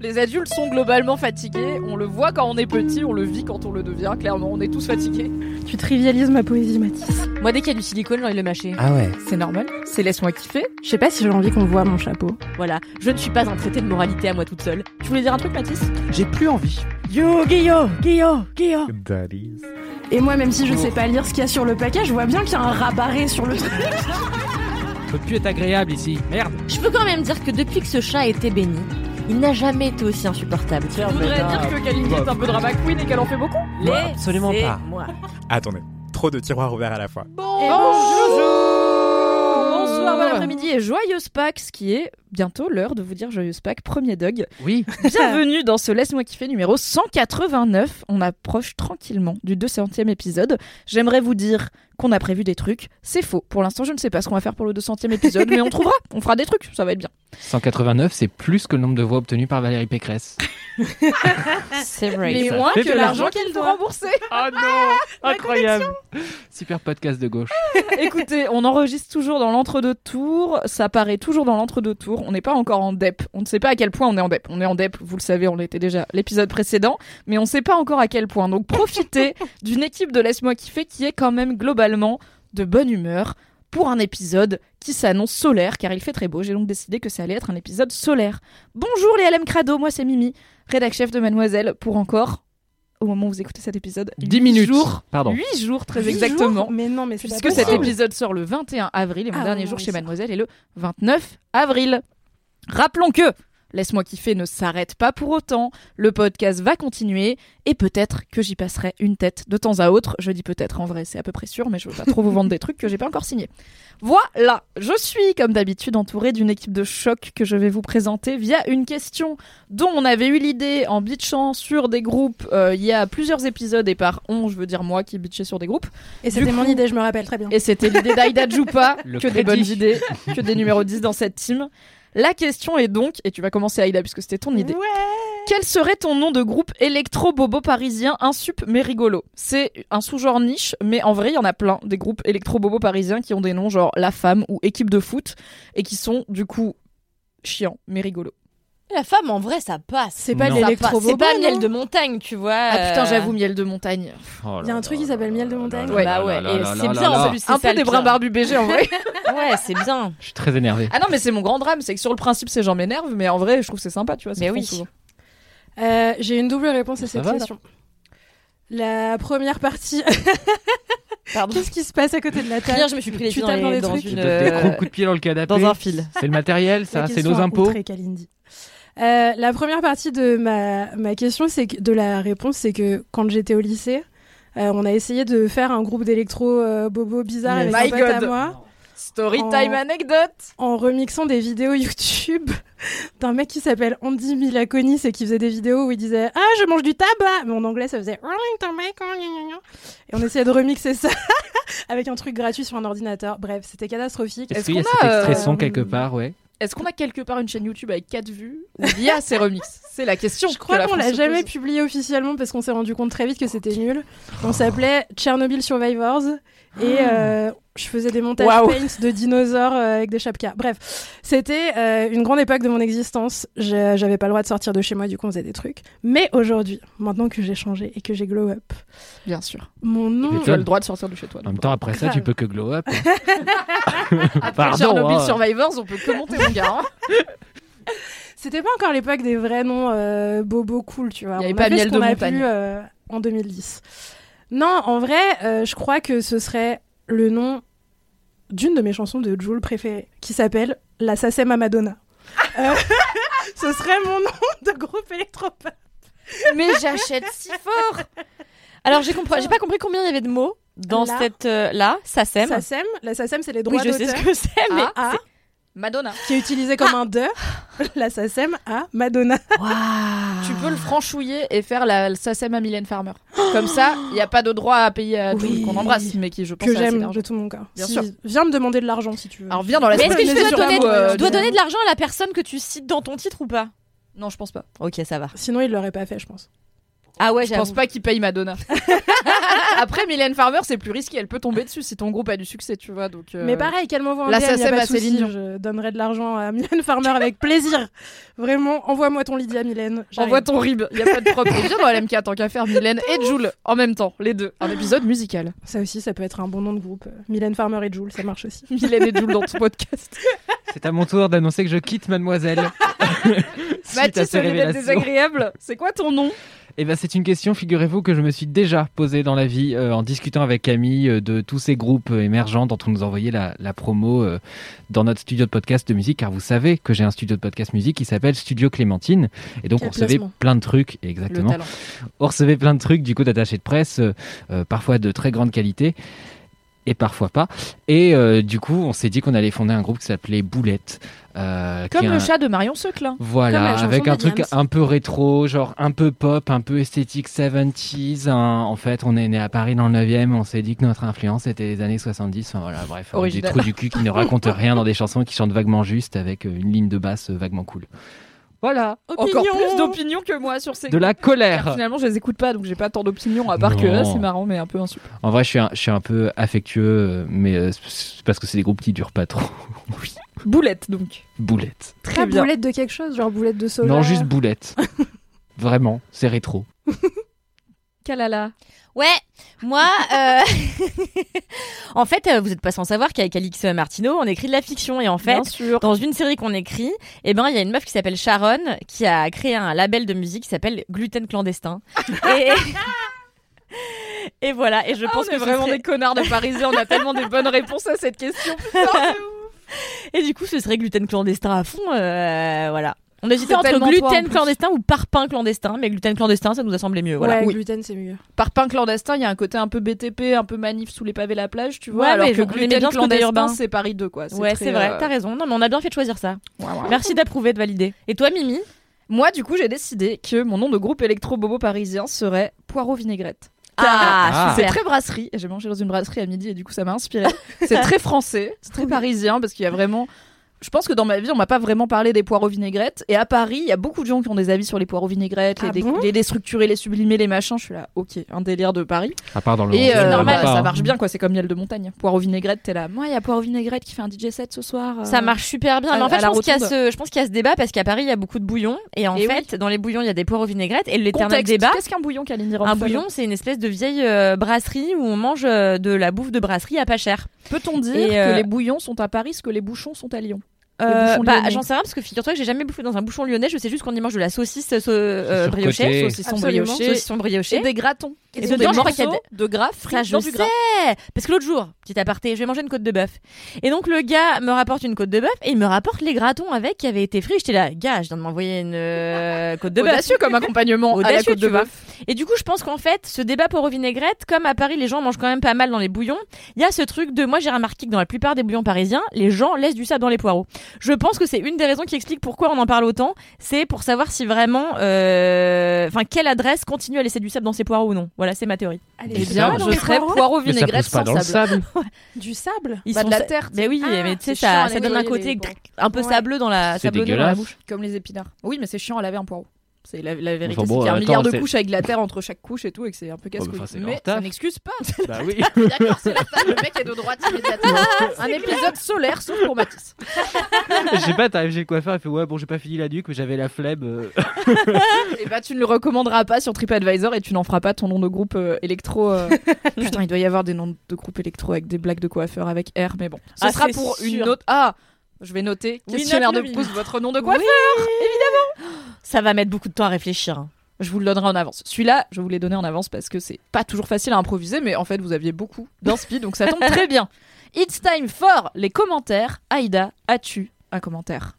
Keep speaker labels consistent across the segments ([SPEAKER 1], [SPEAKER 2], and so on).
[SPEAKER 1] Les adultes sont globalement fatigués. On le voit quand on est petit, on le vit quand on le devient. Clairement, on est tous fatigués.
[SPEAKER 2] Tu trivialises ma poésie, Mathis.
[SPEAKER 3] Moi, dès qu'il y a du silicone, j'ai envie de le mâcher.
[SPEAKER 4] Ah ouais.
[SPEAKER 1] C'est normal. C'est laisse-moi kiffer.
[SPEAKER 2] Je sais pas si j'ai envie qu'on voit mon chapeau.
[SPEAKER 3] Voilà, je ne suis pas un traité de moralité à moi toute seule. Tu voulais dire un truc, Mathis?
[SPEAKER 4] J'ai plus envie.
[SPEAKER 2] Yo, Guillaume, Guillaume, Guillaume.
[SPEAKER 4] That is.
[SPEAKER 2] Et moi, même si je sais pas lire ce qu'il y a sur le paquet, je vois bien qu'il y a un rabarré sur le truc.
[SPEAKER 4] Peut plus être agréable ici. Merde.
[SPEAKER 3] Je peux quand même dire que depuis que ce chat a été béni, il n'a jamais été aussi insupportable.
[SPEAKER 1] Je voudrais dire que Kalindi est un peu drama queen et qu'elle en fait beaucoup.
[SPEAKER 4] Moi, absolument pas.
[SPEAKER 3] Moi.
[SPEAKER 4] Attendez. Trop de tiroirs ouverts à la fois.
[SPEAKER 1] Bonsoir, bon après-midi et joyeuse Pâques, ce qui est bientôt l'heure de vous dire joyeuse Pâques, premier Doug.
[SPEAKER 4] Oui.
[SPEAKER 1] Bienvenue dans ce Laisse-moi kiffer numéro 189. On approche tranquillement du 200e épisode. J'aimerais vous dire qu'on a prévu des trucs. C'est faux. Pour l'instant, je ne sais pas ce qu'on va faire pour le 200e épisode, mais on trouvera. On fera des trucs. Ça va être bien.
[SPEAKER 4] 189, c'est plus que le nombre de voix obtenues par Valérie Pécresse.
[SPEAKER 3] C'est vrai.
[SPEAKER 1] Mais
[SPEAKER 4] ça
[SPEAKER 1] moins que l'argent qu'il faut rembourser.
[SPEAKER 4] Oh non Incroyable Super podcast de gauche.
[SPEAKER 1] Écoutez, on enregistre toujours dans l'entre-deux tours. Ça paraît toujours dans l'entre-deux tours. On n'est pas encore en DEP. On ne sait pas à quel point on est en DEP. On est en DEP, vous le savez, on l'était déjà l'épisode précédent. Mais on ne sait pas encore à quel point. Donc profitez d'une équipe de Laisse-moi kiffer qui est quand même globalement de bonne humeur pour un épisode qui s'annonce solaire car il fait très beau. J'ai donc décidé que ça allait être un épisode solaire. Bonjour les LM Crado, moi c'est Mimi, rédac chef de Mademoiselle pour encore, au moment où vous écoutez cet épisode,
[SPEAKER 4] 10
[SPEAKER 1] huit
[SPEAKER 4] minutes.
[SPEAKER 1] jours.
[SPEAKER 4] Pardon.
[SPEAKER 1] 8 jours très
[SPEAKER 2] Huit
[SPEAKER 1] exactement.
[SPEAKER 2] jours Mais non, mais
[SPEAKER 1] Puisque cet épisode sort le 21 avril et mon
[SPEAKER 2] Ah,
[SPEAKER 1] dernier
[SPEAKER 2] non,
[SPEAKER 1] jour chez. Mademoiselle est le 29 avril. Rappelons que Laisse-moi kiffer ne s'arrête pas pour autant. Le podcast va continuer et peut-être que j'y passerai une tête de temps à autre. Je dis peut-être en vrai, c'est à peu près sûr, mais je veux pas trop vous vendre des trucs que j'ai pas encore signés. Voilà, je suis comme d'habitude entourée d'une équipe de choc que je vais vous présenter via une question dont on avait eu l'idée en bitchant sur des groupes euh, il y a plusieurs épisodes et par on, je veux dire moi qui bitchais sur des groupes.
[SPEAKER 2] Et c'était mon idée, je me rappelle très bien.
[SPEAKER 1] Et c'était l'idée d'Aïda Djoupa, que des bonnes idées, que des numéros 10 dans cette team. La question est donc, et tu vas commencer Aïda puisque c'était ton idée,
[SPEAKER 2] Ouais.
[SPEAKER 1] quel serait ton nom de groupe électro-bobo parisien insup mais rigolo? C'est un sous-genre niche, mais en vrai il y en a plein, des groupes électro-bobo parisiens qui ont des noms genre La Femme ou Équipe de foot, et qui sont du coup chiants mais rigolos.
[SPEAKER 3] La femme, en vrai, ça passe.
[SPEAKER 2] C'est pas l'électro.
[SPEAKER 3] C'est pas miel de montagne, tu vois.
[SPEAKER 1] Ah putain
[SPEAKER 3] euh,
[SPEAKER 1] j'avoue, miel de montagne.
[SPEAKER 2] Il y a un truc qui s'appelle miel de montagne.
[SPEAKER 1] Ouais.
[SPEAKER 3] Bah ouais, et c'est bien en plus. c'est
[SPEAKER 1] Un peu des brins barbus BG en vrai.
[SPEAKER 3] Ouais, c'est bien.
[SPEAKER 4] Je suis très énervé.
[SPEAKER 1] ah non mais c'est mon grand drame, c'est que sur le principe ces gens m'énervent, mais en vrai je trouve que c'est sympa tu vois.
[SPEAKER 3] Mais
[SPEAKER 1] c'est
[SPEAKER 3] oui.
[SPEAKER 2] Euh, J'ai une double réponse à cette
[SPEAKER 4] va,
[SPEAKER 2] question. La première partie, qu'est-ce qui se passe à côté de la table
[SPEAKER 3] Hier, je me suis pris les
[SPEAKER 2] Tu
[SPEAKER 3] dans,
[SPEAKER 2] dans
[SPEAKER 3] les-
[SPEAKER 2] des
[SPEAKER 3] dans
[SPEAKER 2] trucs.
[SPEAKER 4] Tu
[SPEAKER 3] une,
[SPEAKER 4] des
[SPEAKER 3] euh,
[SPEAKER 4] gros coups de pied dans le canapé.
[SPEAKER 3] dans un fil.
[SPEAKER 4] C'est le matériel, ça C'est nos impôts
[SPEAKER 2] outré Kalindi. Euh, la première partie de ma, ma question, c'est que, de la réponse, c'est que quand j'étais au lycée, euh, on a essayé de faire un groupe d'électro euh, bobo bizarre avec un pote à moi
[SPEAKER 1] Story
[SPEAKER 2] En-
[SPEAKER 1] time anecdote.
[SPEAKER 2] en remixant des vidéos YouTube d'un mec qui s'appelle Andy Milakonis et qui faisait des vidéos où il disait Ah, je mange du tabac Mais en anglais, ça faisait Et on essayait de remixer ça avec un truc gratuit sur un ordinateur. Bref, c'était catastrophique.
[SPEAKER 4] Est-ce
[SPEAKER 1] Est-ce
[SPEAKER 4] qu'il y a
[SPEAKER 1] qu'on
[SPEAKER 4] cet
[SPEAKER 1] a,
[SPEAKER 4] extrait son quelque part, ouais
[SPEAKER 1] Est-ce qu'on a quelque part une chaîne YouTube avec 4 vues où il y a ces remixes C'est la question.
[SPEAKER 2] Je crois qu'on l'a jamais publié officiellement parce qu'on s'est rendu compte très vite que c'était nul. On s'appelait Chernobyl Survivors et euh, je faisais des montages
[SPEAKER 1] Waouh.
[SPEAKER 2] paint de dinosaures euh, avec des chapkas. Bref, c'était euh, une grande époque de mon existence. J'avais pas le droit de sortir de chez moi, du coup on faisait des trucs. Mais aujourd'hui, maintenant que j'ai changé et que j'ai glow up,
[SPEAKER 1] Bien sûr.
[SPEAKER 2] mon nom.
[SPEAKER 1] Tu as le droit de sortir de chez toi.
[SPEAKER 4] En même temps, après ça, tu peux que glow up. hein.
[SPEAKER 1] Après
[SPEAKER 4] Pardon.
[SPEAKER 1] Chernobyl
[SPEAKER 4] hein.
[SPEAKER 1] Survivors, on peut commenter mon gars. hein.
[SPEAKER 2] C'était pas encore l'époque des vrais noms euh, bobo cool, tu vois.
[SPEAKER 1] Il y avait
[SPEAKER 2] On
[SPEAKER 1] pas Miel de montagne.
[SPEAKER 2] pu, euh, en 2010. Non, en vrai, euh, je crois que ce serait le nom d'une de mes chansons de Jules préférées, qui s'appelle La Sacem à Madonna. Euh, ce serait mon nom de groupe électropop.
[SPEAKER 3] Mais j'achète si fort. Alors j'ai compris, j'ai pas compris combien il y avait de mots dans
[SPEAKER 2] Là.
[SPEAKER 3] cette euh, là, ça sème.
[SPEAKER 2] Sacem, la Sacem, c'est les
[SPEAKER 3] Oui,
[SPEAKER 2] droits
[SPEAKER 3] je sais ce que c'est, mais
[SPEAKER 2] Ah,
[SPEAKER 1] Madonna.
[SPEAKER 2] qui est utilisé comme un de, la SACEM à Madonna.
[SPEAKER 1] Tu peux le franchouiller et faire la SACEM à Mylène Farmer. Comme ça, il n'y a pas de droit à payer à tout
[SPEAKER 2] Oui.
[SPEAKER 1] qu'on embrasse, mais qui, je pense,
[SPEAKER 2] que j'aime de tout mon cœur.
[SPEAKER 1] Bien
[SPEAKER 2] Si-
[SPEAKER 1] sûr.
[SPEAKER 2] Viens me demander de l'argent si tu veux.
[SPEAKER 1] Alors viens dans la
[SPEAKER 3] Mais est-ce que
[SPEAKER 1] semaine,
[SPEAKER 3] tu
[SPEAKER 1] mais
[SPEAKER 3] dois donner,
[SPEAKER 1] euh,
[SPEAKER 3] tu dois
[SPEAKER 1] de-
[SPEAKER 3] donner de l'argent à la personne que tu cites dans ton titre ou pas?
[SPEAKER 1] Non, je pense pas.
[SPEAKER 3] Ok, ça va.
[SPEAKER 2] Sinon, il l'aurait pas fait, je pense.
[SPEAKER 3] Ah ouais,
[SPEAKER 1] Je pense pas qu'il paye Madonna. Après, Mylène Farmer, c'est plus risqué. Elle peut tomber dessus si ton groupe a du succès, tu vois. Donc, euh,
[SPEAKER 2] Mais pareil, qu'elle m'envoie un
[SPEAKER 1] la
[SPEAKER 2] DM, y a pas de
[SPEAKER 1] à Céline
[SPEAKER 2] souci,
[SPEAKER 1] Dion.
[SPEAKER 2] Je donnerai de l'argent à Mylène Farmer avec plaisir. Vraiment, envoie-moi ton Lydia, Mylène.
[SPEAKER 1] Envoie ton rib, y a pas de problème. Viens dans LMK tant qu'à faire Mylène et Jules en même temps, les deux. Un épisode musical.
[SPEAKER 2] Ça aussi, ça peut être un bon nom de groupe. Mylène Farmer et Jules, ça marche aussi.
[SPEAKER 1] Mylène et Jules dans ton podcast.
[SPEAKER 4] C'est à mon tour d'annoncer que je quitte Mademoiselle. Suite à
[SPEAKER 1] Mathis,
[SPEAKER 4] ces
[SPEAKER 1] au lieu d'être
[SPEAKER 4] révélations.
[SPEAKER 1] désagréable, c'est quoi ton nom?
[SPEAKER 4] Eh ben, c'est une question, figurez-vous, que je me suis déjà posée dans la vie euh, en discutant avec Camille euh, de tous ces groupes euh, émergents dont on nous envoyait la, la promo euh, dans notre studio de podcast de musique, car vous savez que j'ai un studio de podcast musique qui s'appelle Studio Clémentine. Et donc,
[SPEAKER 2] Quel
[SPEAKER 4] on recevait
[SPEAKER 2] placement.
[SPEAKER 4] plein de trucs, exactement. On recevait plein de trucs, du coup, d'attachés de presse, euh, euh, parfois de très grande qualité. Et parfois pas. Et euh, du coup, on s'est dit qu'on allait fonder un groupe qui s'appelait Boulette. euh,
[SPEAKER 1] Comme le
[SPEAKER 4] un-
[SPEAKER 1] chat de Marion Seclin.
[SPEAKER 4] Voilà, avec un truc un peu rétro, genre un peu pop, un peu esthétique 70s. hein. En fait, on est né à Paris dans le 9e, on s'est dit que notre influence était les années 70. Enfin voilà, bref, des trous du cul qui ne racontent rien dans des chansons qui chantent vaguement juste avec euh, une ligne de basse vaguement cool. Voilà,
[SPEAKER 2] Opinion.
[SPEAKER 1] Encore plus d'opinions que moi sur ces
[SPEAKER 4] de la
[SPEAKER 1] Car
[SPEAKER 4] colère.
[SPEAKER 1] Finalement, je les écoute pas, donc j'ai pas tant d'opinions, à part que là, c'est marrant, mais un peu insup.
[SPEAKER 4] En vrai, je suis un, je suis un peu affectueux, mais euh, c'est parce que c'est des groupes qui durent pas trop. oui,
[SPEAKER 1] Boulette, donc.
[SPEAKER 4] boulette.
[SPEAKER 1] Très
[SPEAKER 2] Pas
[SPEAKER 1] bien.
[SPEAKER 2] boulette de quelque chose, genre boulette de soja.
[SPEAKER 4] Non, juste boulette. Vraiment, c'est rétro.
[SPEAKER 1] Kalala.
[SPEAKER 3] Ouais, moi, euh, en fait, euh, vous êtes pas sans savoir qu'avec Alix Martineau, on écrit de la fiction et en fait, dans une série qu'on écrit, eh ben, il y a une meuf qui s'appelle Sharon qui a créé un label de musique qui s'appelle Gluten Clandestin. et... et voilà, et je
[SPEAKER 1] Ah,
[SPEAKER 3] pense
[SPEAKER 1] on
[SPEAKER 3] que
[SPEAKER 1] est vraiment
[SPEAKER 3] serait-
[SPEAKER 1] des connards de Parisiens, on a tellement des bonnes réponses à cette question.
[SPEAKER 3] Et du coup, ce serait gluten clandestin à fond. euh, voilà. On hésitait entre
[SPEAKER 1] tellement toi, en
[SPEAKER 3] gluten clandestin ou parpaing clandestin, mais gluten clandestin, ça nous a semblé mieux. Voilà.
[SPEAKER 2] Ouais,
[SPEAKER 1] Oui.
[SPEAKER 2] gluten, c'est mieux.
[SPEAKER 1] Par pain clandestin, il y a un côté un peu BTP, un peu manif sous les pavés la plage, tu vois.
[SPEAKER 3] Ouais,
[SPEAKER 1] alors
[SPEAKER 3] mais
[SPEAKER 1] que gluten
[SPEAKER 3] bien
[SPEAKER 1] clandestin,
[SPEAKER 3] urbain.
[SPEAKER 1] c'est Paris 2, quoi.
[SPEAKER 3] Ouais, c'est vrai,
[SPEAKER 1] euh,
[SPEAKER 3] t'as raison. Non, mais on a bien fait de choisir ça.
[SPEAKER 1] ouais, ouais.
[SPEAKER 3] Merci d'approuver, de valider. Et toi, Mimi?
[SPEAKER 1] Moi, du coup, j'ai décidé que mon nom de groupe électro-bobo parisien serait Poireau Vinaigrette.
[SPEAKER 4] Ah.
[SPEAKER 1] C'est très brasserie. J'ai mangé dans une brasserie à midi et du coup, ça m'a inspiré. C'est très français, c'est très parisien parce qu'il y a vraiment. Je pense que dans ma vie, on m'a pas vraiment parlé des poireaux vinaigrettes. Et à Paris, il y a beaucoup de gens qui ont des avis sur les poireaux vinaigrettes, les,
[SPEAKER 2] Ah
[SPEAKER 1] dé-
[SPEAKER 2] bon
[SPEAKER 1] les déstructurés, les sublimés, les machins. Je suis là, ok, un délire de Paris.
[SPEAKER 4] À part dans le
[SPEAKER 1] Et euh,
[SPEAKER 4] normal,
[SPEAKER 1] ça
[SPEAKER 4] hein.
[SPEAKER 1] marche bien, quoi. C'est comme miel de montagne. Poireaux vinaigrette, t'es là. Moi, il y a poireaux vinaigrette qui fait un DJ set ce soir. euh.
[SPEAKER 3] Ça marche super bien.
[SPEAKER 1] à-
[SPEAKER 3] Mais en fait, je pense, qu'il y a ce, je pense qu'il y a ce débat parce qu'à Paris, il y a beaucoup de bouillons. Et en
[SPEAKER 1] Et
[SPEAKER 3] fait, dans les bouillons, il y a des poireaux vinaigrettes. Et l'éternel débat.
[SPEAKER 1] Qu'est-ce qu'un bouillon, Kalini
[SPEAKER 3] Un bouillon, c'est une espèce de vieille euh, brasserie où on mange euh, de la bouffe de brasserie à pas cher.
[SPEAKER 1] Peut-on dire
[SPEAKER 3] Et, euh,
[SPEAKER 1] que les bouillons sont à Paris ce que les bouchons sont à Lyon?
[SPEAKER 3] Euh, bah, j'en sais rien parce que figure-toi que j'ai jamais bouffé dans un bouchon lyonnais. Je sais juste qu'on y mange de la saucisse euh, euh,
[SPEAKER 4] Surcotée.
[SPEAKER 3] briochée,
[SPEAKER 1] Saucisson brioché.
[SPEAKER 3] saucisson brioché.
[SPEAKER 1] Et des gratons.
[SPEAKER 3] Et
[SPEAKER 1] ont
[SPEAKER 3] dedans,
[SPEAKER 1] des
[SPEAKER 3] je crois qu'il y a
[SPEAKER 1] morceaux de gras
[SPEAKER 3] Ça,
[SPEAKER 1] frits
[SPEAKER 3] je
[SPEAKER 1] gras.
[SPEAKER 3] sais Parce que l'autre jour, petit aparté, je vais manger une côte de bœuf. Et donc, le gars me rapporte une côte de bœuf et il me rapporte les gratons avec qui avaient été frits. J'étais là, gars, je viens de m'envoyer une euh, côte de bœuf.
[SPEAKER 1] Audacieux comme accompagnement à la
[SPEAKER 3] Audacieux,
[SPEAKER 1] côte de bœuf.
[SPEAKER 3] Et du coup, je pense qu'en fait, ce débat pour vinaigrette, comme à Paris, les gens mangent quand même pas mal dans les bouillons, il y a ce truc de, moi j'ai remarqué que dans la plupart des bouillons parisiens, les gens laissent du sable dans les poireaux. Je pense que c'est une des raisons qui explique pourquoi on en parle autant, c'est pour savoir si vraiment, euh, enfin, quelle adresse continue à laisser du sable dans ses poireaux ou non. Voilà, c'est ma théorie.
[SPEAKER 2] Allez,
[SPEAKER 1] Eh bien, je serais
[SPEAKER 2] poireaux
[SPEAKER 1] vinaigrette sans
[SPEAKER 4] dans le
[SPEAKER 1] sable.
[SPEAKER 4] sable.
[SPEAKER 2] Du sable
[SPEAKER 3] Ils
[SPEAKER 1] Bah,
[SPEAKER 3] sont
[SPEAKER 1] de la terre,
[SPEAKER 3] Mais oui,
[SPEAKER 2] Ah,
[SPEAKER 3] mais tu sais, ça, ça donne un côté un peu
[SPEAKER 2] Ouais.
[SPEAKER 3] sableux dans la,
[SPEAKER 4] C'est
[SPEAKER 3] sablonneux dans la
[SPEAKER 4] dégueulasse.
[SPEAKER 3] bouche.
[SPEAKER 1] Comme les épinards. Oui, mais c'est chiant à laver un poireau. C'est la, la vérité,
[SPEAKER 4] Enfin bon,
[SPEAKER 1] c'est qu'il y a un milliard de couches avec de la terre entre chaque couche et tout, et que c'est un peu casse-couille.
[SPEAKER 4] enfin, c'est
[SPEAKER 1] mais ça n'excuse pas.
[SPEAKER 4] Bah oui.
[SPEAKER 1] D'accord, c'est la table. Le mec est de droite immédiatement. un épisode solaire, sauf pour Mathis.
[SPEAKER 4] Je sais pas, t'arrives chez le coiffeur, il fait ouais, bon, j'ai pas fini la nuque, mais j'avais la flemme. euh.
[SPEAKER 1] Et bah, tu ne le recommanderas pas sur TripAdvisor et tu n'en feras pas ton nom de groupe euh, électro. euh. Putain, il doit y avoir des noms de groupe électro avec des blagues de coiffeur avec R, mais bon. Ce
[SPEAKER 3] Ah,
[SPEAKER 1] sera pour
[SPEAKER 3] sûr.
[SPEAKER 1] une autre. Ah je vais noter
[SPEAKER 3] Oui,
[SPEAKER 1] questionnaire de
[SPEAKER 3] note-le,
[SPEAKER 1] pouce votre nom de coiffeur.
[SPEAKER 3] Ça va mettre beaucoup de temps à réfléchir. hein.
[SPEAKER 1] Je vous le donnerai en avance. Celui-là, je vous l'ai donné en avance parce que c'est pas toujours facile à improviser, mais en fait, vous aviez beaucoup d'inspi, donc ça tombe très bien. It's time for les commentaires. Aïda, as-tu un commentaire?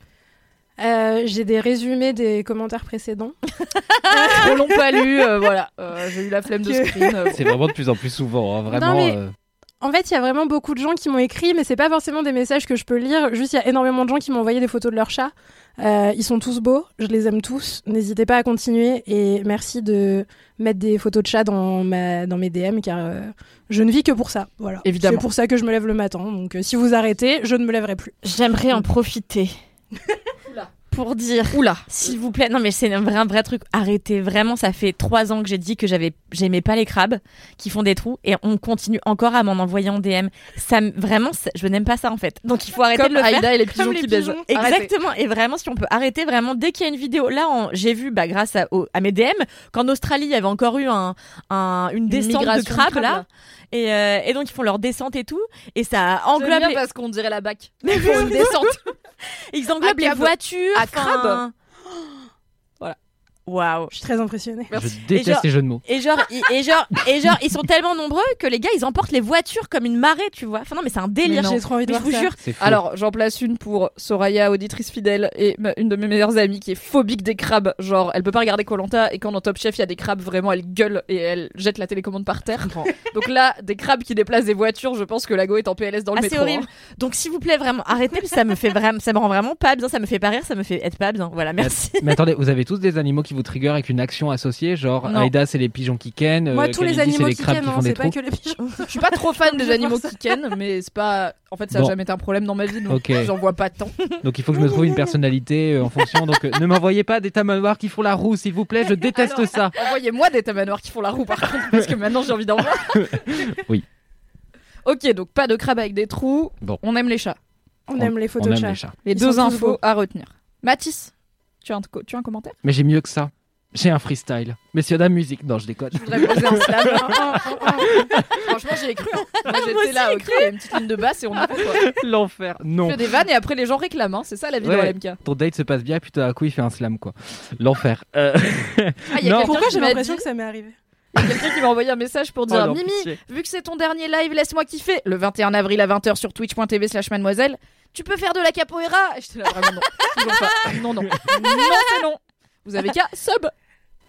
[SPEAKER 2] Euh, J'ai des résumés des commentaires précédents.
[SPEAKER 1] Trop long pas lu, euh, voilà. Euh, J'ai eu la flemme de
[SPEAKER 2] Que-
[SPEAKER 1] screen. euh, bon.
[SPEAKER 4] C'est vraiment de plus en plus souvent, hein, vraiment.
[SPEAKER 2] Non, mais-
[SPEAKER 4] euh,
[SPEAKER 2] En fait, il y a vraiment beaucoup de gens qui m'ont écrit, mais c'est pas forcément des messages que je peux lire. Juste, il y a énormément de gens qui m'ont envoyé des photos de leurs chats. Euh, ils sont tous beaux, je les aime tous. N'hésitez pas à continuer et merci de mettre des photos de chats dans, ma, dans mes DM car euh, je ne vis que pour ça. Voilà.
[SPEAKER 1] Évidemment.
[SPEAKER 2] C'est pour ça que je me lève le matin. Donc, euh, si vous arrêtez, je ne me lèverai plus.
[SPEAKER 3] J'aimerais en profiter. Pour dire,
[SPEAKER 1] Oula.
[SPEAKER 3] s'il vous plaît, non mais c'est un vrai, un vrai truc. Arrêtez, vraiment, ça fait trois ans que j'ai dit que j'avais, j'aimais pas les crabes qui font des trous et on continue encore à m'en envoyer en DM. Ça, me- vraiment, je n'aime pas ça en fait. Donc il faut arrêter
[SPEAKER 1] Comme
[SPEAKER 3] de le faire.
[SPEAKER 1] Aïda et les pigeons
[SPEAKER 2] les
[SPEAKER 1] qui baisent.
[SPEAKER 2] pigeons.
[SPEAKER 1] Arrêtez.
[SPEAKER 3] Exactement. Et vraiment, si on peut arrêter vraiment dès qu'il y a une vidéo. Là, j'ai vu, bah, grâce à, au- à mes DM, qu'en Australie, il y avait encore eu un, un- une descente de crabes là. Et, euh, et donc ils font leur descente et tout. Et ça englobe
[SPEAKER 1] bien
[SPEAKER 3] les,
[SPEAKER 1] parce qu'on dirait la bac. Ils font une descente.
[SPEAKER 3] ils englobent les voitures.
[SPEAKER 1] À crabe.
[SPEAKER 3] Waouh.
[SPEAKER 2] Je suis très impressionnée.
[SPEAKER 1] Merci.
[SPEAKER 4] Je déteste
[SPEAKER 3] genre-
[SPEAKER 4] les jeux de mots.
[SPEAKER 3] Et genre, i- et genre, et genre, ils sont tellement nombreux que les gars, ils emportent les voitures comme une marée, tu vois. Enfin non, mais c'est un délire.
[SPEAKER 1] Mais.
[SPEAKER 2] J'ai trop envie de
[SPEAKER 3] Mais je
[SPEAKER 2] voir
[SPEAKER 3] vous
[SPEAKER 2] ça.
[SPEAKER 3] jure.
[SPEAKER 1] Alors, j'en place une pour Soraya, auditrice fidèle, et ma- une de mes meilleures amies qui est phobique des crabes. Genre, elle peut pas regarder Colanta, et quand dans Top Chef il y a des crabes, vraiment, elle gueule et elle jette la télécommande par terre. Donc là, des crabes qui déplacent des voitures, je pense que la go est en PLS dans le
[SPEAKER 3] Ah, c'est
[SPEAKER 1] métro.
[SPEAKER 3] horrible. Donc s'il vous plaît, vraiment, arrêtez, parce que ça me fait vraiment, ça me rend vraiment pas bien, ça me fait pas rire, ça me fait être pas bien. Voilà, merci.
[SPEAKER 4] Mais attendez, vous avez tous des animaux qui vous trigger avec une action associée, genre
[SPEAKER 1] Non.
[SPEAKER 4] Aïda c'est les pigeons qui kennent,
[SPEAKER 2] Moi,
[SPEAKER 4] euh,
[SPEAKER 2] tous les
[SPEAKER 4] Kalindi,
[SPEAKER 2] animaux
[SPEAKER 4] les
[SPEAKER 2] qui
[SPEAKER 4] crabes
[SPEAKER 2] kennent,
[SPEAKER 4] qui
[SPEAKER 2] hein,
[SPEAKER 4] font des
[SPEAKER 2] c'est pas
[SPEAKER 4] trous.
[SPEAKER 2] que les pigeons.
[SPEAKER 1] Je suis pas trop fan des animaux qui kennent, mais c'est pas. En fait, ça a
[SPEAKER 4] Bon.
[SPEAKER 1] jamais été un problème dans ma vie, donc j'en vois pas tant.
[SPEAKER 4] Donc il faut que je me trouve une personnalité euh, en fonction. Donc euh, ne m'envoyez pas des tamanoirs qui font la roue, s'il vous plaît. Je déteste
[SPEAKER 1] Alors,
[SPEAKER 4] ça.
[SPEAKER 1] Envoyez-moi des tamanoirs qui font la roue, par contre, parce que maintenant j'ai envie d'en voir.
[SPEAKER 4] Oui.
[SPEAKER 1] Ok, donc pas de crabes avec des trous.
[SPEAKER 4] Bon.
[SPEAKER 1] On aime les chats.
[SPEAKER 2] On
[SPEAKER 4] On-
[SPEAKER 2] aime les photos de
[SPEAKER 4] aime
[SPEAKER 2] chats.
[SPEAKER 4] les chats.
[SPEAKER 1] Les
[SPEAKER 2] Ils
[SPEAKER 1] deux infos à retenir. Mathis, tu as un, tu as un commentaire?
[SPEAKER 4] Mais j'ai mieux que ça. J'ai un freestyle. Messieurs, dames, musique. Non, je déconne.
[SPEAKER 1] Je voudrais poser un slam. Franchement, j'y ai cru. hein. Moi, j'étais là, ok, il y a une petite ligne de basse et on a fait quoi.
[SPEAKER 4] L'enfer.
[SPEAKER 1] On
[SPEAKER 4] Non.
[SPEAKER 1] fait des vannes et après les gens réclament. hein. C'est ça la vie
[SPEAKER 4] Ouais.
[SPEAKER 1] dans l'MK.
[SPEAKER 4] Ton date se passe bien, puis tout à coup il fait un slam quoi. L'enfer. Euh,
[SPEAKER 1] Ah, il y a
[SPEAKER 4] Non.
[SPEAKER 1] quelqu'un
[SPEAKER 2] Pourquoi j'ai l'impression
[SPEAKER 1] dit-
[SPEAKER 2] que ça m'est arrivé?
[SPEAKER 1] Il y a quelqu'un qui m'a envoyé un message pour dire
[SPEAKER 4] Oh non,
[SPEAKER 1] Mimi,
[SPEAKER 4] pitié.
[SPEAKER 1] vu que c'est ton dernier live, laisse-moi kiffer. Le 21 avril à 20h sur twitch.tv slash mademoiselle, tu peux faire de la capoeira? J'étais là vraiment non. Toujours pas. Non, non. Non, c'est non. Vous avez qu'à sub.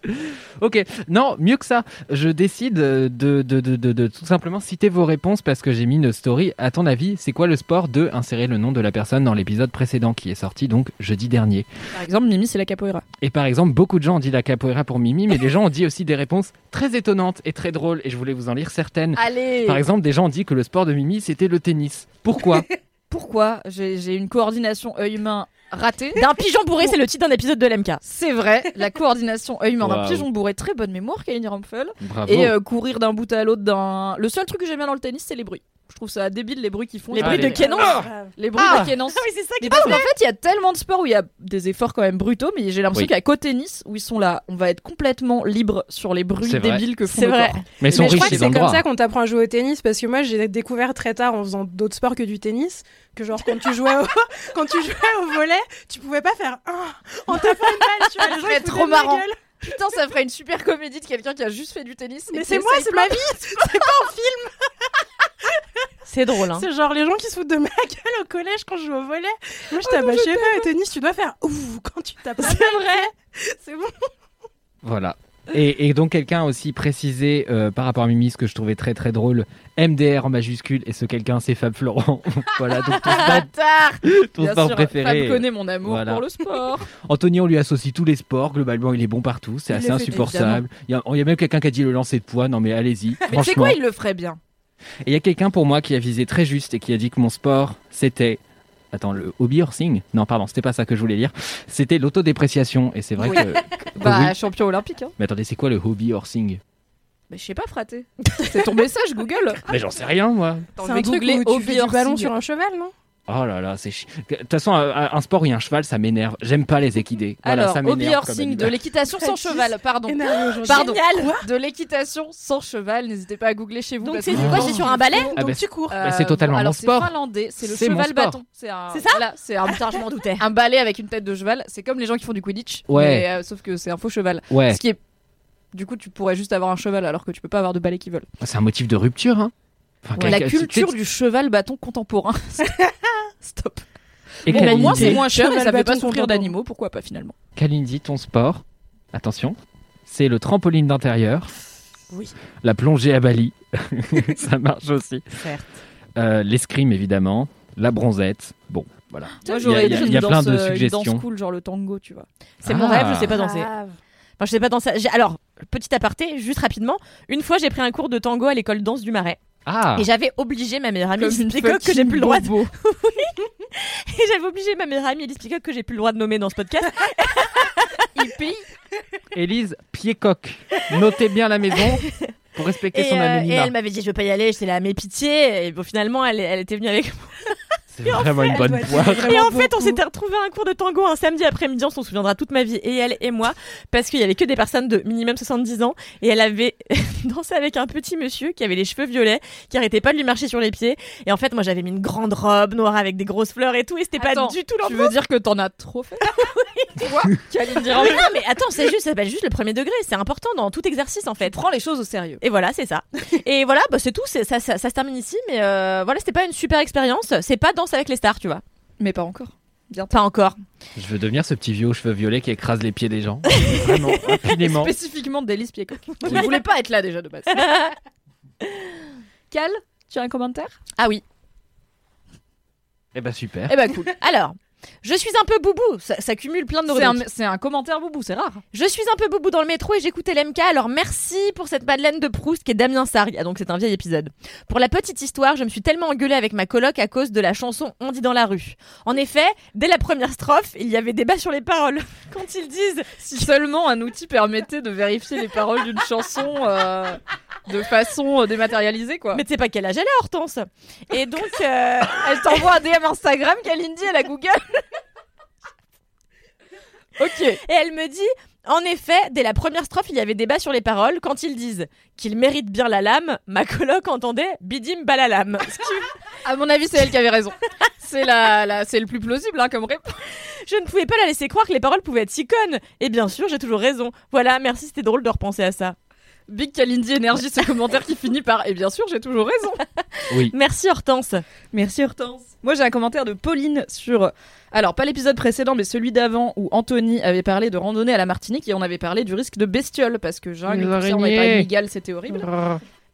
[SPEAKER 4] Ok, non, mieux que ça. Je décide de, de, de, de, de tout simplement citer vos réponses parce que j'ai mis une story. À ton avis, c'est quoi le sport de insérer le nom de la personne dans l'épisode précédent qui est sorti donc jeudi dernier?
[SPEAKER 1] Par exemple, Mimi, c'est la capoeira.
[SPEAKER 4] Et par exemple, beaucoup de gens ont dit la capoeira pour Mimi, mais des gens ont dit aussi des réponses très étonnantes et très drôles et je voulais vous en lire certaines.
[SPEAKER 1] Allez
[SPEAKER 4] Par exemple, des gens ont dit que le sport de Mimi c'était le tennis. Pourquoi?
[SPEAKER 1] Pourquoi? J'ai j'ai une coordination œil-main ratée
[SPEAKER 3] D'un pigeon bourré, c'est le titre d'un épisode de l'MK.
[SPEAKER 1] C'est vrai, la coordination œil-main d'un
[SPEAKER 4] Waouh.
[SPEAKER 1] pigeon bourré, très bonne mémoire, Kalini Rumpel.
[SPEAKER 4] Bravo.
[SPEAKER 1] Et euh, courir d'un bout à l'autre d'un. Le seul truc que j'aime bien dans le tennis, c'est les bruits. Je trouve ça débile les bruits qu'ils font.
[SPEAKER 3] Les
[SPEAKER 4] Ah,
[SPEAKER 3] bruits de
[SPEAKER 4] les-
[SPEAKER 3] Kenan.
[SPEAKER 1] Les bruits
[SPEAKER 4] Ah
[SPEAKER 1] de Kenan.
[SPEAKER 3] oui, c'est ça
[SPEAKER 1] Mais parce qu'en fait, il y a tellement de sports où il y a des efforts quand même brutaux, mais j'ai l'impression qu'à côté tennis, où ils sont là, on va être complètement libre sur les bruits
[SPEAKER 4] C'est vrai.
[SPEAKER 1] débiles que font
[SPEAKER 3] C'est vrai.
[SPEAKER 1] corps.
[SPEAKER 4] mais ils sont
[SPEAKER 2] je
[SPEAKER 4] riches,
[SPEAKER 2] crois que
[SPEAKER 4] ils ont
[SPEAKER 2] c'est comme ça qu'on t'apprend à jouer au tennis parce que moi j'ai découvert très tard en faisant d'autres sports que du tennis que genre quand tu jouais au, quand tu jouais au volet tu pouvais pas faire un en tapant une balle tu vois les gens
[SPEAKER 1] trop marrant. Putain, ça ferait une super comédie de quelqu'un qui a juste fait du tennis.
[SPEAKER 2] mais
[SPEAKER 1] qui
[SPEAKER 2] c'est moi c'est ma vie c'est pas un film
[SPEAKER 3] C'est drôle, hein.
[SPEAKER 2] c'est genre les gens qui se foutent de ma gueule au collège quand je joue au volet moi je bah je sais pas tennis tu dois faire ouh quand tu tapes
[SPEAKER 3] C'est vrai.
[SPEAKER 2] c'est bon
[SPEAKER 4] Voilà. Et, et donc quelqu'un a aussi précisé euh, par rapport à Mimi ce que je trouvais très très drôle, MDR en majuscule et ce quelqu'un c'est Fab Florent. voilà donc ton sport, ton
[SPEAKER 1] Bien
[SPEAKER 4] sport
[SPEAKER 1] sûr,
[SPEAKER 4] préféré.
[SPEAKER 1] Fab connaît mon amour
[SPEAKER 4] Voilà.
[SPEAKER 1] pour le sport.
[SPEAKER 4] Anthony on lui associe tous les sports, globalement il est bon partout, c'est assez insupportable. Il y, a, il y a même quelqu'un qui a dit le lancer de poids, non mais allez-y.
[SPEAKER 1] Mais tu sais
[SPEAKER 4] franchement.
[SPEAKER 1] quoi, il le ferait bien.
[SPEAKER 4] Et il y a quelqu'un pour moi qui a visé très juste et qui a dit que mon sport c'était Attends, le hobby horsing Non, pardon, c'était pas ça que je voulais lire. C'était l'autodépréciation. Et c'est vrai
[SPEAKER 1] Oui.
[SPEAKER 4] que. que
[SPEAKER 1] Bah,
[SPEAKER 4] oui.
[SPEAKER 1] champion olympique. Hein.
[SPEAKER 4] Mais attendez, c'est quoi le hobby horsing
[SPEAKER 1] Mais je sais pas, fraté. C'est ton message, Google.
[SPEAKER 4] Mais j'en sais rien, moi.
[SPEAKER 2] C'est un truc où tu
[SPEAKER 1] hobby
[SPEAKER 2] fais du ballon sur un cheval non?
[SPEAKER 4] Oh là là, c'est chi- De toute façon, un, un sport où il y a un cheval, ça m'énerve. J'aime pas les équidés. Voilà,
[SPEAKER 1] Alors,
[SPEAKER 4] ça
[SPEAKER 1] hobby horsing, de l'équitation sans cheval, pardon. Pardon.
[SPEAKER 3] Génial.
[SPEAKER 1] De l'équitation sans cheval, n'hésitez pas à googler chez vous.
[SPEAKER 3] Donc c'est
[SPEAKER 1] que
[SPEAKER 3] quoi, c'est sur un balai
[SPEAKER 4] Ah
[SPEAKER 2] donc
[SPEAKER 4] bah,
[SPEAKER 2] tu cours
[SPEAKER 4] Bah, c'est totalement
[SPEAKER 1] alors,
[SPEAKER 4] mon
[SPEAKER 1] c'est
[SPEAKER 4] sport.
[SPEAKER 1] finlandais, c'est le
[SPEAKER 4] C'est mon
[SPEAKER 1] cheval bâton. C'est
[SPEAKER 3] ça
[SPEAKER 1] voilà, C'est un,
[SPEAKER 3] Putain, je m'en doutais.
[SPEAKER 1] un balai avec une tête de cheval. C'est comme les gens qui font du Quidditch.
[SPEAKER 4] Ouais.
[SPEAKER 1] mais, euh, sauf que c'est un faux cheval.
[SPEAKER 4] Ouais,
[SPEAKER 1] Ce qui est. Du coup, tu pourrais juste avoir un cheval alors que tu peux pas avoir de balai qui vole.
[SPEAKER 4] c'est un motif de rupture. Hein. Enfin,
[SPEAKER 1] La culture
[SPEAKER 4] tu-
[SPEAKER 1] du cheval bâton contemporain. Stop.
[SPEAKER 4] Et
[SPEAKER 1] Bon, au moins, c'est moins cher et ça fait
[SPEAKER 2] bâton
[SPEAKER 1] pas souffrir d'animaux. Pourquoi pas finalement
[SPEAKER 4] Kalindi, ton sport, attention, c'est le trampoline d'intérieur.
[SPEAKER 3] Oui.
[SPEAKER 4] La plongée à Bali, ça marche aussi.
[SPEAKER 3] Certes.
[SPEAKER 4] Euh, L'escrime, évidemment. La bronzette. Bon, voilà.
[SPEAKER 1] Moi,
[SPEAKER 4] Il y
[SPEAKER 1] j'aurais
[SPEAKER 4] a- il y a-
[SPEAKER 1] dit
[SPEAKER 4] il y a
[SPEAKER 1] une
[SPEAKER 4] plein
[SPEAKER 1] danse,
[SPEAKER 4] de
[SPEAKER 1] euh, une
[SPEAKER 4] suggestions.
[SPEAKER 1] danse cool, genre le tango, tu vois.
[SPEAKER 3] C'est mon
[SPEAKER 4] Ah.
[SPEAKER 3] rêve, je sais pas danser.
[SPEAKER 2] Grave.
[SPEAKER 3] Enfin, je sais pas danser. J'ai- Alors, petit aparté, juste rapidement. Une fois, j'ai pris un cours de tango à l'école danse du Marais.
[SPEAKER 4] Ah
[SPEAKER 3] Et j'avais obligé ma meilleure amie
[SPEAKER 1] Comme
[SPEAKER 3] Elise Peacock que j'ai plus le droit de... Et j'avais obligé ma meilleure amie Elise Peacock que j'ai plus le droit de nommer dans ce podcast.
[SPEAKER 1] Hippie.
[SPEAKER 4] Élise Piécoq. Notez bien la maison pour respecter
[SPEAKER 3] Et,
[SPEAKER 4] son
[SPEAKER 3] euh, et
[SPEAKER 4] anonymat.
[SPEAKER 3] elle m'avait dit je veux pas y aller, j'étais là mais pitié. Et bon, finalement elle, elle était venue avec moi.
[SPEAKER 4] C'est vraiment une bonne
[SPEAKER 2] doit être
[SPEAKER 4] poire.
[SPEAKER 2] vraiment
[SPEAKER 3] Et en fait on s'était retrouvé un cours de tango un samedi après-midi, on s'en souviendra toute ma vie et elle et moi parce qu'il y avait que des personnes de minimum 70 ans et elle avait dansé avec un petit monsieur qui avait les cheveux violets, qui arrêtait pas de lui marcher sur les pieds et en fait moi j'avais mis une grande robe noire avec des grosses fleurs et tout et c'était pas du tout
[SPEAKER 1] Tu
[SPEAKER 3] l'ambiance.
[SPEAKER 1] veux dire que t'en as trop fait? Toi, Kaline Diran,
[SPEAKER 3] Mais non mais attends c'est juste ça s'appelle juste le premier degré, c'est important dans tout exercice en fait.
[SPEAKER 1] prends les choses au sérieux.
[SPEAKER 3] Et voilà, c'est ça. Et voilà, bah, c'est tout. Ça, ça, ça se termine ici. Mais euh, voilà, c'était pas une super expérience. C'est pas danse avec les stars, tu vois.
[SPEAKER 1] Mais pas encore. Bientôt.
[SPEAKER 3] Pas encore.
[SPEAKER 4] Je veux devenir ce petit vieux aux cheveux violets qui écrase les pieds des gens. Vraiment, impunément.
[SPEAKER 1] Spécifiquement d'Élise Piecoq. Qui ne voulait pas être là déjà de base. Cal, tu as un commentaire?
[SPEAKER 3] Ah oui.
[SPEAKER 4] Eh ben super.
[SPEAKER 1] Eh ben cool.
[SPEAKER 3] Alors, je suis un peu boubou. Ça, ça cumule plein de
[SPEAKER 1] C'est un,
[SPEAKER 3] rubriques.
[SPEAKER 1] c'est un commentaire boubou, c'est rare.
[SPEAKER 3] Je suis un peu boubou dans le métro et j'écoutais l'MK. Alors merci pour cette Madeleine de Proust qui est Damien Sargue. Ah, donc c'est un vieil épisode. Pour la petite histoire, je me suis tellement engueulée avec ma coloc à cause de la chanson On dit dans la rue. En effet, dès la première strophe, il y avait débat sur les paroles. Quand ils disent
[SPEAKER 1] Si seulement un outil permettait de vérifier les paroles d'une chanson euh, de façon euh, dématérialisée, quoi.
[SPEAKER 3] Mais tu sais pas quel âge elle a, Hortense? Et donc, euh,
[SPEAKER 1] elle t'envoie un DM Instagram, Kalindi, elle a Google. ok.
[SPEAKER 3] Et elle me dit, en effet, dès la première strophe, il y avait débat sur les paroles. Quand ils disent qu'ils méritent bien la lame, ma coloc entendait bidim balalam. Ce qui-
[SPEAKER 1] À mon avis, c'est elle qui avait raison. C'est la, la- c'est le plus plausible hein, comme réponse.
[SPEAKER 3] Je ne pouvais pas la laisser croire que les paroles pouvaient être si connes. Et bien sûr, j'ai toujours raison. Voilà, merci, c'était drôle de repenser à ça.
[SPEAKER 1] Big Kalindi Énergie, ce commentaire qui finit par Et bien sûr, j'ai toujours raison.
[SPEAKER 4] Oui.
[SPEAKER 3] Merci Hortense.
[SPEAKER 1] Merci Hortense. Moi, j'ai un commentaire de Pauline sur. Alors, pas l'épisode précédent, mais celui d'avant où Anthony avait parlé de randonnée à la Martinique et on avait parlé du risque de bestiole parce que jungle, tout ça, on avait parlé de c'était horrible.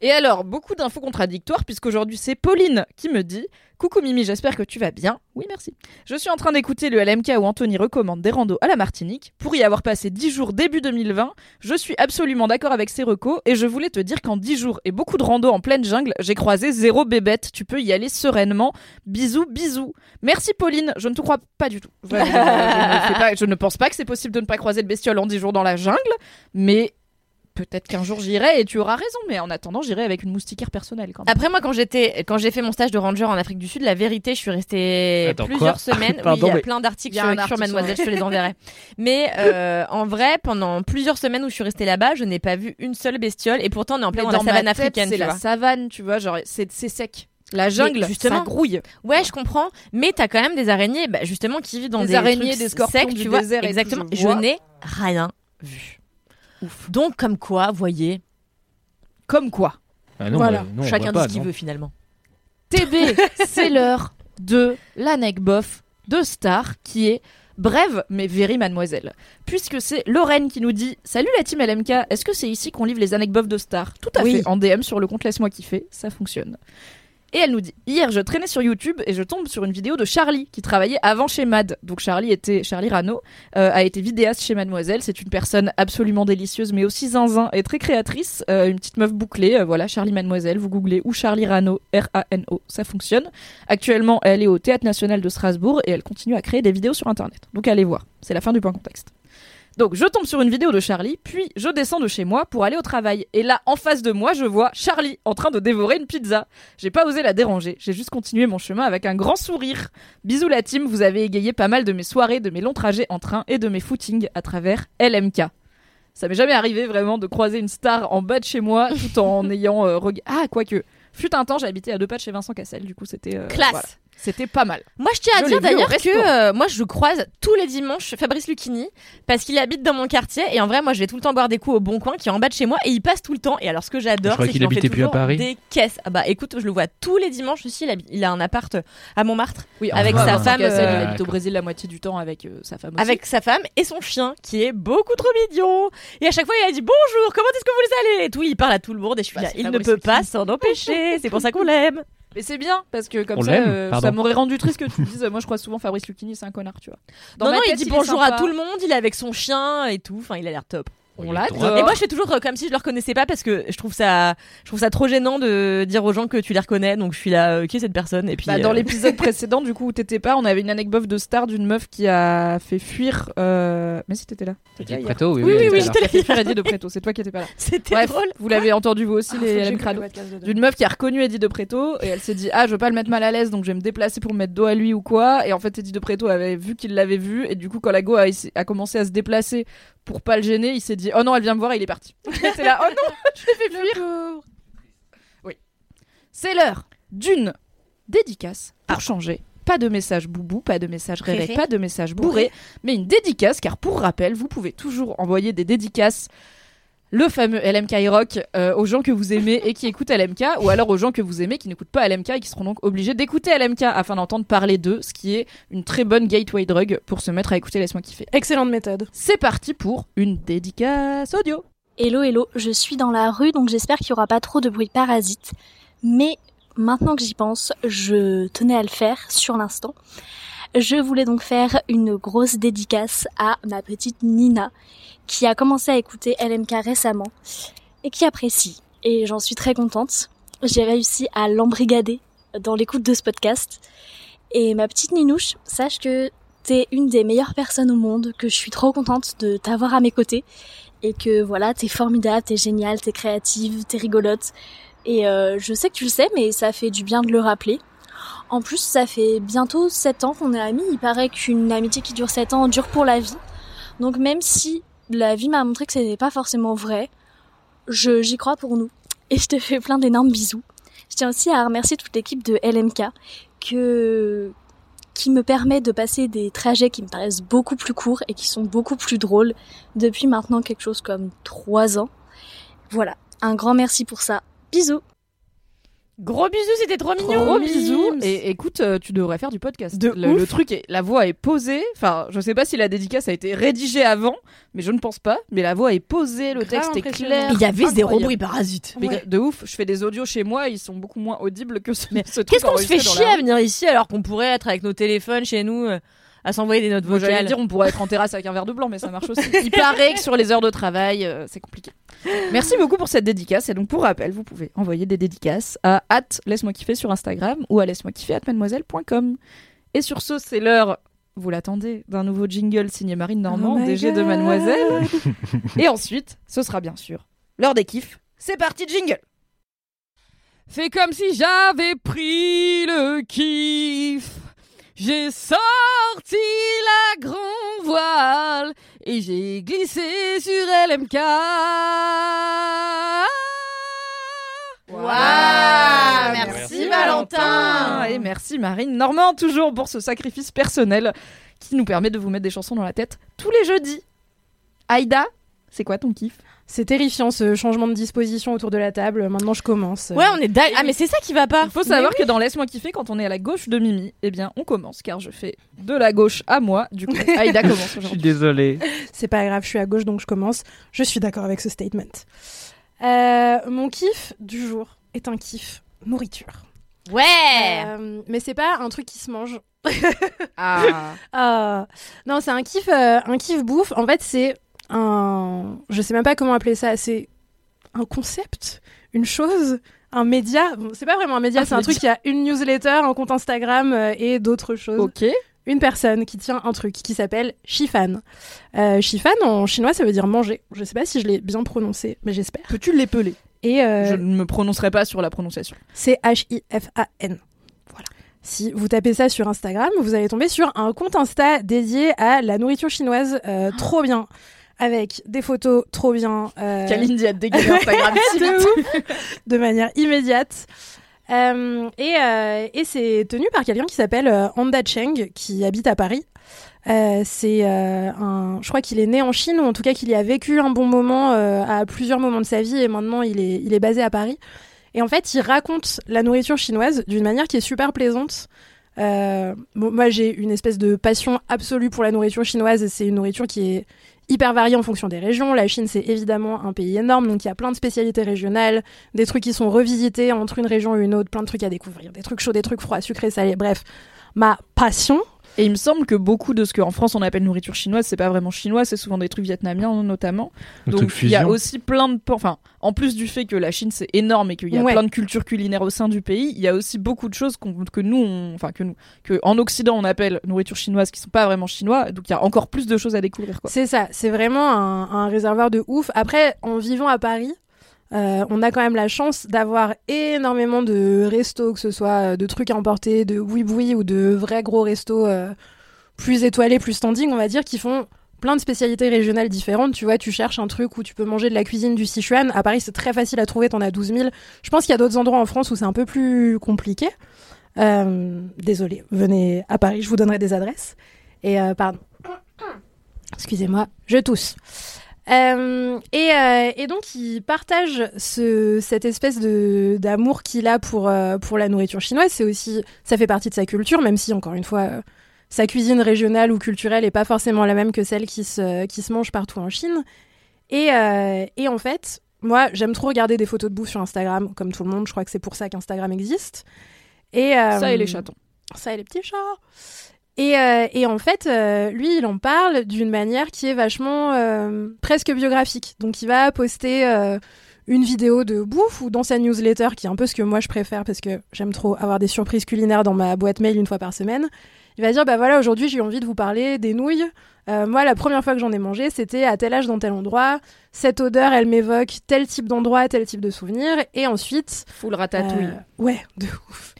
[SPEAKER 1] Et alors, beaucoup d'infos contradictoires, puisqu'aujourd'hui c'est Pauline qui me dit Coucou Mimi, j'espère que tu vas bien. Oui, merci. Je suis en train d'écouter le LMK où Anthony recommande des randos à la Martinique. Pour y avoir passé 10 jours début 2020, je suis absolument d'accord avec ces recos et je voulais te dire qu'en 10 jours et beaucoup de randos en pleine jungle, j'ai croisé zéro bébête. Tu peux y aller sereinement. Bisous, bisous. Merci Pauline, je ne te crois pas du tout. Je ne pense pas que c'est possible de ne pas croiser de bestiole en 10 jours dans la jungle, mais peut-être qu'un jour j'irai et tu auras raison, mais en attendant, j'irai avec une moustiquaire personnelle quand même.
[SPEAKER 3] Après moi, quand j'étais, quand j'ai fait mon stage de ranger en Afrique du Sud, la vérité, je suis restée
[SPEAKER 4] Attends,
[SPEAKER 3] plusieurs semaines.
[SPEAKER 4] Pardon,
[SPEAKER 3] oui, il y a
[SPEAKER 4] mais-
[SPEAKER 3] plein d'articles sur,
[SPEAKER 1] un
[SPEAKER 3] sur
[SPEAKER 1] article
[SPEAKER 3] Mademoiselle, je te les enverrai. mais euh, en vrai, pendant plusieurs semaines où je suis restée là-bas, je n'ai pas vu une seule bestiole. Et pourtant, on est en plein dans, la savane
[SPEAKER 1] tête,
[SPEAKER 3] africaine,
[SPEAKER 1] c'est la
[SPEAKER 3] vois.
[SPEAKER 1] savane, tu vois, genre c'est sec. La jungle,
[SPEAKER 3] justement,
[SPEAKER 1] ça grouille.
[SPEAKER 3] Ouais, je comprends. Mais t'as quand même des araignées, bah, justement, qui vivent dans
[SPEAKER 1] Des
[SPEAKER 3] des,
[SPEAKER 1] araignées,
[SPEAKER 3] trucs
[SPEAKER 1] des scorpions
[SPEAKER 3] secs,
[SPEAKER 1] du
[SPEAKER 3] tu vois.
[SPEAKER 1] désert
[SPEAKER 3] Exactement.
[SPEAKER 1] je
[SPEAKER 3] n'ai rien vu. Donc, comme quoi, voyez,
[SPEAKER 1] Comme quoi.
[SPEAKER 4] Ah non,
[SPEAKER 2] Voilà.
[SPEAKER 4] bah, non,
[SPEAKER 3] chacun
[SPEAKER 4] pas,
[SPEAKER 3] dit ce qu'il veut finalement.
[SPEAKER 1] TB, c'est l'heure de l'anecbof de Star qui est brève mais very mademoiselle. Puisque c'est Lorraine qui nous dit Salut la team LMK, est-ce que c'est ici qu'on livre les anecdotes de Star? Tout à
[SPEAKER 2] Oui.
[SPEAKER 1] fait, en DM sur le compte Laisse-moi kiffer, ça fonctionne. Et elle nous dit Hier, je traînais sur YouTube et je tombe sur une vidéo de Charlie qui travaillait avant chez Mad. Donc Charlie était Charlie Rano euh, a été vidéaste chez Mademoiselle. C'est une personne absolument délicieuse, mais aussi zinzin et très créatrice. Euh, une petite meuf bouclée. euh, voilà, Charlie Mademoiselle. Vous googlez ou Charlie Rano, R-A-N-O, ça fonctionne. Actuellement, elle est au Théâtre National de Strasbourg et elle continue à créer des vidéos sur Internet. Donc allez voir. C'est la fin du point contexte. Donc je tombe sur une vidéo de Charlie, puis je descends de chez moi pour aller au travail. Et là, en face de moi, je vois Charlie en train de dévorer une pizza. J'ai pas osé la déranger, j'ai juste continué mon chemin avec un grand sourire. Bisous la team, vous avez égayé pas mal de mes soirées, de mes longs trajets en train et de mes footings à travers LMK. Ça m'est jamais arrivé vraiment de croiser une star en bas de chez moi tout en ayant euh, Ah, quoique. Fut un temps, j'habitais à deux pas de chez Vincent Cassel, du coup c'était. euh,
[SPEAKER 3] Classe.
[SPEAKER 1] voilà. C'était pas mal.
[SPEAKER 3] Moi, je tiens à
[SPEAKER 1] Je
[SPEAKER 3] dire d'ailleurs que euh, moi, je croise tous les dimanches Fabrice Lucchini parce qu'il habite dans mon quartier et en vrai, moi, je vais tout le temps boire des coups au Bon Coin qui est en bas de chez moi et il passe tout le temps. Et alors, ce que j'adore, c'est
[SPEAKER 4] qu'il
[SPEAKER 3] qu'il en fait
[SPEAKER 4] habitait plus à
[SPEAKER 3] toujours
[SPEAKER 4] Paris.
[SPEAKER 3] des caisses. Ah bah, écoute, je le vois tous les dimanches aussi. Il, habite- il a un appart à Montmartre
[SPEAKER 1] Oui,
[SPEAKER 3] Avec
[SPEAKER 1] enfin,
[SPEAKER 3] sa femme,
[SPEAKER 1] Cassel,
[SPEAKER 3] euh,
[SPEAKER 1] il habite au. Brésil la moitié du temps avec euh, sa femme aussi.
[SPEAKER 3] avec sa femme et son chien qui est beaucoup trop mignon. Et à chaque fois, il a dit bonjour, comment est-ce que vous allez Et tout, il parle à tout le monde et je suis
[SPEAKER 1] Bah,
[SPEAKER 3] là, il ne peut pas s'en empêcher. C'est pour ça qu'on l'aime.
[SPEAKER 1] Mais c'est bien parce que comme
[SPEAKER 4] On
[SPEAKER 1] ça, euh, ça m'aurait rendu triste que tu me dises. euh, Moi, je crois souvent Fabrice Lucchini, c'est un connard, tu vois. Dans
[SPEAKER 3] non,
[SPEAKER 1] ma
[SPEAKER 3] non, il dit bonjour à tout le monde. Il est avec son chien et tout. Enfin, il a l'air top.
[SPEAKER 1] On l'adore.
[SPEAKER 3] Et moi, je fais toujours euh, comme si je le reconnaissais pas parce que je trouve ça, je trouve ça trop gênant de dire aux gens que tu les reconnais. Donc je suis là, euh, qui est cette personne Et puis
[SPEAKER 1] Bah, dans
[SPEAKER 3] euh,
[SPEAKER 1] l'épisode précédent, du coup, où t'étais pas, on avait une anecdote de star d'une meuf qui a fait fuir. euh, Mais si t'étais là. T'étais
[SPEAKER 4] oui,
[SPEAKER 3] Oui, oui, oui,
[SPEAKER 4] là.
[SPEAKER 3] j'étais là.
[SPEAKER 1] Eddie de Préto. C'est toi qui étais pas là.
[SPEAKER 3] c'était drôle.
[SPEAKER 1] vous l'avez entendu vous aussi,
[SPEAKER 2] Ah,
[SPEAKER 1] les. D'une meuf qui a reconnu Eddie de Préto et elle s'est dit ah je veux pas le mettre mal à l'aise donc je vais me déplacer pour me mettre dos à lui ou quoi et en fait Eddie de Préto avait vu qu'il l'avait vu et du coup quand la go a, a commencé à se déplacer pour pas le gêner il s'est dit oh non elle vient me voir et il est parti. C'est là oh non je l'ai fait fuir. c'est l'heure d'une dédicace pour changer. Pas de message boubou, pas de message Réré. pas de message bourré, mais une dédicace, car pour rappel, vous pouvez toujours envoyer des dédicaces le fameux LMK Rock euh, aux gens que vous aimez et qui écoutent LMK, ou alors aux gens que vous aimez qui n'écoutent pas LMK et qui seront donc obligés d'écouter LMK afin d'entendre parler d'eux, ce qui est une très bonne gateway drug pour se mettre à écouter Laisse-moi kiffer.
[SPEAKER 2] Excellente méthode.
[SPEAKER 1] C'est parti pour une dédicace audio.
[SPEAKER 5] Hello, hello, je suis dans la rue donc j'espère qu'il n'y aura pas trop de bruit parasite. Mais maintenant que j'y pense, je tenais à le faire sur l'instant. Je voulais donc faire une grosse dédicace à ma petite Nina qui a commencé à écouter LMK récemment et qui apprécie. Et j'en suis très contente. J'ai réussi à l'embrigader dans l'écoute de ce podcast. Et ma petite Ninouche, sache que t'es une des meilleures personnes au monde, que je suis trop contente de t'avoir à mes côtés et que voilà, t'es formidable, t'es géniale, t'es créative, t'es rigolote. Et euh, je sais que tu le sais, mais ça fait du bien de le rappeler. En plus, ça fait bientôt 7 ans qu'on est amis. Il paraît qu'une amitié qui dure 7 ans dure pour la vie. Donc même si la vie m'a montré que c'était pas forcément vrai, j'y crois pour nous. Et je te fais plein d'énormes bisous. Je tiens aussi à remercier toute l'équipe de LMK qui me permet de passer des trajets qui me paraissent beaucoup plus courts et qui sont beaucoup plus drôles depuis maintenant quelque chose comme 3 ans. Voilà, un grand merci pour ça. Bisous
[SPEAKER 3] Gros bisous, c'était trop mignon.
[SPEAKER 1] Gros bisous. Et écoute, euh, tu devrais faire du podcast.
[SPEAKER 3] De
[SPEAKER 1] le,
[SPEAKER 3] ouf.
[SPEAKER 1] le truc est, la voix est posée. Enfin, je sais pas si la dédicace a été rédigée avant, mais je ne pense pas. Mais la voix est posée, le
[SPEAKER 2] Grave
[SPEAKER 1] texte est clair.
[SPEAKER 3] Il y avait zéro bruit parasite.
[SPEAKER 1] Mais
[SPEAKER 2] Ouais.
[SPEAKER 1] de ouf, je fais des audios chez moi, ils sont beaucoup moins audibles que ce, ce truc
[SPEAKER 3] Qu'est-ce qu'on se fait chier à venir ici alors qu'on pourrait être avec nos téléphones chez nous euh, à s'envoyer des notes
[SPEAKER 1] Moi, J'allais
[SPEAKER 3] vocales
[SPEAKER 1] dire, on pourrait être en terrasse avec un verre de blanc, mais ça marche aussi. Il paraît que sur les heures de travail, euh, c'est compliqué. Merci beaucoup pour cette dédicace. Et donc, pour rappel, vous pouvez envoyer des dédicaces à laisse-moi kiffer sur Instagram ou à laisse-moi kiffer mademoiselle.com. Et sur ce, c'est l'heure, vous l'attendez, d'un nouveau jingle signé Marine Normand,
[SPEAKER 2] Oh
[SPEAKER 1] DG de
[SPEAKER 2] God.
[SPEAKER 1] Mademoiselle. Et ensuite, ce sera bien sûr l'heure des kiffs. C'est parti, jingle Fais comme si j'avais pris le kiff. J'ai sorti la grand voile et j'ai glissé sur LMK.
[SPEAKER 3] Waouh, merci Valentin.
[SPEAKER 1] Et merci Marine Normand toujours pour ce sacrifice personnel qui nous permet de vous mettre des chansons dans la tête tous les jeudis. Aïda, c'est quoi ton kiff?
[SPEAKER 2] C'est terrifiant ce changement de disposition autour de la table. Maintenant, je commence.
[SPEAKER 3] Ouais, on est d'accord. Ah, mais c'est ça qui va pas.
[SPEAKER 1] Il faut savoir que dans Laisse-moi kiffer, quand on est à la gauche de Mimi, eh bien on commence car je fais de la gauche à moi. Du coup, Aïda commence
[SPEAKER 4] Je suis
[SPEAKER 1] aujourd'hui.
[SPEAKER 4] désolé.
[SPEAKER 2] C'est pas grave, je suis à gauche donc je commence. Je suis d'accord avec ce statement. Euh, mon kiff du jour est un kiff nourriture.
[SPEAKER 3] Ouais.
[SPEAKER 2] Euh, mais c'est pas un truc qui se mange.
[SPEAKER 1] Ah.
[SPEAKER 2] Ah. non, c'est un kiff, euh, un kiff bouffe. En fait, c'est un, je sais même pas comment appeler ça. C'est un concept, une chose, un média. Bon, c'est pas vraiment un média,
[SPEAKER 1] Un
[SPEAKER 2] c'est un
[SPEAKER 1] média.
[SPEAKER 2] truc qui a une newsletter, un compte Instagram euh, et d'autres choses.
[SPEAKER 1] Ok.
[SPEAKER 2] Une personne qui tient un truc qui s'appelle Shifan. Euh, Shifan en chinois, ça veut dire manger. Je sais pas si je l'ai bien prononcé, mais j'espère.
[SPEAKER 1] Peux-tu l'épeler
[SPEAKER 2] Et euh,
[SPEAKER 1] Je ne me prononcerai pas sur la prononciation.
[SPEAKER 2] c'est H-I-F-A-N. Voilà. Si vous tapez ça sur Instagram, vous allez tomber sur un compte Insta dédié à la nourriture chinoise euh, trop bien. Avec des photos trop bien. euh,
[SPEAKER 1] Kalindi a dégagé Instagram
[SPEAKER 2] de de manière immédiate. Euh, et euh, et c'est tenu par quelqu'un qui s'appelle euh, Anda Cheng, qui habite à Paris. Euh, c'est un, je crois qu'il est né en Chine ou en tout cas qu'il y a vécu un bon moment à plusieurs moments de sa vie et maintenant il est, il est basé à Paris. Et en fait, il raconte la nourriture chinoise d'une manière qui est super plaisante. Bon, moi, j'ai une espèce de passion absolue pour la nourriture chinoise. C'est une nourriture qui est hyper variée en fonction des régions. La Chine, c'est évidemment un pays énorme, donc il y a plein de spécialités régionales, des trucs qui sont revisités entre une région et une autre, plein de trucs à découvrir, des trucs chauds, des trucs froids, sucrés, salés, bref. Ma passion,
[SPEAKER 1] Et il me semble que beaucoup de ce qu'en France on appelle nourriture chinoise, c'est pas vraiment chinois, c'est souvent des trucs vietnamiens notamment.
[SPEAKER 4] Le
[SPEAKER 1] Donc il y a aussi plein de, enfin, en plus du fait que la Chine c'est énorme et qu'il y a
[SPEAKER 2] Ouais.
[SPEAKER 1] plein de cultures culinaires au sein du pays, il y a aussi beaucoup de choses qu'on- que nous, on- enfin que nous, que en Occident on appelle nourriture chinoise qui sont pas vraiment chinois. Donc il y a encore plus de choses à découvrir. Quoi.
[SPEAKER 2] C'est ça, c'est vraiment un, un réservoir de ouf. Après, en vivant à Paris, euh, on a quand même la chance d'avoir énormément de restos, que ce soit euh, de trucs à emporter, de oui-boui ou de vrais gros restos euh, plus étoilés, plus standing, on va dire, qui font plein de spécialités régionales différentes. Tu vois, tu cherches un truc où tu peux manger de la cuisine du Sichuan. À Paris, c'est très facile à trouver, t'en as 12 000. Je pense qu'il y a d'autres endroits en France où c'est un peu plus compliqué. Euh, désolé, venez à Paris, je vous donnerai des adresses. Et pardon. Excusez-moi, je tousse. Euh, et, euh, et donc, il partage ce, cette espèce de d'amour qu'il a pour euh, pour la nourriture chinoise. C'est aussi, ça fait partie de sa culture, même si encore une fois, sa cuisine régionale ou culturelle est pas forcément la même que celle qui se qui se mange partout en Chine. Et et en fait, moi, j'aime trop regarder des photos de bouffe sur Instagram, comme tout le monde. Je crois que c'est pour ça qu'Instagram existe. Et
[SPEAKER 1] Ça et les chatons.
[SPEAKER 2] ça et les petits chats. Et, euh, et en fait, euh, lui, il en parle d'une manière qui est vachement euh, presque biographique. Donc, il va poster euh, une vidéo de bouffe ou dans sa newsletter, qui est un peu ce que moi je préfère parce que j'aime trop avoir des surprises culinaires dans ma boîte mail une fois par semaine. Il va dire, bah voilà, aujourd'hui j'ai envie de vous parler des nouilles. Euh, moi, la première fois que j'en ai mangé, c'était à tel âge dans tel endroit. Cette odeur, elle m'évoque tel type d'endroit, tel type de souvenir. Et ensuite,
[SPEAKER 1] Full ratatouille.
[SPEAKER 2] euh, ouais, de ouf.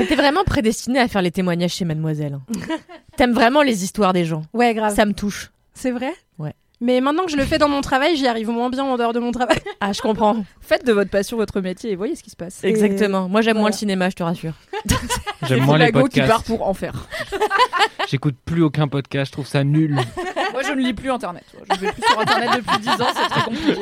[SPEAKER 3] T'étais vraiment prédestiné à faire les témoignages chez Mademoiselle. hein. T'aimes vraiment les histoires des gens.
[SPEAKER 2] Ouais, grave.
[SPEAKER 3] Ça me touche.
[SPEAKER 2] C'est vrai?
[SPEAKER 3] Ouais.
[SPEAKER 2] Mais maintenant que je le fais dans mon travail, j'y arrive moins bien en dehors de mon travail.
[SPEAKER 3] Ah, je comprends.
[SPEAKER 1] Faites de votre passion votre métier et voyez ce qui se passe.
[SPEAKER 3] Exactement. Moi, j'aime moins le cinéma, je te rassure.
[SPEAKER 4] J'aime moins les
[SPEAKER 1] Lago qui part
[SPEAKER 4] podcasts.
[SPEAKER 1] pour en faire.
[SPEAKER 4] J'écoute plus aucun podcast, je trouve ça nul.
[SPEAKER 1] Moi je ne lis plus internet. Je vais plus sur internet depuis 10 ans, c'est très compliqué.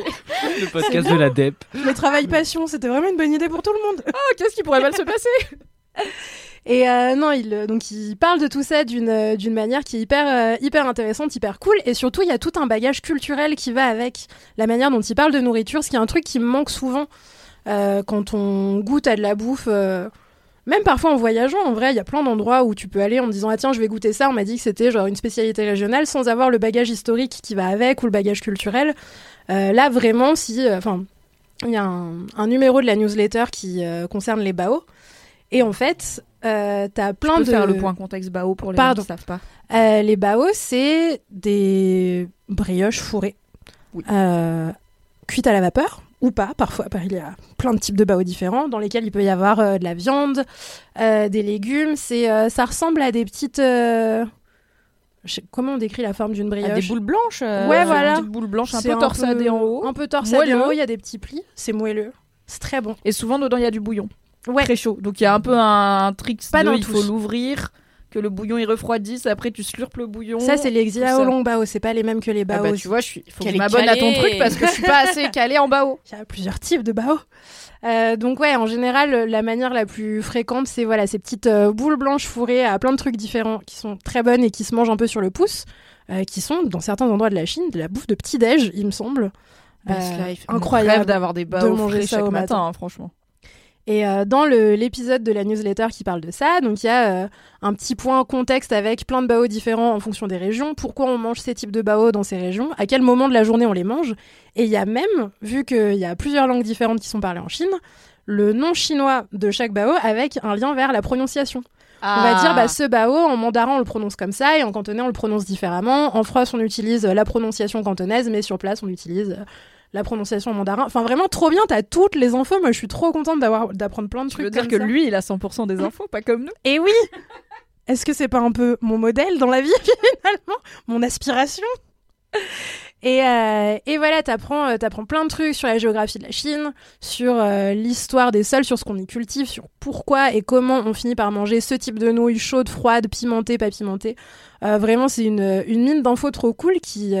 [SPEAKER 4] Le podcast de la DEP.
[SPEAKER 2] Le travail passion, c'était vraiment une bonne idée pour tout le monde.
[SPEAKER 1] Oh, qu'est-ce qui pourrait mal se passer?
[SPEAKER 2] Et euh, non, il euh, donc il parle de tout ça d'une euh, d'une manière qui est hyper hyper intéressante, hyper cool. Et surtout, il y a tout un bagage culturel qui va avec la manière dont il parle de nourriture, ce qui est un truc qui me manque souvent quand on goûte à de la bouffe. même parfois en voyageant, en vrai, il y a plein d'endroits où tu peux aller en me disant ah tiens je vais goûter ça. On m'a dit que c'était genre une spécialité régionale sans avoir le bagage historique qui va avec ou le bagage culturel. Là vraiment, si enfin il y a un, un numéro de la newsletter qui concerne les bao. Et en fait, euh, t'as plein
[SPEAKER 1] Plein
[SPEAKER 2] de
[SPEAKER 1] de faire le point contexte Bao pour les
[SPEAKER 2] Pardon.
[SPEAKER 1] gens qui savent pas.
[SPEAKER 2] Euh, les bao, c'est des brioches fourrées,
[SPEAKER 1] Oui.
[SPEAKER 2] Euh, cuites à la vapeur ou pas. Parfois, il y a plein de types de bao différents dans lesquels il peut y avoir euh, de la viande, des légumes. C'est, ça ressemble à des petites. comment on décrit la forme d'une brioche
[SPEAKER 3] Ah, des boules blanches.
[SPEAKER 2] Ouais, voilà.
[SPEAKER 1] Une petite boule blanche un peu torsadée en haut.
[SPEAKER 2] Un peu torsadée en haut. Il y a des petits plis. C'est moelleux. C'est très bon.
[SPEAKER 1] Et souvent dedans il y a du bouillon.
[SPEAKER 2] Ouais.
[SPEAKER 1] Très chaud. Donc il y a un peu un trick
[SPEAKER 2] Pas
[SPEAKER 1] de il faut l'ouvrir, que le bouillon il refroidisse, après tu slurpes le bouillon.
[SPEAKER 2] Ça, c'est les
[SPEAKER 1] tout
[SPEAKER 2] Xiao
[SPEAKER 1] ça.
[SPEAKER 2] Long Bao. C'est pas les mêmes que les
[SPEAKER 1] Ah
[SPEAKER 2] bao.
[SPEAKER 1] bah tu vois, je suis faut que je m'abonne à ton truc parce que je suis pas assez calée en Bao.
[SPEAKER 2] Il y a plusieurs types de bao. Euh, donc ouais, en général, la manière la plus fréquente, c'est voilà ces petites euh, boules blanches fourrées à plein de trucs différents qui sont très bonnes et qui se mangent un peu sur le pouce, euh, qui sont dans certains endroits de la Chine de la bouffe de petit déj, il me semble.
[SPEAKER 1] Best life.
[SPEAKER 2] incroyable.
[SPEAKER 1] D'avoir des Bao
[SPEAKER 2] de manger
[SPEAKER 1] frais
[SPEAKER 2] ça
[SPEAKER 1] chaque
[SPEAKER 2] au
[SPEAKER 1] matin,
[SPEAKER 2] matin.
[SPEAKER 1] hein, franchement.
[SPEAKER 2] Et euh, dans l'épisode de la newsletter qui parle de ça, donc il y a euh, un petit point contexte avec plein de bao différents en fonction des régions, pourquoi on mange ces types de bao dans ces régions, à quel moment de la journée on les mange? Et il y a même, vu qu'il y a plusieurs langues différentes qui sont parlées en Chine, le nom chinois de chaque bao avec un lien vers la prononciation. On va dire, bah, ce bao, en mandarin, on le prononce comme ça, et en cantonais, on le prononce différemment. En France, on utilise euh, la prononciation cantonaise, mais sur place, on utilise la prononciation en mandarin. Enfin, vraiment, trop bien, t'as toutes les infos. Moi, je suis trop contente d'avoir, d'apprendre plein de
[SPEAKER 1] Tu
[SPEAKER 2] trucs.
[SPEAKER 1] veux dire
[SPEAKER 2] comme
[SPEAKER 1] que
[SPEAKER 2] ça.
[SPEAKER 1] lui, il a 100% des infos, pas comme nous
[SPEAKER 2] Et oui Est-ce que c'est pas un peu mon modèle dans la vie, finalement? Mon aspiration? Et, euh, et voilà, t'apprends, euh, t'apprends plein de trucs sur la géographie de la Chine, sur euh, l'histoire des sols, sur ce qu'on y cultive, sur pourquoi et comment on finit par manger ce type de nouilles chaudes, froides, pimentées, pas pimentées. Vraiment, c'est une, une mine d'infos trop cool qui,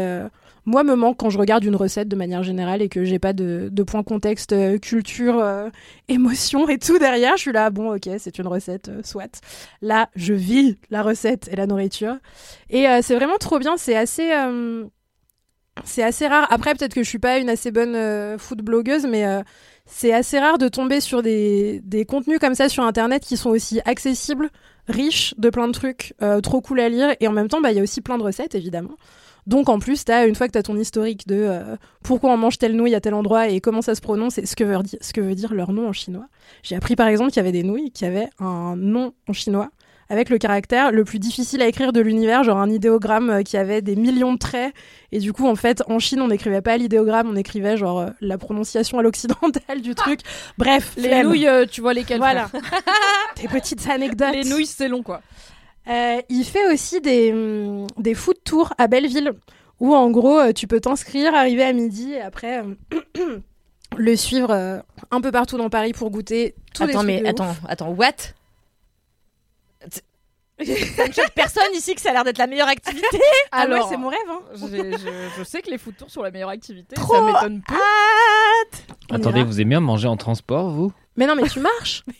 [SPEAKER 2] moi, me manque quand je regarde une recette de manière générale et que j'ai pas de, de point contexte, euh, culture, euh, émotion et tout derrière. Je suis là, bon, ok, c'est une recette, euh, soit. Là, je vis la recette et la nourriture. Et c'est vraiment trop bien, c'est assez... c'est assez rare. Après, peut-être que je suis pas une assez bonne food blogueuse, mais c'est assez rare de tomber sur des, des contenus comme ça sur Internet qui sont aussi accessibles, riches de plein de trucs, trop cool à lire. Et en même temps, bah, il y a aussi plein de recettes, évidemment. Donc en plus, as, une fois que tu as ton historique de euh, pourquoi on mange telle nouille à tel endroit et comment ça se prononce et ce que veut, dire, ce que veut dire leur nom en chinois. J'ai appris par exemple qu'il y avait des nouilles qui avaient un nom en chinois avec le caractère le plus difficile à écrire de l'univers, genre un idéogramme euh, qui avait des millions de traits. Et du coup, en fait, en Chine, on n'écrivait pas l'idéogramme, on écrivait genre euh, la prononciation à l'occidentale du truc. Bref,
[SPEAKER 1] Les
[SPEAKER 2] flemme.
[SPEAKER 1] nouilles, euh, tu vois lesquelles
[SPEAKER 2] Voilà. Des petites anecdotes.
[SPEAKER 1] Les nouilles, c'est long quoi.
[SPEAKER 2] Euh, il fait aussi des, hum, des food tours à Belleville, où en gros, euh, tu peux t'inscrire, arriver à midi et après euh, le suivre euh, un peu partout dans Paris pour goûter tous les
[SPEAKER 3] Attends,
[SPEAKER 2] trucs
[SPEAKER 3] mais
[SPEAKER 2] de ouf.
[SPEAKER 3] attends, attends, what? Ça ne choque personne ici que ça a l'air d'être la meilleure activité.
[SPEAKER 2] Ah ouais,
[SPEAKER 1] Alors,
[SPEAKER 2] c'est mon rêve. Hein.
[SPEAKER 1] j'ai- je, je sais que les food tours sont la meilleure activité.
[SPEAKER 2] Trop
[SPEAKER 1] ça m'étonne peu.
[SPEAKER 2] On
[SPEAKER 4] Attendez,
[SPEAKER 2] ira.
[SPEAKER 4] vous aimez bien manger en transport, vous?
[SPEAKER 2] Mais non, mais tu marches.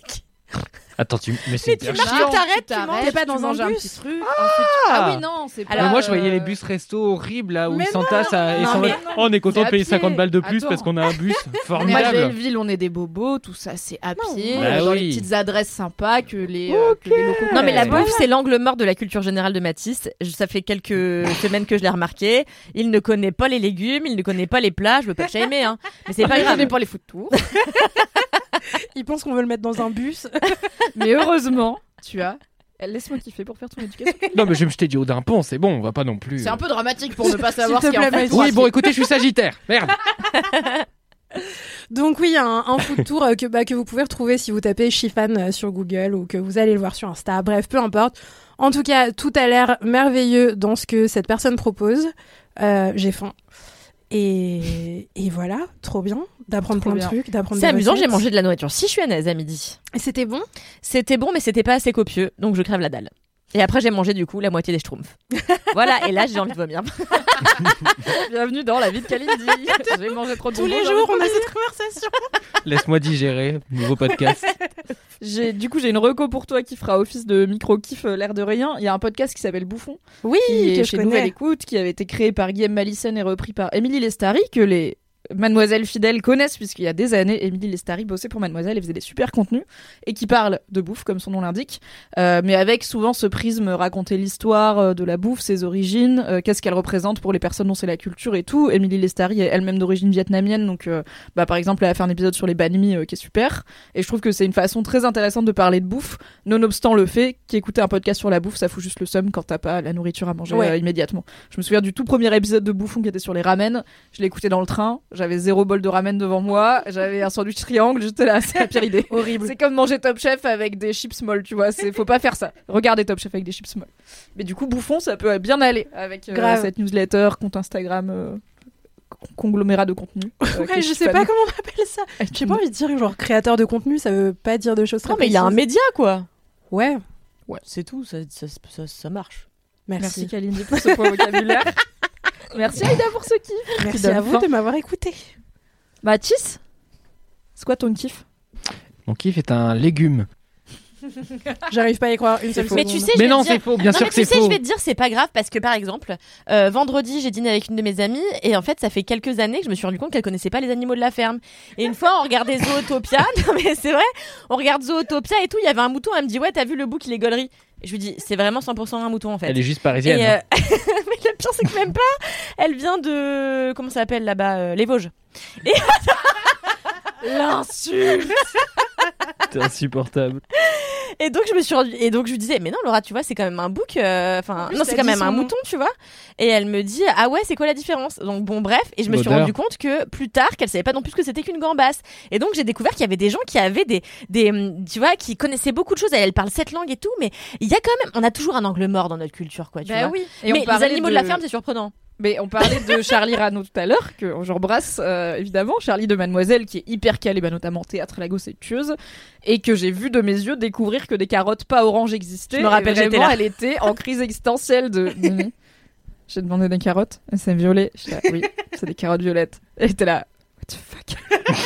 [SPEAKER 4] Attends, tu... mais c'est
[SPEAKER 3] tu
[SPEAKER 4] hyper
[SPEAKER 3] marches,
[SPEAKER 4] chiant.
[SPEAKER 3] tu t'arrêtes, tu
[SPEAKER 1] t'arrêtes,
[SPEAKER 2] T'es pas
[SPEAKER 1] tu
[SPEAKER 2] dans un
[SPEAKER 1] manges un
[SPEAKER 2] bus.
[SPEAKER 1] petit truc. ensuite- Ah oui, non, c'est pas.
[SPEAKER 3] Alors,
[SPEAKER 4] Mais moi, je voyais
[SPEAKER 1] euh,
[SPEAKER 4] les bus resto horribles là où
[SPEAKER 2] Mais
[SPEAKER 4] ils s'entassent à...
[SPEAKER 2] non, mais
[SPEAKER 4] Oh, on est content de
[SPEAKER 1] à
[SPEAKER 4] payer
[SPEAKER 1] pied.
[SPEAKER 4] 50 balles de plus
[SPEAKER 1] Attends.
[SPEAKER 4] parce qu'on a un bus
[SPEAKER 1] Moi,
[SPEAKER 4] formidable.
[SPEAKER 1] Belleville, on est des bobos, tout ça, c'est à pied,
[SPEAKER 4] Bah
[SPEAKER 1] dans
[SPEAKER 4] oui.
[SPEAKER 1] les petites adresses sympas que les, euh, que les locaux.
[SPEAKER 3] Non mais la bouffe c'est l'angle mort de la culture générale de Matisse. Ça fait quelques semaines que je l'ai remarqué. Il ne connaît pas les légumes, il ne connaît pas les plats. Je veux pas le shamer hein, mais c'est pas grave.
[SPEAKER 1] connais pas les food tours.
[SPEAKER 2] Il pense qu'on veut le mettre dans un bus.
[SPEAKER 1] Mais heureusement, tu as. Laisse-moi kiffer pour faire ton éducation.
[SPEAKER 4] Non, mais je vais me jeter du haut d'un pont, c'est bon, on va pas non plus.
[SPEAKER 1] C'est un peu dramatique pour ne pas savoir ce qu'il y a en fait.
[SPEAKER 4] Oui, bon, écoutez, je suis Sagittaire. Merde.
[SPEAKER 2] Donc oui, il y a un, un food tour euh, que, bah, que vous pouvez retrouver si vous tapez Chifan euh, sur Google ou que vous allez le voir sur Insta. Bref, peu importe. En tout cas, tout a l'air merveilleux dans ce que cette personne propose. Euh, J'ai faim. Et, et voilà, trop bien d'apprendre plein
[SPEAKER 1] bien.
[SPEAKER 2] de trucs, d'apprendre
[SPEAKER 3] C'est amusant, j'ai mangé de la nourriture sichuanaise à midi.
[SPEAKER 2] Et c'était bon?
[SPEAKER 3] C'était bon mais c'était pas assez copieux, donc je crève la dalle. Et après j'ai mangé du coup la moitié des schtroumpfs. voilà, et là j'ai envie de vomir.
[SPEAKER 1] Bienvenue dans la vie de Kalindi. Je vais manger trop de
[SPEAKER 2] Tous les
[SPEAKER 1] j'ai
[SPEAKER 2] jours, on a cette conversation.
[SPEAKER 4] Laisse-moi digérer. Nouveau podcast.
[SPEAKER 1] J'ai du coup j'ai une reco pour toi qui fera office de micro kiff euh, l'air de rien. Il y a un podcast qui s'appelle Bouffon
[SPEAKER 2] Oui,
[SPEAKER 1] qui est
[SPEAKER 2] que je
[SPEAKER 1] chez Nouvelle
[SPEAKER 2] connais.
[SPEAKER 1] Écoute qui avait été créé par Guillaume Malissen et repris par Émilie Lestari que les Mademoiselle fidèles connaissent puisqu'il y a des années Émilie Lestari bossait pour Mademoiselle et faisait des super contenus et qui parle de bouffe comme son nom l'indique. Euh, mais avec souvent ce prisme raconter l'histoire euh, de la bouffe ses origines euh, qu'est-ce qu'elle représente pour les personnes dont c'est la culture et tout. Émilie Lestari est elle-même d'origine vietnamienne donc euh, bah, par exemple elle a fait un épisode sur les banh mi qui est super. Et je trouve que c'est une façon très intéressante de parler de bouffe nonobstant le fait qu'écouter un podcast sur la bouffe ça fout juste le seum quand t'as pas la nourriture à manger
[SPEAKER 2] Ouais.
[SPEAKER 1] immédiatement. Je me souviens du tout premier épisode de Bouffon qui était sur les ramen. Je l'ai écouté dans le train j'avais zéro bol de ramen devant moi j'avais un sandwich triangle j'étais là c'est la pire idée
[SPEAKER 2] Horrible.
[SPEAKER 1] c'est comme manger Top Chef avec des chips molles, tu vois. C'est faut pas faire ça. Regardez Top Chef avec des chips molles. Mais du coup, Bouffon, ça peut bien aller avec euh,
[SPEAKER 2] Grave.
[SPEAKER 1] cette newsletter, compte Instagram, euh, conglomérat de contenu. euh,
[SPEAKER 2] Ouais, je sais pas comment on appelle ça. J'ai pas envie de dire genre créateur de contenu, ça veut pas dire de choses très
[SPEAKER 3] Non mais il y a un média quoi.
[SPEAKER 2] Ouais,
[SPEAKER 3] C'est tout, ça, ça, ça, ça marche.
[SPEAKER 2] merci.
[SPEAKER 1] Merci Kalindi pour ce point vocabulaire. Merci Aïda pour ce kiff.
[SPEAKER 2] Merci à vous de m'avoir écouté.
[SPEAKER 1] Mathis, c'est quoi ton kiff?
[SPEAKER 4] Mon kiff est un légume.
[SPEAKER 2] J'arrive pas à y croire une seule
[SPEAKER 3] Mais
[SPEAKER 2] seconde.
[SPEAKER 3] tu sais, je
[SPEAKER 4] Mais
[SPEAKER 3] vais
[SPEAKER 4] non,
[SPEAKER 3] te dire-
[SPEAKER 4] c'est faux. Bien
[SPEAKER 3] non,
[SPEAKER 4] sûr
[SPEAKER 3] mais
[SPEAKER 4] que
[SPEAKER 3] tu
[SPEAKER 4] c'est
[SPEAKER 3] sais,
[SPEAKER 4] faux.
[SPEAKER 3] je vais te dire, c'est pas grave parce que par exemple, euh, vendredi, j'ai dîné avec une de mes amies et en fait, ça fait quelques années que je me suis rendu compte qu'elle connaissait pas les animaux de la ferme. Et une fois, on regardait Zootopia, non mais c'est vrai, on regarde Zootopia et tout, il y avait un mouton, elle me dit, ouais, t'as vu le bouc, il est gaulerie. Et je lui dis, c'est vraiment 100% un mouton en fait.
[SPEAKER 4] Elle est juste
[SPEAKER 3] Et,
[SPEAKER 4] parisienne. hein.
[SPEAKER 3] euh, mais le pire, c'est que même pas, elle vient de, comment ça s'appelle là-bas, euh, les Vosges.
[SPEAKER 1] L'insulte
[SPEAKER 4] C'est insupportable.
[SPEAKER 3] Et donc je me suis rendu et donc je lui disais mais non Laura tu vois c'est quand même un bouc euh, enfin non c'est quand même un mouton tu vois. Et elle me dit ah ouais c'est quoi la différence? Donc bon bref et je me suis rendu compte que plus tard qu'elle savait pas non plus que c'était qu'une gambasse. Et donc j'ai découvert qu'il y avait des gens qui avaient des des hum, tu vois qui connaissaient beaucoup de choses. Elle, elle parle sept langues et tout mais il y a quand même on a toujours un angle mort dans notre culture quoi tu
[SPEAKER 1] Bah
[SPEAKER 3] vois.
[SPEAKER 1] oui. Et
[SPEAKER 3] mais
[SPEAKER 1] on
[SPEAKER 3] les animaux de... la ferme c'est surprenant
[SPEAKER 1] Mais on parlait de Charlie Rano tout à l'heure, que j'embrasse euh, évidemment. Charlie de Mademoiselle, qui est hyper calé, bah, notamment théâtre Lagos et tueuse, et que j'ai vu de mes yeux découvrir que des carottes pas oranges existaient.
[SPEAKER 3] Je me rappelle,
[SPEAKER 1] Et vraiment,
[SPEAKER 3] là.
[SPEAKER 1] elle était en crise existentielle de. J'ai demandé des carottes, c'est violet. Là, oui, c'est des carottes violettes. Elle était là. What the fuck?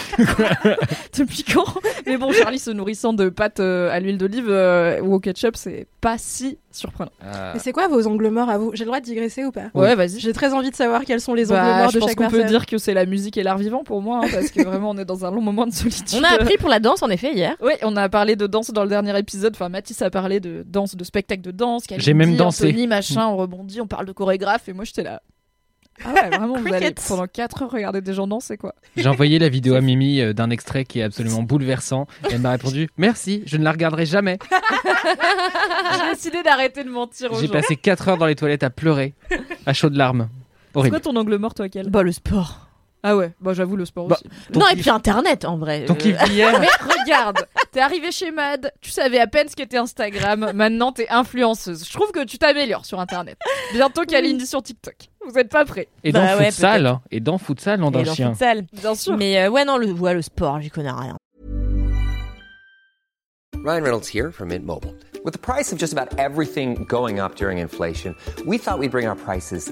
[SPEAKER 1] Depuis quand Mais bon, Charlie se nourrissant de pâtes euh, à l'huile d'olive euh, ou au ketchup, c'est pas si surprenant.
[SPEAKER 4] Ah.
[SPEAKER 2] Mais c'est quoi vos angles morts à vous? J'ai le droit de digresser ou pas?
[SPEAKER 1] Ouais, vas-y.
[SPEAKER 2] J'ai très envie de savoir quels sont les angles
[SPEAKER 1] Bah,
[SPEAKER 2] morts
[SPEAKER 1] je
[SPEAKER 2] de
[SPEAKER 1] pense
[SPEAKER 2] chaque
[SPEAKER 1] qu'on peut dire que c'est la musique et l'art vivant pour moi, hein, parce que vraiment on est dans un long moment de solitude.
[SPEAKER 3] On a appris pour la danse, en effet, hier.
[SPEAKER 1] Oui, on a parlé de danse dans le dernier épisode. Enfin, Mathis a parlé de danse, de spectacle de danse. Kalindi,
[SPEAKER 4] J'ai même dansé.
[SPEAKER 1] Anthony, machin, on rebondit, on parle de chorégraphe, et moi j'étais là. Ah ouais, vraiment, vous allez pendant 4 heures regarder des gens danser, quoi.
[SPEAKER 4] J'ai envoyé la vidéo à Mimi euh, d'un extrait qui est absolument bouleversant. Et elle m'a répondu Merci, je ne la regarderai jamais.
[SPEAKER 1] J'ai décidé d'arrêter de mentir aux
[SPEAKER 4] J'ai
[SPEAKER 1] gens.
[SPEAKER 4] passé 4 heures dans les toilettes à pleurer, à chaudes larmes.
[SPEAKER 1] C'est
[SPEAKER 4] Horrible.
[SPEAKER 1] quoi ton angle mort, toi, quel
[SPEAKER 3] Bah, le sport.
[SPEAKER 1] Ah ouais, bah j'avoue le sport
[SPEAKER 4] Bah,
[SPEAKER 1] aussi.
[SPEAKER 3] Non, et puis Internet, en vrai.
[SPEAKER 4] Ton
[SPEAKER 3] Euh,
[SPEAKER 4] kiff d'hier
[SPEAKER 1] Mais regarde, t'es arrivé chez Mad, tu savais à peine ce qu'était Instagram, maintenant t'es influenceuse. Je trouve que tu t'améliores sur Internet. Bientôt Kalindi sur TikTok. Vous êtes pas prêts
[SPEAKER 4] Et dans
[SPEAKER 3] Bah
[SPEAKER 4] futsal, hein. et dans futsal,
[SPEAKER 3] et
[SPEAKER 4] d'un
[SPEAKER 3] dans
[SPEAKER 4] chien.
[SPEAKER 3] futsal.
[SPEAKER 1] Bien sûr.
[SPEAKER 3] Mais euh, ouais, non, le, ouais, le sport, j'y connais rien.
[SPEAKER 6] Ryan Reynolds here from Mint Mobile. With the price of just about everything going up during inflation, we thought we'd bring our prices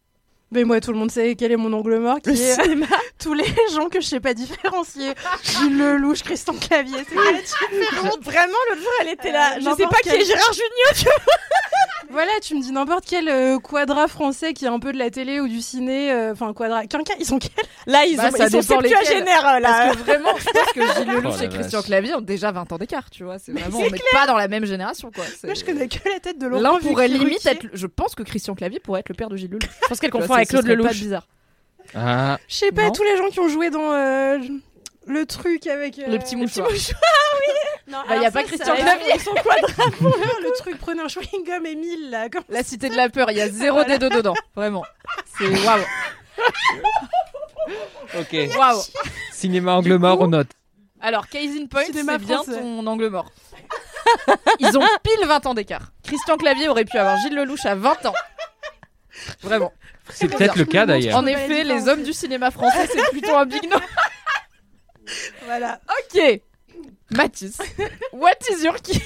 [SPEAKER 2] Mais moi, tout le monde sait quel est mon angle mort, qui
[SPEAKER 3] Le
[SPEAKER 2] est
[SPEAKER 3] cinéma.
[SPEAKER 2] tous les gens que je sais pas différencier. Gilles Lelouch, Christian Clavier, c'est différence
[SPEAKER 3] Vraiment, l'autre jour, elle était là.
[SPEAKER 2] Euh,
[SPEAKER 3] je sais pas qui est Gérard Junior.
[SPEAKER 2] Voilà, tu me dis n'importe quel euh, quadra français qui est un peu de la télé ou du ciné. euh, Enfin, quadra. Quinquin, ils sont quels?
[SPEAKER 3] Là, ils,
[SPEAKER 1] Bah,
[SPEAKER 3] ont,
[SPEAKER 1] ça
[SPEAKER 3] ils sont septuagénaires, euh, là.
[SPEAKER 1] Parce que vraiment, je pense que Gilles Lelouch
[SPEAKER 4] Oh
[SPEAKER 1] et Christian. Clavier ont déjà 20 ans d'écart, tu vois. C'est vraiment,
[SPEAKER 2] c'est
[SPEAKER 1] on n'est pas dans la même génération, quoi.
[SPEAKER 2] Moi, je connais que la tête de Laurent
[SPEAKER 1] L'un pourrait limite être. Je pense que Christian Clavier pourrait être le père de Gilles Lelouch.
[SPEAKER 3] Je pense qu'elle confond avec Claude Lelouch.
[SPEAKER 1] bizarre.
[SPEAKER 4] Ah,
[SPEAKER 2] Je sais pas,
[SPEAKER 1] Non.
[SPEAKER 2] tous les gens qui ont joué dans euh, le truc avec. euh,
[SPEAKER 1] Le petit mouchoir.
[SPEAKER 2] Non,
[SPEAKER 1] Bah, y a pas Christian Clavier.
[SPEAKER 2] Son le truc, prenez un chewing-gum Emile, là. Comme...
[SPEAKER 1] La cité de la peur, il y a zéro des deux dedans. Vraiment. C'est waouh.
[SPEAKER 4] ok.
[SPEAKER 1] Waouh.
[SPEAKER 4] Cinéma angle mort, on note.
[SPEAKER 1] Alors, Case in Point, c'est bien ton angle mort. Ils ont pile 20 ans d'écart. Christian Clavier aurait pu avoir Gilles Lelouch à 20 ans. Vraiment.
[SPEAKER 4] C'est peut-être le cas d'ailleurs.
[SPEAKER 1] En effet, les hommes du cinéma français, c'est plutôt un big no.
[SPEAKER 2] Voilà.
[SPEAKER 1] Ok. Mathis, what is your kiff?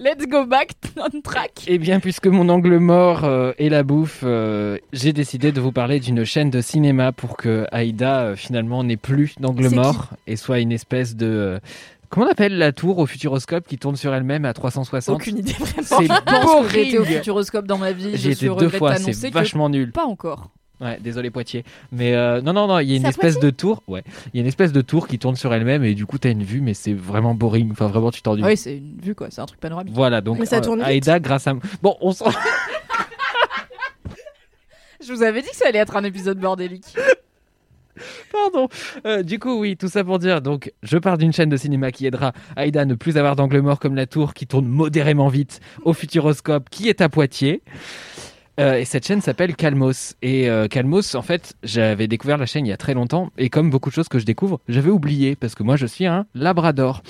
[SPEAKER 1] Let's go back on track.
[SPEAKER 4] Eh bien, puisque mon angle mort euh, est la bouffe, euh, j'ai décidé de vous parler d'une chaîne de cinéma pour que Aïda euh, finalement n'ait plus d'angle mort et soit une espèce de euh, comment on appelle la tour au futuroscope qui tourne sur elle-même à 360.
[SPEAKER 3] Aucune idée, vraiment.
[SPEAKER 4] C'est
[SPEAKER 1] que j'ai été au
[SPEAKER 4] boring.
[SPEAKER 1] Futuroscope dans ma vie.
[SPEAKER 4] J'ai été deux fois, c'est vachement nul.
[SPEAKER 1] Pas encore.
[SPEAKER 4] Ouais, désolé Poitiers. Mais euh, non, non, non, il y a une espèce de tour. Ouais, il y a une espèce de tour qui tourne sur elle-même et du coup t'as une vue, mais c'est vraiment boring. Enfin, vraiment, tu t'ennuies.
[SPEAKER 1] Ah oui, c'est une vue quoi, c'est un truc panoramique.
[SPEAKER 4] Voilà, donc
[SPEAKER 2] Mais ça tourne vite.
[SPEAKER 4] Aïda, grâce à bon, on s'en
[SPEAKER 1] Je vous avais dit que ça allait être un épisode bordélique.
[SPEAKER 4] Pardon. Euh, du coup, oui, tout ça pour dire. Donc, je pars d'une chaîne de cinéma qui aidera Aïda à ne plus avoir d'angle mort comme la tour qui tourne modérément vite au Futuroscope qui est à Poitiers. Euh, et cette chaîne s'appelle Calmos. Et euh, Calmos, en fait, j'avais découvert la chaîne il y a très longtemps. Et comme beaucoup de choses que je découvre, j'avais oublié parce que moi, je suis un Labrador.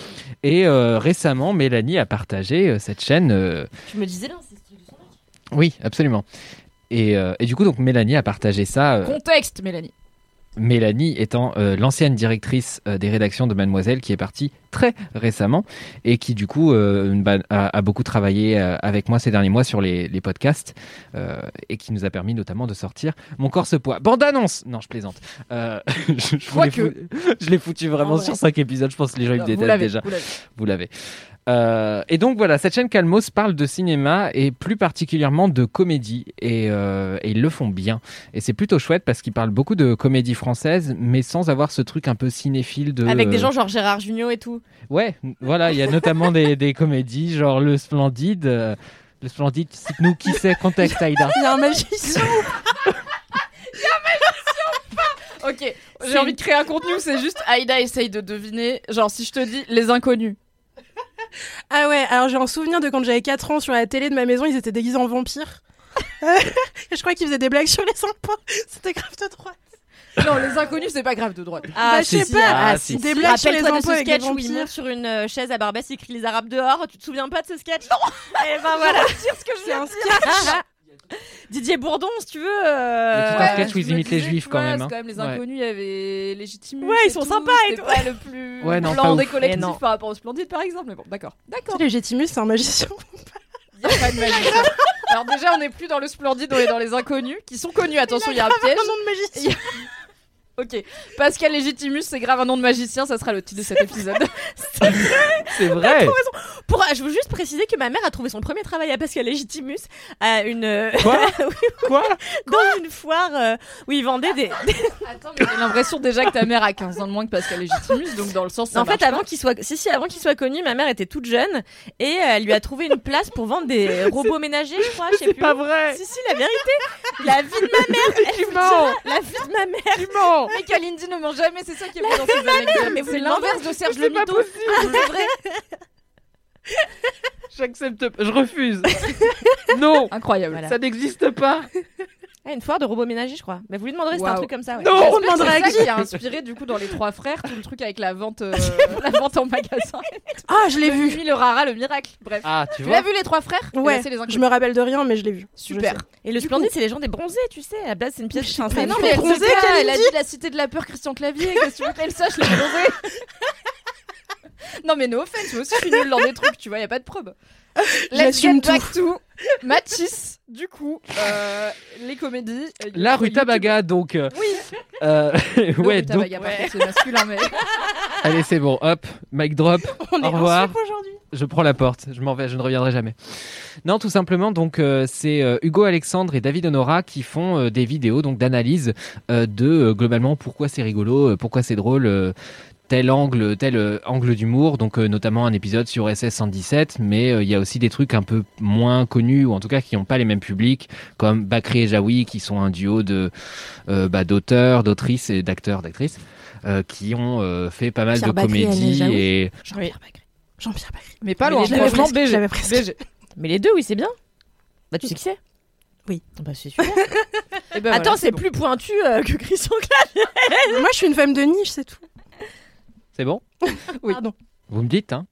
[SPEAKER 4] Et euh, récemment, Mélanie a partagé cette chaîne.
[SPEAKER 3] Tu me disais là, c'est son mec.
[SPEAKER 4] Oui, absolument. Et, et du coup, donc Mélanie a partagé ça.
[SPEAKER 1] Contexte, Mélanie.
[SPEAKER 4] Mélanie étant euh, l'ancienne directrice euh, des rédactions de Mademoiselle qui est partie très récemment et qui du coup euh, bah, a, a beaucoup travaillé avec moi ces derniers mois sur les, les podcasts et qui nous a permis notamment de sortir Mon corps se poids. Bande annonce Non, je plaisante. Je, je l'ai je l'ai foutu vraiment
[SPEAKER 1] En vrai.
[SPEAKER 4] sur cinq épisodes. Je pense que les gens ils me détestent déjà
[SPEAKER 1] vous l'avez.
[SPEAKER 4] Euh, et donc voilà, cette chaîne Calmos parle de cinéma et plus particulièrement de comédie et, euh, et ils le font bien. Et c'est plutôt chouette parce qu'ils parlent beaucoup de comédie française, mais sans avoir ce truc un peu cinéphile de.
[SPEAKER 3] Avec des gens genre Gérard Junior et tout.
[SPEAKER 4] Ouais, voilà, il y a notamment des, des comédies genre Le Splendide. euh, le Splendide, cite-nous qui c'est, contexte Aïda.
[SPEAKER 2] Il y a un magicien.
[SPEAKER 1] Ok, j'ai envie de créer un contenu où c'est juste Aïda essaye de deviner. Genre, si je te dis les inconnus.
[SPEAKER 2] Ah ouais, alors j'ai un souvenir de quand j'avais 4 ans sur la télé de ma maison, ils étaient déguisés en vampires. Et je crois qu'ils faisaient des blagues sur les impôts. C'était grave de droite.
[SPEAKER 1] Non, les inconnus, c'est pas grave de droite.
[SPEAKER 3] Ah,
[SPEAKER 2] Bah, je sais
[SPEAKER 3] si,
[SPEAKER 2] pas,
[SPEAKER 3] ah, si.
[SPEAKER 2] Des blagues sur les
[SPEAKER 3] Rappelle-toi de
[SPEAKER 2] impôts
[SPEAKER 3] ce
[SPEAKER 2] avec des
[SPEAKER 3] sketch où il monte sur une euh, chaise à Barbès, il crie les Arabes dehors. Tu te souviens pas de ce sketch? Non Et ben voilà.
[SPEAKER 2] C'est un sketch.
[SPEAKER 3] Didier Bourdon, si tu veux. Euh,
[SPEAKER 4] tout un sketch où ils imitent les juifs quand même. hein.
[SPEAKER 1] quand même les inconnus, il y avait Légitimus.
[SPEAKER 3] Ouais, ils sont
[SPEAKER 1] tout,
[SPEAKER 3] sympas et tout.
[SPEAKER 1] pas le plus
[SPEAKER 4] Ouais, non,
[SPEAKER 1] blanc
[SPEAKER 4] pas
[SPEAKER 1] des collectifs
[SPEAKER 3] non.
[SPEAKER 1] par rapport au Splendide, par exemple. Mais bon, d'accord. D'accord.
[SPEAKER 2] Légitimus, c'est un magicien.
[SPEAKER 1] Il y a pas de magicien. Alors déjà, on n'est plus dans le Splendide, on est dans les inconnus, qui sont connus. Attention, il y a un piège.
[SPEAKER 2] Un nom de magicien.
[SPEAKER 1] Ok. Pascal Légitimus, c'est grave un nom de magicien, ça sera le titre de cet épisode.
[SPEAKER 4] C'est vrai.
[SPEAKER 3] Pour, je veux juste préciser que ma mère a trouvé son premier travail à Pascal Légitimus à une euh,
[SPEAKER 4] Quoi Quoi
[SPEAKER 3] dans une foire euh, où ils vendaient des.
[SPEAKER 1] Attends, mais j'ai l'impression déjà que ta mère a 15 ans de moins que Pascal Légitimus, donc dans le sens ça
[SPEAKER 3] en fait, avant qu'il soit, si si, avant qu'il soit connu, ma mère était toute jeune et euh, elle lui a trouvé une place pour vendre des robots ménagers, je crois. Je sais
[SPEAKER 4] C'est
[SPEAKER 3] plus.
[SPEAKER 4] pas vrai.
[SPEAKER 3] Si si, la vérité, la vie de ma mère, elle vous dira, la vie de ma mère.
[SPEAKER 1] Tu mens Mais Kalindi ne ment jamais, c'est ça qui est beau dans ces anecdotes. C'est l'inverse de Serge Le
[SPEAKER 4] C'est pas
[SPEAKER 1] Mito.
[SPEAKER 4] possible.
[SPEAKER 1] C'est vrai.
[SPEAKER 4] J'accepte. pas. Je refuse. non.
[SPEAKER 1] Incroyable.
[SPEAKER 3] Voilà.
[SPEAKER 4] Ça n'existe pas.
[SPEAKER 3] Ah, une foire de robots ménagers, je crois. Mais vous lui demanderez, c'est un
[SPEAKER 1] Waouh.
[SPEAKER 3] truc comme ça. ouais.
[SPEAKER 4] Non,
[SPEAKER 1] J'espère
[SPEAKER 2] on
[SPEAKER 1] que
[SPEAKER 2] demandera
[SPEAKER 1] c'est
[SPEAKER 2] à
[SPEAKER 1] ça
[SPEAKER 2] qui
[SPEAKER 1] qui a inspiré du coup dans les trois frères tout le truc avec la vente, euh, la vente en magasin.
[SPEAKER 2] Ah, je l'ai vu.
[SPEAKER 1] Lui, le rara, le miracle. Bref.
[SPEAKER 4] Ah, tu
[SPEAKER 1] Tu
[SPEAKER 4] vois.
[SPEAKER 1] l'as vu les trois frères? Eh ben,
[SPEAKER 2] Ouais,
[SPEAKER 1] c'est les
[SPEAKER 2] je
[SPEAKER 1] inconnus.
[SPEAKER 2] me rappelle de rien, mais je l'ai vu.
[SPEAKER 1] Super.
[SPEAKER 2] Je sais.
[SPEAKER 3] Et le splendide, c'est les gens des bronzés, tu sais. À la base, c'est une pièce.
[SPEAKER 1] Mais
[SPEAKER 3] c'est
[SPEAKER 1] non, mais elle,
[SPEAKER 2] bronzé,
[SPEAKER 1] sait pas, elle a dit la cité de la peur Christian Clavier. Qu'est-ce que tu veux qu'elle sache, les bronzés Non, mais no offense, moi aussi je suis nulle dans des trucs, tu vois, y a pas de preuve. Let's get
[SPEAKER 2] J'assume
[SPEAKER 1] back to Matisse, du coup, euh, les comédies. euh,
[SPEAKER 4] La. Rutabaga, donc. euh,
[SPEAKER 1] Oui,
[SPEAKER 4] euh, ouais, donc.
[SPEAKER 1] C'est masculin, mais.
[SPEAKER 4] Allez, c'est bon. Hop, mic drop.
[SPEAKER 2] On est
[SPEAKER 4] Au revoir. Je prends la porte, je m'en vais, je ne reviendrai jamais. Non, tout simplement, donc euh, c'est euh, Hugo Alexandre et David Honora qui font euh, des vidéos donc d'analyse euh, de euh, globalement pourquoi c'est rigolo, euh, pourquoi c'est drôle, euh, tel angle, tel euh, angle d'humour. Donc euh, notamment un épisode sur SS 117, mais euh, il y a aussi des trucs un peu moins connus ou en tout cas qui n'ont pas les mêmes publics, comme Bakri et Jaoui qui sont un duo de euh, bah, d'auteurs, d'autrices et d'acteurs, d'actrices. euh, qui ont euh, fait pas mal
[SPEAKER 2] Pierre
[SPEAKER 4] de comédies et
[SPEAKER 2] Jean-Pierre Bacri.
[SPEAKER 1] Mais pas loin, franchement, BG. BG.
[SPEAKER 3] Mais les deux, oui, c'est bien. Bah, tu sais qui c'est?
[SPEAKER 2] Oui.
[SPEAKER 3] Bah, c'est super.
[SPEAKER 1] Et ben
[SPEAKER 3] Attends,
[SPEAKER 1] voilà,
[SPEAKER 3] c'est
[SPEAKER 1] bon.
[SPEAKER 3] plus pointu euh, que Christian Clavier.
[SPEAKER 2] Moi, je suis une femme de niche, c'est tout.
[SPEAKER 4] C'est bon.
[SPEAKER 1] Oui.
[SPEAKER 2] Pardon.
[SPEAKER 4] Vous me dites, hein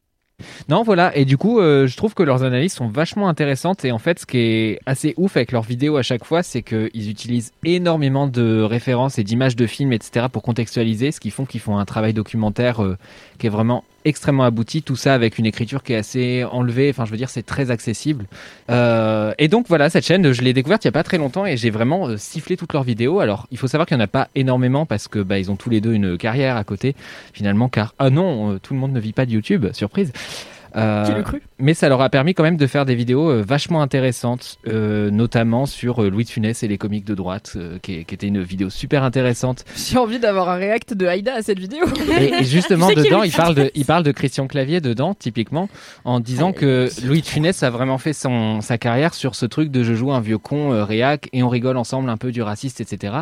[SPEAKER 4] Non, voilà. Et du coup, euh, je trouve que leurs analyses sont vachement intéressantes. Et en fait, ce qui est assez ouf avec leurs vidéos à chaque fois, c'est qu'ils utilisent énormément de références et d'images de films, etc., pour contextualiser, ce qui font qu'ils font un travail documentaire euh, qui est vraiment extrêmement abouti. Tout ça avec une écriture qui est assez enlevée. Enfin, je veux dire, c'est très accessible. Euh, et donc voilà, cette chaîne, je l'ai découverte il y a pas très longtemps et j'ai vraiment euh, sifflé toutes leurs vidéos. Alors, il faut savoir qu'il y en a pas énormément parce que bah, ils ont tous les deux une carrière à côté finalement. Car ah non, euh, tout le monde ne vit pas de YouTube, surprise. Euh,
[SPEAKER 3] Qui le cru?
[SPEAKER 4] mais ça leur a permis quand même de faire des vidéos euh, vachement intéressantes, euh, notamment sur euh, Louis de Funès et les comiques de droite, euh, qui, qui était une vidéo super intéressante.
[SPEAKER 1] J'ai envie d'avoir un react de Haïda à cette vidéo.
[SPEAKER 4] Et, et justement, dedans, il parle, de, il parle de Christian Clavier dedans, typiquement, en disant que Louis de Funès a vraiment fait son, sa carrière sur ce truc de je joue un vieux con euh, réac et on rigole ensemble un peu du raciste, etc.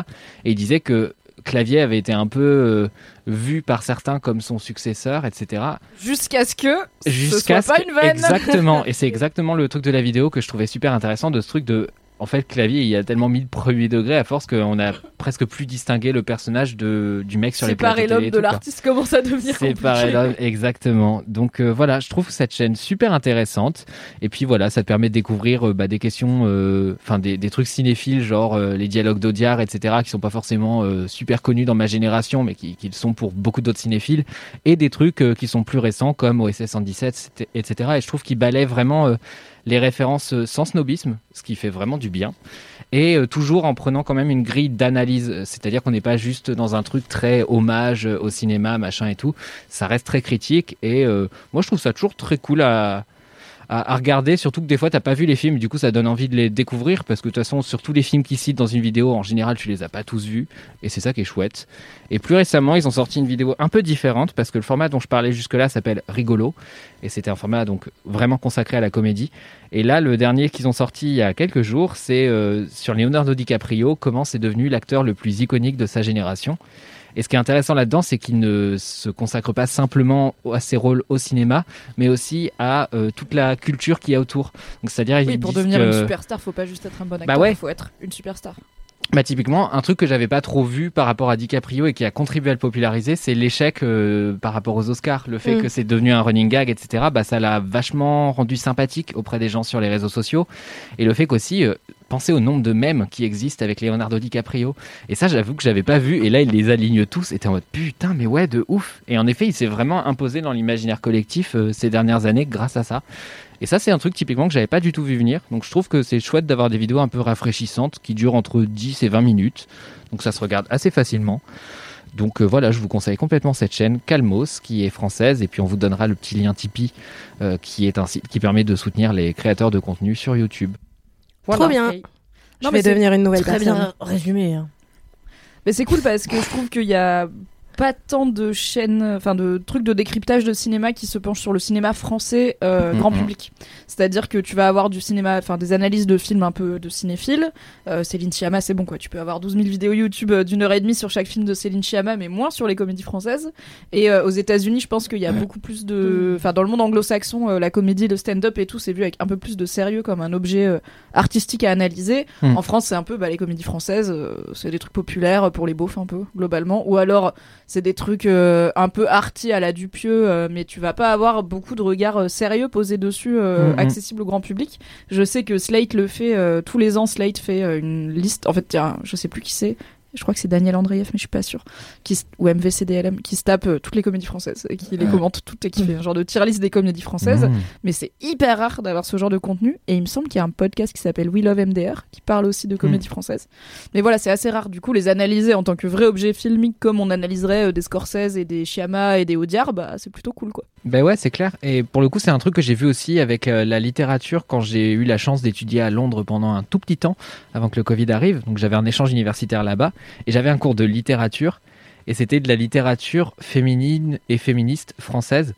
[SPEAKER 4] Et il disait que Clavier avait été un peu euh, vu par certains comme son successeur, etc.
[SPEAKER 1] Jusqu'à ce que ce
[SPEAKER 4] Jusqu'à
[SPEAKER 1] soit pas
[SPEAKER 4] ce
[SPEAKER 1] une vanne.
[SPEAKER 4] Exactement. Et c'est exactement le truc de la vidéo que je trouvais super intéressant de ce truc de. En fait, Clavier, il a tellement mis de premier degré à force qu'on a presque plus distingué le personnage de, du mec sur les plateaux
[SPEAKER 1] Séparer l'homme de l'artiste commence à devenir compliqué.
[SPEAKER 4] pareil, exactement. Donc euh, voilà, je trouve cette chaîne super intéressante. Et puis voilà, ça te permet de découvrir euh, bah, des questions, euh, enfin des, des trucs cinéphiles, genre euh, les dialogues d'Audiard, etc., qui sont pas forcément euh, super connus dans ma génération, mais qui, qui le sont pour beaucoup d'autres cinéphiles, et des trucs euh, qui sont plus récents comme OSS 117, etc. Et je trouve qu'ils balaient vraiment euh, les références euh, sans snobisme, ce qui fait vraiment du bien. Et euh, toujours en prenant quand même une grille d'analyse, Euh, c'est-à-dire qu'on n'est pas juste dans un truc très hommage au cinéma, machin et tout, ça reste très critique et moi je trouve ça toujours très cool à, à, regarder, surtout que des fois t'as pas vu les films, du coup ça donne envie de les découvrir parce que de toute façon sur tous les films qu'ils citent dans une vidéo, en général tu les as pas tous vus et c'est ça qui est chouette. Et plus récemment ils ont sorti une vidéo un peu différente parce que le format dont je parlais jusque-là s'appelle Rigolo et c'était un format donc vraiment consacré à la comédie. Et là le dernier qu'ils ont sorti il y a quelques jours c'est euh, sur Leonardo DiCaprio, comment c'est devenu l'acteur le plus iconique de sa génération. Et ce qui est intéressant là-dedans, c'est qu'il ne se consacre pas simplement à ses rôles au cinéma, mais aussi à euh, toute la culture qu'il y a autour. Donc, c'est-à-dire,
[SPEAKER 1] Oui, pour devenir
[SPEAKER 4] que-
[SPEAKER 1] une superstar, faut pas juste être un bon acteur,
[SPEAKER 4] Bah ouais.
[SPEAKER 1] faut être une superstar.
[SPEAKER 4] Bah typiquement, un truc que j'avais pas trop vu par rapport à DiCaprio et qui a contribué à le populariser, c'est l'échec euh, par rapport aux Oscars. Le fait
[SPEAKER 2] Mm.
[SPEAKER 4] que c'est devenu un running gag, etc. Bah ça l'a vachement rendu sympathique auprès des gens sur les réseaux sociaux. Et le fait qu'aussi, euh, pensez au nombre de mèmes qui existent avec Leonardo DiCaprio. Et ça, j'avoue que j'avais pas vu. Et là, il les aligne tous. Et t'es en mode putain, mais ouais, de ouf. Et en effet, il s'est vraiment imposé dans l'imaginaire collectif euh, ces dernières années grâce à ça. Et ça, c'est un truc typiquement que j'avais pas du tout vu venir. Donc je trouve que c'est chouette d'avoir des vidéos un peu rafraîchissantes qui durent entre 10 et 20 minutes. Donc ça se regarde assez facilement. Donc euh, voilà, je vous conseille complètement cette chaîne Calmos qui est française et puis on vous donnera le petit lien Tipeee euh, qui est un site qui permet de soutenir les créateurs de contenu sur YouTube.
[SPEAKER 2] Trop bien. Je
[SPEAKER 1] Non, mais
[SPEAKER 2] vais
[SPEAKER 1] c'est
[SPEAKER 2] devenir une nouvelle
[SPEAKER 3] Très
[SPEAKER 2] personne.
[SPEAKER 3] bien résumé. hein.
[SPEAKER 1] Mais c'est cool parce que je trouve qu'il y a pas tant de chaînes, enfin de trucs de décryptage de cinéma qui se penchent sur le cinéma français euh,
[SPEAKER 4] Mhm.
[SPEAKER 1] grand public. C'est-à-dire que tu vas avoir du cinéma, enfin des analyses de films un peu de cinéphiles. Euh, Céline Sciamma, c'est bon quoi. Tu peux avoir 12 000 vidéos YouTube euh, d'une heure et demie sur chaque film de Céline Sciamma, mais moins sur les comédies françaises. Et euh, aux États-Unis, je pense qu'il y a beaucoup plus de, enfin dans le monde anglo-saxon, la comédie, le stand-up et tout, c'est vu avec un peu plus de sérieux comme un objet artistique à analyser.
[SPEAKER 4] Mhm.
[SPEAKER 1] En France, c'est un peu bah, les comédies françaises, c'est des trucs populaires pour les beaufs un peu globalement, ou alors c'est des trucs euh, un peu arty à la Dupieux, euh, mais tu vas pas avoir beaucoup de regards euh, sérieux posés dessus, euh,
[SPEAKER 4] Mhm.
[SPEAKER 1] accessibles au grand public. Je sais que Slate le fait euh, tous les ans. Slate fait une liste. En fait, tiens, je sais plus qui c'est. Je crois que c'est Daniel Andreev, mais je suis pas sûre. Qui, ou MVCDLM, qui se tape euh, toutes les comédies françaises et qui les commente toutes et qui fait un genre de tier list des comédies françaises.
[SPEAKER 4] Mmh.
[SPEAKER 1] Mais c'est hyper rare d'avoir ce genre de contenu. Et il me semble qu'il y a un podcast qui s'appelle We Love MDR qui parle aussi de comédie française. Mais voilà, c'est assez rare. Du coup, les analyser en tant que vrai objet filmique comme on analyserait euh, des Scorsese et des Sciamma et des Audiard, bah c'est plutôt cool quoi.
[SPEAKER 4] Ben ouais, c'est clair. Et pour le coup, c'est un truc que j'ai vu aussi avec euh, la littérature quand j'ai eu la chance d'étudier à Londres pendant un tout petit temps avant que le Covid arrive. Donc j'avais un échange universitaire là-bas et j'avais un cours de littérature et c'était de la littérature féminine et féministe française.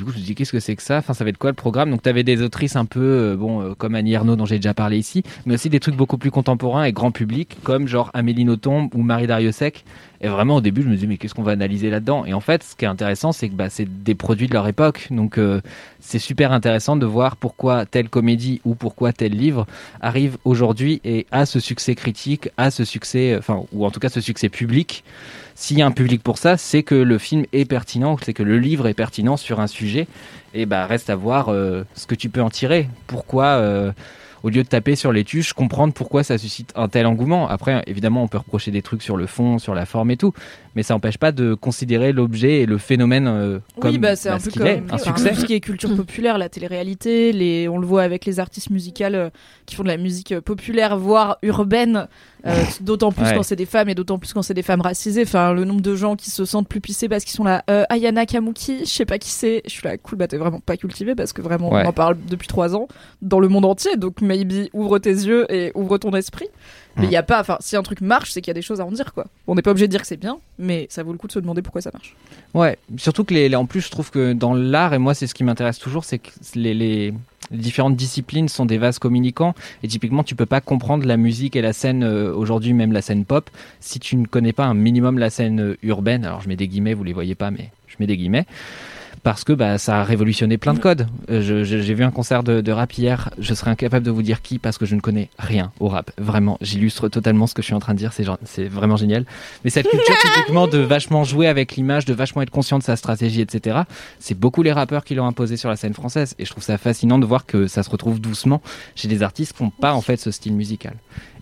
[SPEAKER 4] Du coup, je me dis qu'est-ce que c'est que ça? Enfin, ça va être quoi le programme? Donc, tu avais des autrices un peu, euh, bon, euh, comme Annie Ernaux dont j'ai déjà parlé ici, mais aussi des trucs beaucoup plus contemporains et grand public, comme genre Amélie Nothomb ou Marie Dariussec. Et vraiment, au début, je me disais mais qu'est-ce qu'on va analyser là-dedans? Et en fait, ce qui est intéressant, c'est que bah, c'est des produits de leur époque. Donc, euh, c'est super intéressant de voir pourquoi telle comédie ou pourquoi tel livre arrive aujourd'hui et a ce succès critique, a ce succès, enfin, ou en tout cas ce succès public. S'il y a un public pour ça, c'est que le film est pertinent, c'est que le livre est pertinent sur un sujet. Et bah reste à voir euh, ce que tu peux en tirer. Pourquoi, euh, au lieu de taper sur les tuches, comprendre pourquoi ça suscite un tel engouement. Après, évidemment, on peut reprocher des trucs sur le fond, sur la forme et tout, mais ça n'empêche pas de considérer l'objet et le phénomène euh, comme
[SPEAKER 1] oui, bah c'est un
[SPEAKER 4] ce
[SPEAKER 1] peu comme
[SPEAKER 4] est, un succès.
[SPEAKER 1] tout ce qui est culture populaire, la télé-réalité, les, on le voit avec les artistes musicales euh, qui font de la musique populaire, voire urbaine, euh, d'autant plus
[SPEAKER 4] Ouais.
[SPEAKER 1] quand c'est des femmes et d'autant plus quand c'est des femmes racisées. Enfin, le nombre de gens qui se sentent plus pissés parce qu'ils sont là. Euh, Ayana Kamuki, je sais pas qui c'est. Je suis là, cool, bah t'es vraiment pas cultivé parce que vraiment
[SPEAKER 4] Ouais.
[SPEAKER 1] on en parle depuis trois ans dans le monde entier. Donc maybe ouvre tes yeux et ouvre ton esprit. Mais il
[SPEAKER 4] Mm.
[SPEAKER 1] y a pas, enfin, si un truc marche, c'est qu'il y a des choses à en dire, quoi. On n'est pas obligé de dire que c'est bien, mais ça vaut le coup de se demander pourquoi ça marche.
[SPEAKER 4] Ouais, surtout que les, les- en plus, je trouve que dans l'art, et moi, c'est ce qui m'intéresse toujours, c'est que les différentes disciplines sont des vases communicants. Et typiquement, tu peux pas comprendre la musique et la scène, euh, aujourd'hui, même la scène pop, si tu ne connais pas un minimum la scène euh, urbaine. Alors, je mets des guillemets, vous les voyez pas, mais je mets des guillemets. Parce que bah, ça a révolutionné plein de codes. Euh, J'ai vu un concert de, de rap hier, je serais incapable de vous dire qui parce que je ne connais rien au rap. Vraiment, j'illustre totalement ce que je suis en train de dire, c'est vraiment génial. Mais cette culture typiquement de vachement jouer avec l'image, de vachement être conscient de sa stratégie, etc. C'est beaucoup les rappeurs qui l'ont imposé sur la scène française. Et je trouve ça fascinant de voir que ça se retrouve doucement chez des artistes qui n'ont pas en fait ce style musical.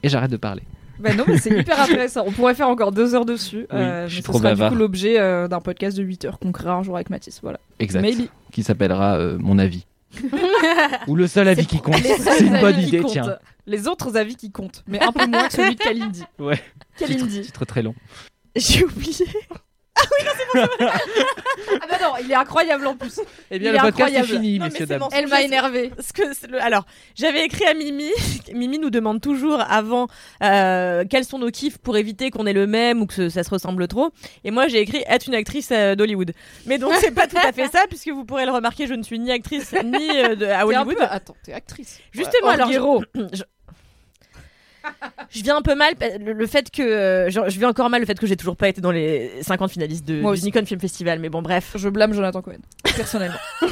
[SPEAKER 4] Et j'arrête de parler.
[SPEAKER 1] Bah non, mais c'est hyper intéressant. On pourrait faire encore deux heures dessus.
[SPEAKER 4] Oui,
[SPEAKER 1] euh,
[SPEAKER 4] je suis
[SPEAKER 1] mais ce
[SPEAKER 4] trop
[SPEAKER 1] sera
[SPEAKER 4] bavard.
[SPEAKER 1] du coup l'objet euh, d'un podcast de 8 heures qu'on créera un jour avec Mathis. Voilà.
[SPEAKER 4] Exact.
[SPEAKER 1] Maybe.
[SPEAKER 4] Qui s'appellera euh, Mon avis. Ou le seul avis qui compte. C'est une bonne idée, tiens.
[SPEAKER 1] Les autres avis qui comptent, mais un peu moins que celui de Kalindi.
[SPEAKER 4] Ouais.
[SPEAKER 1] Kalindi.
[SPEAKER 4] Titre très long.
[SPEAKER 1] J'ai oublié.
[SPEAKER 3] Ah bah non, il est incroyable en plus.
[SPEAKER 4] Eh bien,
[SPEAKER 3] Il
[SPEAKER 4] le
[SPEAKER 3] est
[SPEAKER 4] podcast est
[SPEAKER 3] incroyable.
[SPEAKER 4] fini,
[SPEAKER 3] Non, mais
[SPEAKER 4] messieurs,
[SPEAKER 3] c'est
[SPEAKER 4] dames.
[SPEAKER 1] Elle m'a
[SPEAKER 3] c'est-
[SPEAKER 1] énervé.
[SPEAKER 3] Parce que c'est le- alors, j'avais écrit à Mimi. Mimi nous demande toujours avant euh, quels sont nos kiffs pour éviter qu'on ait le même ou que ce- ça se ressemble trop. Et moi, j'ai écrit être une actrice euh, d'Hollywood. Mais donc, c'est pas tout à fait ça, puisque vous pourrez le remarquer, je ne suis ni actrice ni euh, de- à
[SPEAKER 1] T'es un
[SPEAKER 3] Hollywood.
[SPEAKER 1] peu- Attends, t'es actrice.
[SPEAKER 3] Justement,
[SPEAKER 1] Ouais,
[SPEAKER 3] alors, je, je viens un peu mal le, le fait que euh, je, je vis encore mal le fait que j'ai toujours pas été dans les 50 finalistes de,
[SPEAKER 1] Moi
[SPEAKER 3] du
[SPEAKER 1] aussi.
[SPEAKER 3] Nikon Film Festival. Mais bon, bref.
[SPEAKER 1] Je blâme Jonathan Cohen, personnellement.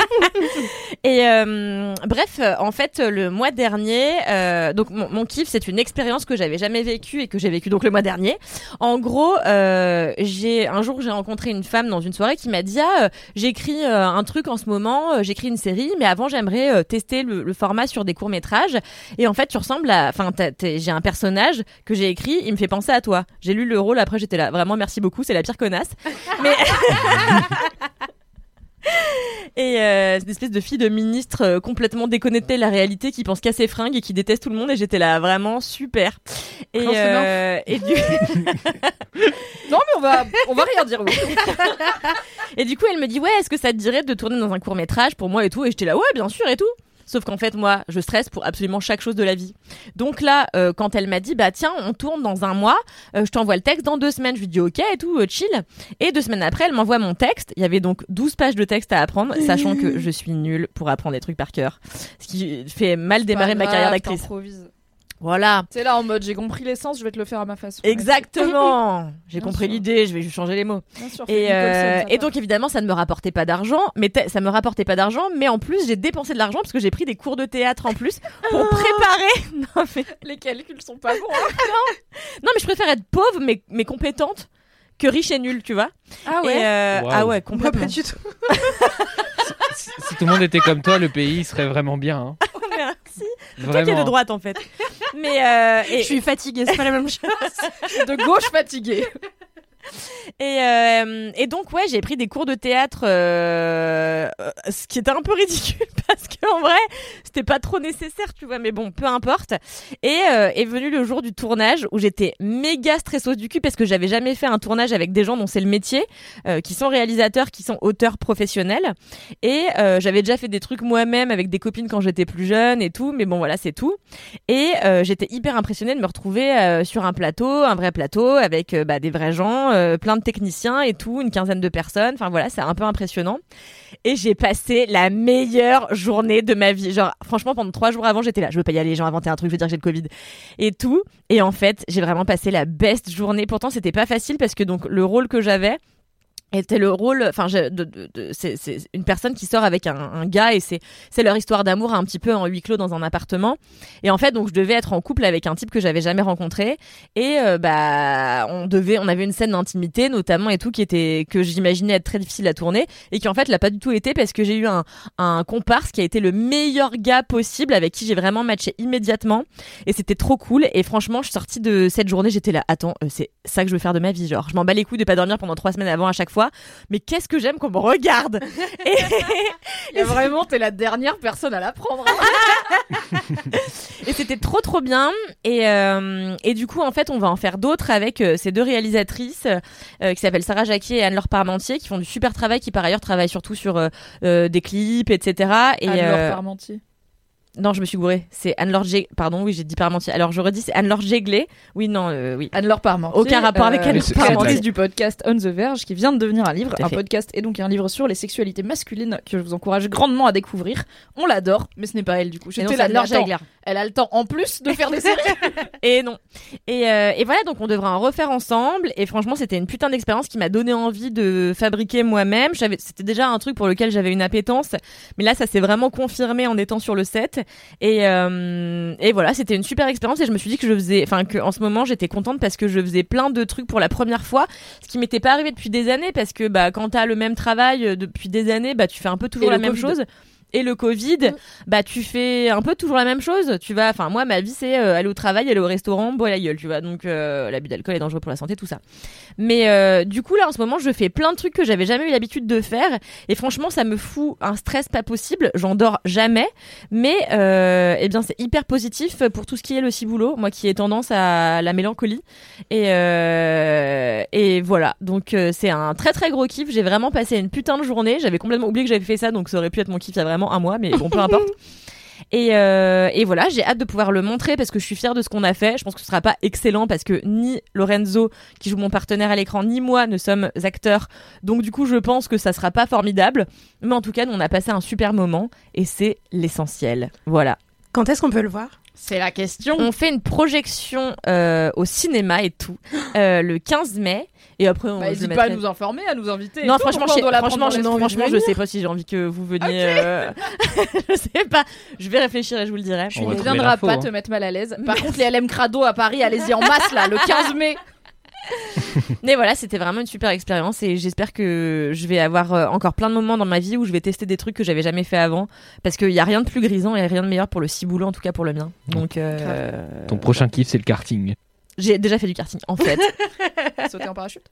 [SPEAKER 3] Et euh, bref, euh, en fait, le mois dernier, euh, donc mon, mon kiff, c'est une expérience que j'avais jamais vécue et que j'ai vécue donc le mois dernier. En gros, j'ai un jour j'ai rencontré une femme dans une soirée qui m'a dit ah j'écris un truc en ce moment, j'écris une série, mais avant j'aimerais tester le, le format sur des courts métrages. Et en fait, tu ressembles à, enfin, j'ai un personnage que j'ai écrit, il me fait penser à toi. J'ai lu le rôle, après j'étais là, vraiment merci beaucoup, c'est la pire connasse. Mais Et euh, c'est une espèce de fille de ministre euh, complètement déconnectée de la réalité qui pense qu'à ses fringues et qui déteste tout le monde et j'étais là vraiment super. Et, euh, et, du...
[SPEAKER 1] Non, mais on va, on va rien dire. oui.
[SPEAKER 3] et du coup elle me dit ouais est-ce que ça te dirait de tourner dans un court métrage pour moi et tout? Et j'étais là ouais bien sûr et tout. Sauf qu'en fait, moi, je stresse pour absolument chaque chose de la vie. Donc là, euh, quand elle m'a dit, bah tiens, on tourne dans un mois, euh, je t'envoie le texte dans deux semaines, je lui dis ok et tout, euh, chill. Et deux semaines après, elle m'envoie mon texte. Il y avait donc 12 pages de texte à apprendre, sachant que je suis nulle pour apprendre des trucs par cœur. Ce qui fait mal démarrer ma carrière d'actrice. Voilà.
[SPEAKER 1] C'est là en mode j'ai compris l'essence, je vais te le faire à ma façon.
[SPEAKER 3] Exactement. J'ai compris l'idée, je vais juste changer les mots.
[SPEAKER 1] Bien sûr,
[SPEAKER 3] Et, euh, et donc évidemment ça ne me rapportait pas d'argent, mais ça me rapportait pas d'argent, mais en plus j'ai dépensé de l'argent parce que j'ai pris des cours de théâtre en plus pour préparer. Non mais,
[SPEAKER 1] les calculs sont pas bons. hein.
[SPEAKER 3] non mais je préfère être pauvre mais, mais compétente que riche et nulle, tu vois.
[SPEAKER 1] Ah
[SPEAKER 3] Et, euh, ah ouais complètement.
[SPEAKER 2] pas du tout.
[SPEAKER 4] Si, si tout le monde était comme toi, le pays serait vraiment bien. hein.
[SPEAKER 3] Merci. Toi qui es de droite en fait. Mais euh, et,
[SPEAKER 2] Je suis fatiguée, c'est pas la même chose.
[SPEAKER 1] de gauche fatigué.
[SPEAKER 3] Et, euh, et donc ouais, j'ai pris des cours de théâtre, euh, euh, ce qui était un peu ridicule parce qu'en vrai, c'était pas trop nécessaire, tu vois. Mais bon, peu importe. Et est venu le jour du tournage où j'étais méga stresseuse du cul parce que j'avais jamais fait un tournage avec des gens dont c'est le métier, qui sont réalisateurs, qui sont auteurs professionnels. Et j'avais déjà fait des trucs moi-même avec des copines quand j'étais plus jeune et tout. Mais bon, voilà, c'est tout. Et j'étais hyper impressionnée de me retrouver sur un plateau, un vrai plateau avec bah, des vrais gens, euh, plein de techniciens et tout, une quinzaine de personnes. Enfin voilà, c'est un peu impressionnant. Et j'ai passé la meilleure journée de ma vie. Genre, franchement, pendant trois jours avant, j'étais là. Je veux pas y aller, j'ai inventé un truc, je veux dire que j'ai le Covid et tout. Et en fait, j'ai vraiment passé la best journée. Pourtant, c'était pas facile parce que donc le rôle que j'avais était le rôle enfin c'est une personne qui sort avec un, gars et c'est c'est leur histoire d'amour un petit peu en huis clos dans un appartement. Et en fait donc je devais être en couple avec un type que j'avais jamais rencontré et euh, bah on devait on avait une scène d'intimité notamment et tout qui était que j'imaginais être très difficile à tourner et qui en fait l'a pas du tout été parce que j'ai eu un un comparse qui a été le meilleur gars possible avec qui j'ai vraiment matché immédiatement et c'était trop cool. Et franchement je suis sortie de cette journée j'étais là attends euh, c'est ça que je veux faire de ma vie genre. Je m'en bats les couilles de pas dormir pendant trois semaines avant à chaque fois mais qu'est-ce que j'aime qu'on me regarde et,
[SPEAKER 1] Et vraiment, t'es la dernière personne à l'apprendre.
[SPEAKER 3] et c'était trop trop bien et euh, et du coup en fait on va en faire d'autres avec euh, ces deux réalisatrices euh, qui s'appellent Sarah Jacquier et Anne-Laure Parmentier qui font du super travail qui par ailleurs travaillent surtout sur des clips etc et
[SPEAKER 1] Anne-Laure Parmentier.
[SPEAKER 3] Non je me suis gourée c'est Anne-Laure Jég- pardon oui j'ai dit Parmentier alors je redis c'est Anne-Laure Jéglé oui non euh, oui
[SPEAKER 1] Anne-Laure Parmentier.
[SPEAKER 3] Aucun rapport avec
[SPEAKER 1] euh,
[SPEAKER 4] Anne-Laure Parmentier.
[SPEAKER 1] du podcast On the Verge qui vient de devenir un livre, un
[SPEAKER 3] fait.
[SPEAKER 1] podcast et donc un livre sur les sexualités masculines que je vous encourage grandement à découvrir. On l'adore, mais ce n'est pas elle du coup. J'étais là,
[SPEAKER 3] Anne-Laure Jégler.
[SPEAKER 1] elle a le temps en plus de faire des séries.
[SPEAKER 3] Et non. Et, euh, et voilà, donc on devrait en refaire ensemble. Et franchement, c'était une putain d'expérience qui m'a donné envie de fabriquer moi-même. C'était déjà un truc pour lequel j'avais une appétence, mais là, ça s'est vraiment confirmé en étant sur le set. Et, euh, et voilà, c'était une super expérience. Et je me suis dit que je faisais, enfin, que en ce moment, j'étais contente parce que je faisais plein de trucs pour la première fois, ce qui m'était pas arrivé depuis des années, parce que bah, quand t'as le même travail euh, depuis des années, bah, tu fais un peu toujours
[SPEAKER 1] Et
[SPEAKER 3] la même
[SPEAKER 1] Covid.
[SPEAKER 3] chose. Et le Covid, bah tu fais un peu toujours la même chose. Tu vas, enfin moi ma vie c'est euh, aller au travail, aller au restaurant, boire la gueule, tu vois. Donc euh, l'abus d'alcool est dangereux pour la santé, tout ça. Mais euh, du coup là en ce moment je fais plein de trucs que j'avais jamais eu l'habitude de faire et franchement ça me fout un stress pas possible. J'en dors jamais, mais euh, eh bien c'est hyper positif pour tout ce qui est le ciboulot. Moi qui ai tendance à la mélancolie et et voilà. Donc c'est un très très gros kiff. J'ai vraiment passé une putain de journée. J'avais complètement oublié que j'avais fait ça, donc ça aurait pu être mon kiff il y a vraiment un mois, mais bon peu importe. Et, euh, et voilà, j'ai hâte de pouvoir le montrer parce que je suis fière de ce qu'on a fait. Je pense que ce sera pas excellent parce que ni Lorenzo, qui joue mon partenaire à l'écran, ni moi ne sommes acteurs. Donc du coup, je pense que ça sera pas formidable. Mais en tout cas, nous, on a passé un super moment et c'est l'essentiel. Voilà.
[SPEAKER 2] Quand est-ce qu'on peut le voir?
[SPEAKER 1] C'est la question.
[SPEAKER 3] On fait une projection euh, au cinéma et tout euh, le 15 mai. Et après, on
[SPEAKER 1] Bah,
[SPEAKER 3] je le
[SPEAKER 1] pas à nous informer, à nous inviter.
[SPEAKER 3] Non,
[SPEAKER 1] tout.
[SPEAKER 3] franchement, je,
[SPEAKER 1] la
[SPEAKER 3] franchement, je, franchement, je sais pas si j'ai envie que vous veniez. euh, je sais pas. Je vais réfléchir et je vous le dirai.
[SPEAKER 4] On
[SPEAKER 1] On ne viendra pas
[SPEAKER 4] hein.
[SPEAKER 1] te mettre mal à l'aise. Par contre, les LM Crado à Paris, allez-y en masse là, le 15 mai.
[SPEAKER 3] Mais voilà, c'était vraiment une super expérience et j'espère que je vais avoir euh, encore plein de moments dans ma vie où je vais tester des trucs que j'avais jamais fait avant parce qu'il y a rien de plus grisant et rien de meilleur pour le ciboulot en tout cas pour le mien. Donc euh,
[SPEAKER 4] Ton prochain kiff, c'est le karting.
[SPEAKER 3] j'ai déjà fait du karting en fait.
[SPEAKER 1] Sauter en parachute?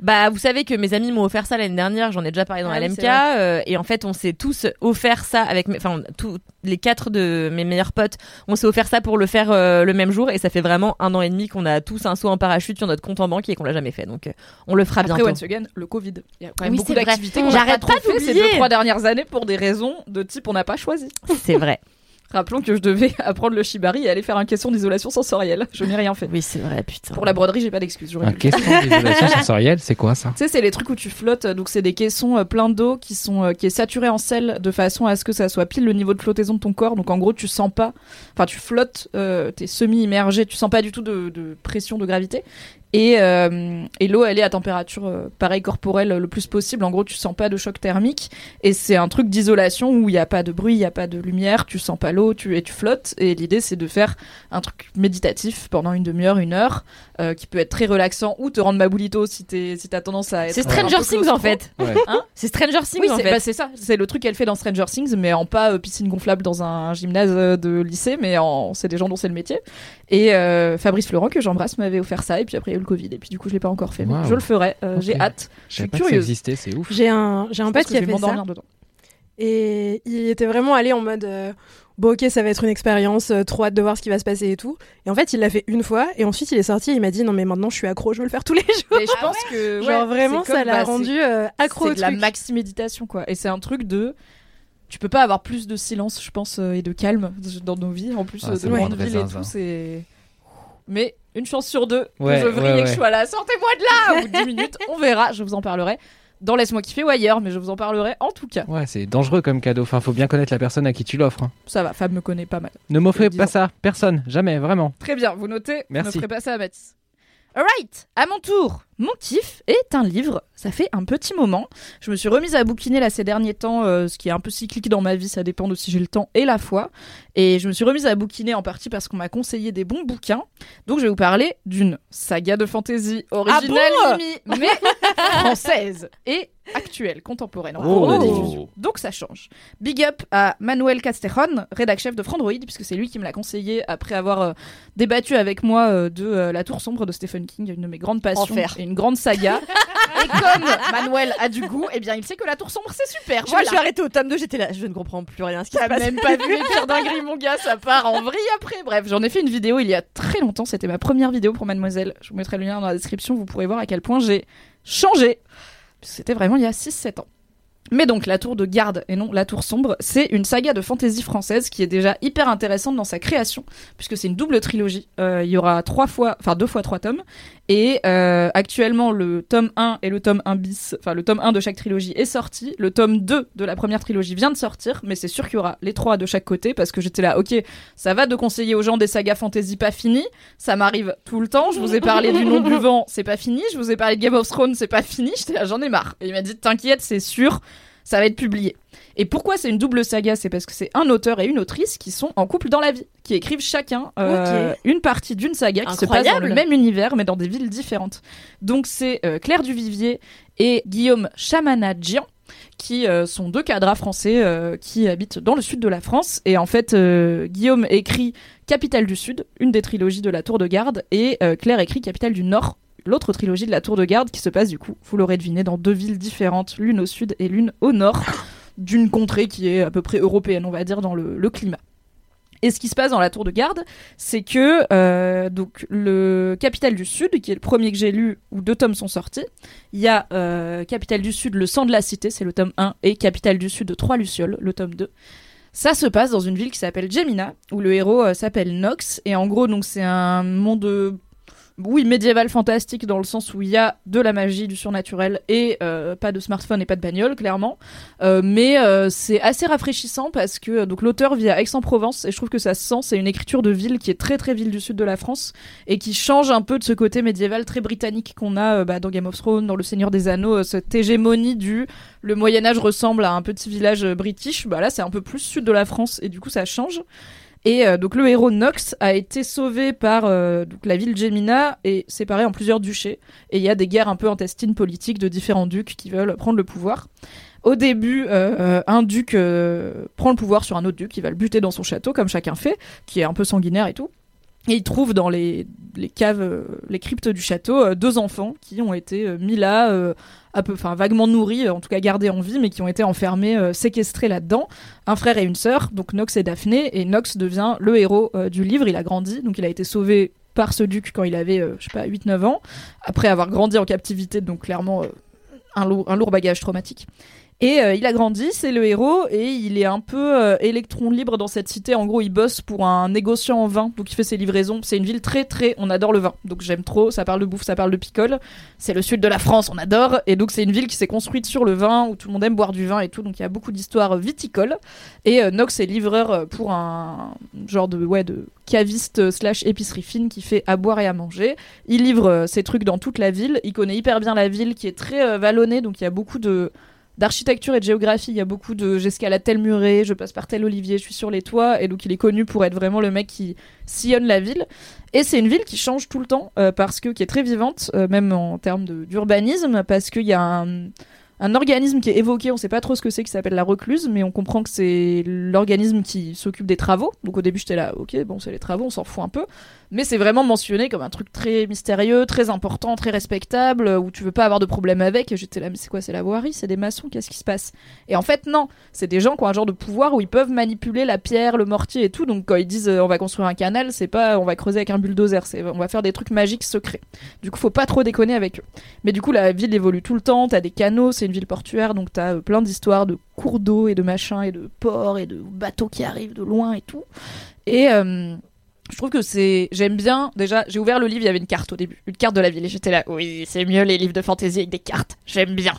[SPEAKER 3] Bah, vous savez que mes amis m'ont offert ça l'année dernière, j'en ai déjà parlé dans
[SPEAKER 1] Ah oui,
[SPEAKER 3] LMK, euh, et en fait, on s'est tous offert ça avec, enfin, tous les quatre de mes meilleurs potes, on s'est offert ça pour le faire euh, le même jour, et ça fait vraiment un an et demi qu'on a tous un saut en parachute sur notre compte en banque et qu'on l'a jamais fait, donc euh, on le fera
[SPEAKER 1] Après,
[SPEAKER 3] bientôt.
[SPEAKER 1] once again, le Covid. Il y a quand même
[SPEAKER 3] Oui,
[SPEAKER 1] beaucoup d'activités qu'on n'a pas
[SPEAKER 3] pas
[SPEAKER 1] fait ces deux, trois dernières années pour des raisons de type on n'a pas choisi.
[SPEAKER 3] C'est vrai.
[SPEAKER 1] Rappelons que je devais apprendre le shibari et aller faire un question d'isolation sensorielle. Je n'ai rien fait.
[SPEAKER 3] Oui, c'est vrai, putain.
[SPEAKER 1] Pour la broderie, j'ai pas d'excuse.
[SPEAKER 4] Un question d'isolation sensorielle, c'est quoi ça
[SPEAKER 1] Tu sais, c'est les trucs où tu flottes, donc c'est des caissons euh, pleins d'eau qui sont euh, qui est saturé en sel de façon à ce que ça soit pile le niveau de flottaison de ton corps. Donc en gros, tu sens pas, enfin tu flottes, euh, t'es semi immergé, tu sens pas du tout de, de pression de gravité. Et, euh, et l'eau, elle est à température euh, pareil corporelle euh, le plus possible. En gros, tu sens pas de choc thermique. Et c'est un truc d'isolation où il y a pas de bruit, il y a pas de lumière, tu sens pas l'eau, tu et tu flottes. Et l'idée, c'est de faire un truc méditatif pendant une demi-heure, une heure, euh, qui peut être très relaxant ou te rendre maboulito si t'es si t'as tendance à être.
[SPEAKER 3] C'est
[SPEAKER 1] un
[SPEAKER 3] Stranger
[SPEAKER 1] peu
[SPEAKER 3] Things en fait.
[SPEAKER 4] Ouais.
[SPEAKER 3] C'est Stranger Things
[SPEAKER 1] Oui,
[SPEAKER 3] en
[SPEAKER 1] c'est
[SPEAKER 3] fait.
[SPEAKER 1] bah, c'est ça. C'est le truc qu'elle fait dans Stranger Things, mais en pas euh, piscine gonflable dans un gymnase de lycée, mais en c'est des gens dont c'est le métier. Et euh, Fabrice Florent, que j'embrasse, m'avait offert ça, et puis après il y a eu le Covid, et puis du coup je l'ai pas encore fait, mais je le ferai. Euh. J'ai hâte.
[SPEAKER 4] Je
[SPEAKER 1] suis curieuse.
[SPEAKER 4] c'est ouf.
[SPEAKER 2] J'ai un, j'ai un pote qui a fait ça.
[SPEAKER 1] m'endormir dedans.
[SPEAKER 2] Et il était vraiment allé en mode euh, bon ok ça va être une expérience, euh, trop hâte de voir ce qui va se passer et tout. Et en fait il l'a fait une fois et ensuite il est sorti et il m'a dit non mais maintenant je suis accro, je veux le faire tous les jours.
[SPEAKER 1] Mais je pense que
[SPEAKER 2] Genre
[SPEAKER 1] ouais,
[SPEAKER 2] vraiment ça l'a
[SPEAKER 1] bah,
[SPEAKER 2] rendu euh, accro
[SPEAKER 1] C'est de la maxi méditation quoi. Et c'est un truc de tu peux pas avoir plus de silence, je pense, euh, et de calme dans nos vies. En plus
[SPEAKER 4] Ah,
[SPEAKER 1] de grande
[SPEAKER 4] très
[SPEAKER 1] ville et tout, c'est. Mais une chance sur deux
[SPEAKER 4] Ouais,
[SPEAKER 1] que je vrille
[SPEAKER 4] ouais,
[SPEAKER 1] que je sois là. Sortez-moi de là de 10 minutes, on verra. Je vous en parlerai dans Laisse-moi kiffer ou ailleurs, mais je vous en parlerai en tout cas.
[SPEAKER 4] Ouais, c'est dangereux comme cadeau. Enfin, faut bien connaître la personne à qui tu l'offres. hein.
[SPEAKER 1] Ça va, Fab me connaît pas mal.
[SPEAKER 4] Ne m'offrez pas ça, personne, jamais, vraiment.
[SPEAKER 1] Très bien, vous notez.
[SPEAKER 4] Merci.
[SPEAKER 1] Ne ferez pas ça à Mathis. Alright, à mon tour. Mon kiff est un livre. Ça fait un petit moment. Je me suis remise à bouquiner là ces derniers temps, euh, ce qui est un peu cyclique dans ma vie. Ça dépend de si j'ai le temps et la foi. Et je me suis remise à bouquiner en partie parce qu'on m'a conseillé des bons bouquins. Donc je vais vous parler d'une saga de fantasy originale, Mimi, mais française et actuelle, contemporaine.
[SPEAKER 4] Oh.
[SPEAKER 1] Donc ça change. Big up à Manuel Castejon, rédac chef de Frandroid, puisque c'est lui qui me l'a conseillé après avoir euh, débattu avec moi euh, de La Tour sombre de Stephen King, une de mes grandes passions
[SPEAKER 3] Enfer.
[SPEAKER 1] et une grande saga. et comme Manuel a du goût, eh bien il sait que La Tour sombre c'est super.
[SPEAKER 3] Je
[SPEAKER 1] Voilà.
[SPEAKER 3] me suis arrêtée au tome 2, j'étais là, je ne comprends plus rien ce qui
[SPEAKER 1] T'as même pas vu les pires dingueries, mon gars, ça part en vrille après. Bref, j'en ai fait une vidéo il y a très longtemps, c'était ma première vidéo pour Mademoiselle. Je vous mettrai le lien dans la description, vous pourrez voir à quel point j'ai changé. C'était vraiment il y a 6-7 ans. Mais donc, La Tour de Garde et non La Tour Sombre, c'est une saga de fantasy française qui est déjà hyper intéressante dans sa création, puisque c'est une double trilogie. Euh, il y aura trois fois, enfin deux fois trois tomes. Et euh, actuellement, le tome 1 et le tome 1 bis, enfin le tome 1 de chaque trilogie est sorti. Le tome 2 de la première trilogie vient de sortir, mais c'est sûr qu'il y aura les trois de chaque côté, parce que j'étais là, ok, ça va de conseiller aux gens des sagas fantasy pas finies, ça m'arrive tout le temps. Je vous ai parlé du nom du vent, c'est pas fini. Je vous ai parlé de Game of Thrones, c'est pas fini. J'étais là, j'en ai marre. Et il m'a dit, t'inquiète, c'est sûr, ça va être publié. Et pourquoi c'est une double saga? C'est parce que c'est un auteur et une autrice qui sont en couple dans la vie, qui écrivent chacun euh, une partie d'une saga qui se passe dans le même univers, mais dans des villes différentes. Donc c'est euh, Claire Duvivier et Guillaume Chamanadjian. qui euh, sont deux cadres français euh, qui habitent dans le sud de la France. Et en fait, euh, Guillaume écrit Capitale du Sud, une des trilogies de la Tour de Garde, et Claire écrit Capitale du Nord, l'autre trilogie de la Tour de Garde, qui se passe du coup, vous l'aurez deviné, dans deux villes différentes, l'une au sud et l'une au nord, d'une contrée qui est à peu près européenne, on va dire, dans le, climat. Et ce qui se passe dans la Tour de Garde, c'est que euh, le Capitale du Sud, qui est le premier que j'ai lu, où deux tomes sont sortis, il y a euh, Capitale du Sud, le sang de la cité, c'est le tome 1, et Capitale du Sud, Trois Lucioles, le tome 2. Ça se passe dans une ville qui s'appelle Gemina, où le héros euh, s'appelle Nox, et en gros, donc c'est un monde oui, médiéval fantastique dans le sens où il y a de la magie, du surnaturel et euh, pas de smartphone et pas de bagnole, clairement. Euh, mais euh, c'est assez rafraîchissant parce que donc l'auteur vit à Aix-en-Provence et je trouve que ça se sent. C'est une écriture de ville qui est très très ville du sud de la France et qui change un peu de ce côté médiéval très britannique qu'on a bah, dans Game of Thrones, dans Le Seigneur des Anneaux, cette hégémonie du le Moyen Âge ressemble à un petit village british. Bah là, c'est un peu plus sud de la France et du coup ça change. Et euh, donc le héros Nox a été sauvé par euh, la ville Gemina et séparé en plusieurs duchés. Et il y a des guerres un peu intestines politiques de différents ducs qui veulent prendre le pouvoir. Au début, euh, un duc prend le pouvoir sur un autre duc, il va le buter dans son château, comme chacun fait, qui est un peu sanguinaire et tout. Et il trouve dans les, caves, euh, les cryptes du château, euh, deux enfants qui ont été euh, mis là, enfin vaguement nourris, en tout cas gardés en vie, mais qui ont été enfermés, séquestrés là-dedans. Un frère et une sœur, donc Nox et Daphné, et Nox devient le héros du livre. Il a grandi, donc il a été sauvé par ce duc quand il avait, je sais pas, 8-9 ans, après avoir grandi en captivité, donc clairement un lourd bagage traumatique. Et euh, il a grandi, c'est le héros, et il est un peu euh, électron libre dans cette cité. En gros, il bosse pour un négociant en vin, donc il fait ses livraisons. C'est une ville très, très. On adore le vin, donc j'aime trop. Ça parle de bouffe, ça parle de picole. C'est le sud de la France, on adore. Et donc, c'est une ville qui s'est construite sur le vin, où tout le monde aime boire du vin et tout. Donc, il y a beaucoup d'histoires viticoles. Et euh, Nox est livreur pour un genre de, ouais, de caviste slash épicerie fine qui fait à boire et à manger. Il livre ses trucs dans toute la ville. Il connaît hyper bien la ville qui est très vallonnée, donc il y a beaucoup de d'architecture et de géographie. Il y a beaucoup de j'escalade tel muret, je passe par tel olivier, je suis sur les toits. Et donc il est connu pour être vraiment le mec qui sillonne la ville. Et c'est une ville qui change tout le temps euh, parce que qui est très vivante, euh, même en termes d'urbanisme, parce qu'il y a un un organisme qui est évoqué, on sait pas trop ce que c'est, qui s'appelle la recluse, mais on comprend que c'est l'organisme qui s'occupe des travaux. Donc au début j'étais là, ok, bon c'est les travaux, on s'en fout un peu. Mais c'est vraiment mentionné comme un truc très mystérieux, très important, très respectable, où tu veux pas avoir de problème avec. Et j'étais là, mais c'est quoi, c'est la voirie, c'est des maçons, qu'est-ce qui se passe? Et en fait non, c'est des gens qui ont un genre de pouvoir où ils peuvent manipuler la pierre, le mortier et tout. Donc quand ils disent euh, on va construire un canal, c'est pas on va creuser avec un bulldozer, c'est on va faire des trucs magiques secrets. Du coup faut pas trop déconner avec eux. Mais du coup, la ville évolue tout le temps. T'as des canaux, c'est une ville portuaire, donc t'as euh, plein d'histoires de cours d'eau et de machins et de ports et de bateaux qui arrivent de loin et tout. Et euh, je trouve que c'est. J'aime bien. Déjà, j'ai ouvert le livre, il y avait une carte au début, une carte de la ville, et j'étais là. Oui, c'est mieux les livres de fantasy avec des cartes. J'aime bien.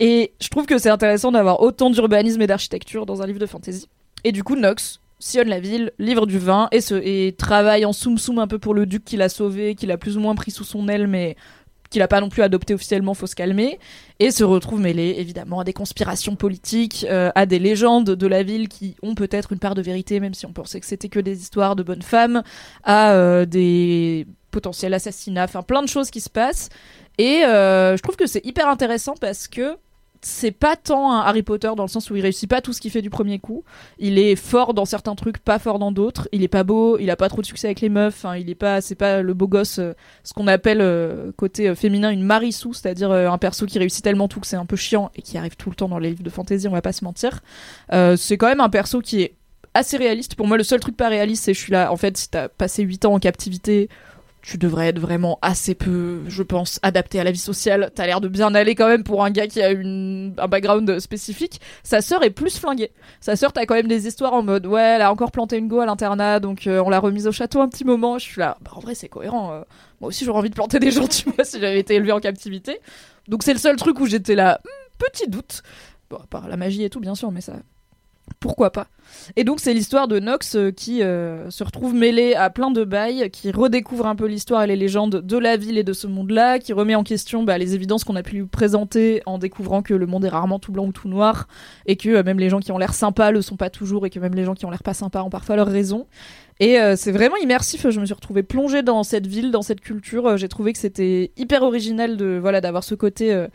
[SPEAKER 1] Et je trouve que c'est intéressant d'avoir autant d'urbanisme et d'architecture dans un livre de fantasy. Et du coup, Nox sillonne la ville, livre du vin et, se, et travaille en soum soum un peu pour le duc qui l'a sauvé, qu'il a plus ou moins pris sous son aile, mais qu'il a pas non plus adopté officiellement, faut se calmer, et se retrouve mêlé évidemment à des conspirations politiques, euh, à des légendes de la ville qui ont peut-être une part de vérité, même si on pensait que c'était que des histoires de bonnes femmes, à euh, des potentiels assassinats, enfin plein de choses qui se passent. Et euh, je trouve que c'est hyper intéressant parce que c'est pas tant un Harry Potter dans le sens où il réussit pas tout ce qu'il fait du premier coup. Il est fort dans certains trucs, pas fort dans d'autres. Il est pas beau, il a pas trop de succès avec les meufs. Enfin, il est pas, c'est pas le beau gosse, euh, ce qu'on appelle euh, côté euh, féminin une Marissou, c'est-à-dire un perso qui réussit tellement tout que c'est un peu chiant et qui arrive tout le temps dans les livres de fantasy. On va pas se mentir. C'est quand même un perso qui est assez réaliste. Pour moi, le seul truc pas réaliste, c'est je suis là. En fait, si t'as passé 8 ans en captivité, tu devrais être vraiment assez peu, je pense, adapté à la vie sociale. T'as l'air de bien aller quand même pour un gars qui a une, un background spécifique. Sa sœur est plus flinguée. Sa sœur, t'as quand même des histoires en mode, ouais, elle a encore planté une go à l'internat, donc euh, on l'a remise au château un petit moment. Je suis là, bah en vrai, c'est cohérent. euh. moi aussi, j'aurais envie de planter des gens, tu vois, si j'avais été élevée en captivité. Donc c'est le seul truc où j'étais là, hmm, petit doute. Bon, à part la magie et tout, bien sûr, mais ça, pourquoi pas Et donc c'est l'histoire de Nox euh, qui euh, se retrouve mêlé à plein de bails, qui redécouvre un peu l'histoire et les légendes de la ville et de ce monde-là, qui remet en question bah, les évidences qu'on a pu lui présenter en découvrant que le monde est rarement tout blanc ou tout noir, et que euh, même les gens qui ont l'air sympas le sont pas toujours, et que même les gens qui ont l'air pas sympas ont parfois leurs raisons. Et c'est vraiment immersif. Je me suis retrouvée plongée dans cette ville, dans cette culture. J'ai trouvé que c'était hyper original de voilà d'avoir ce côté.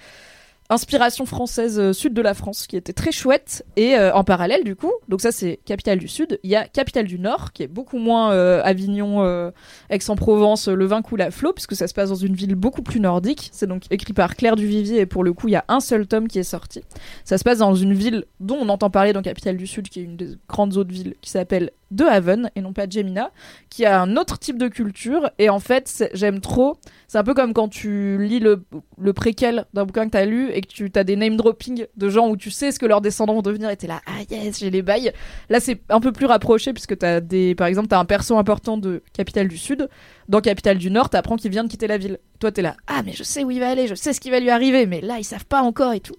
[SPEAKER 1] Inspiration française euh, sud de la France qui était très chouette. Et euh, en parallèle du coup donc ça c'est capitale du sud il y a capitale du nord qui est beaucoup moins euh, Avignon Aix-en-Provence le vin coule à flot puisque ça se passe dans une ville beaucoup plus nordique. C'est donc écrit par Claire Duvivier et pour le coup il y a un seul tome qui est sorti. Ça se passe dans une ville dont on entend parler dans capitale du sud qui est une des grandes autres villes qui s'appelle De Haven et non pas Gemina qui a un autre type de culture et en fait j'aime trop c'est un peu comme quand tu lis le, le préquel d'un bouquin que tu as lu et que tu as des name dropping de gens où tu sais ce que leurs descendants vont devenir et t'es là, ah yes, j'ai les bails. Là, c'est un peu plus rapproché puisque t'as des, par exemple, t'as un perso important de Capitale du Sud. Dans Capitale du Nord, t'apprends qu'il vient de quitter la ville. Toi, t'es là, ah mais je sais où il va aller, je sais ce qui va lui arriver, mais là, ils savent pas encore et tout.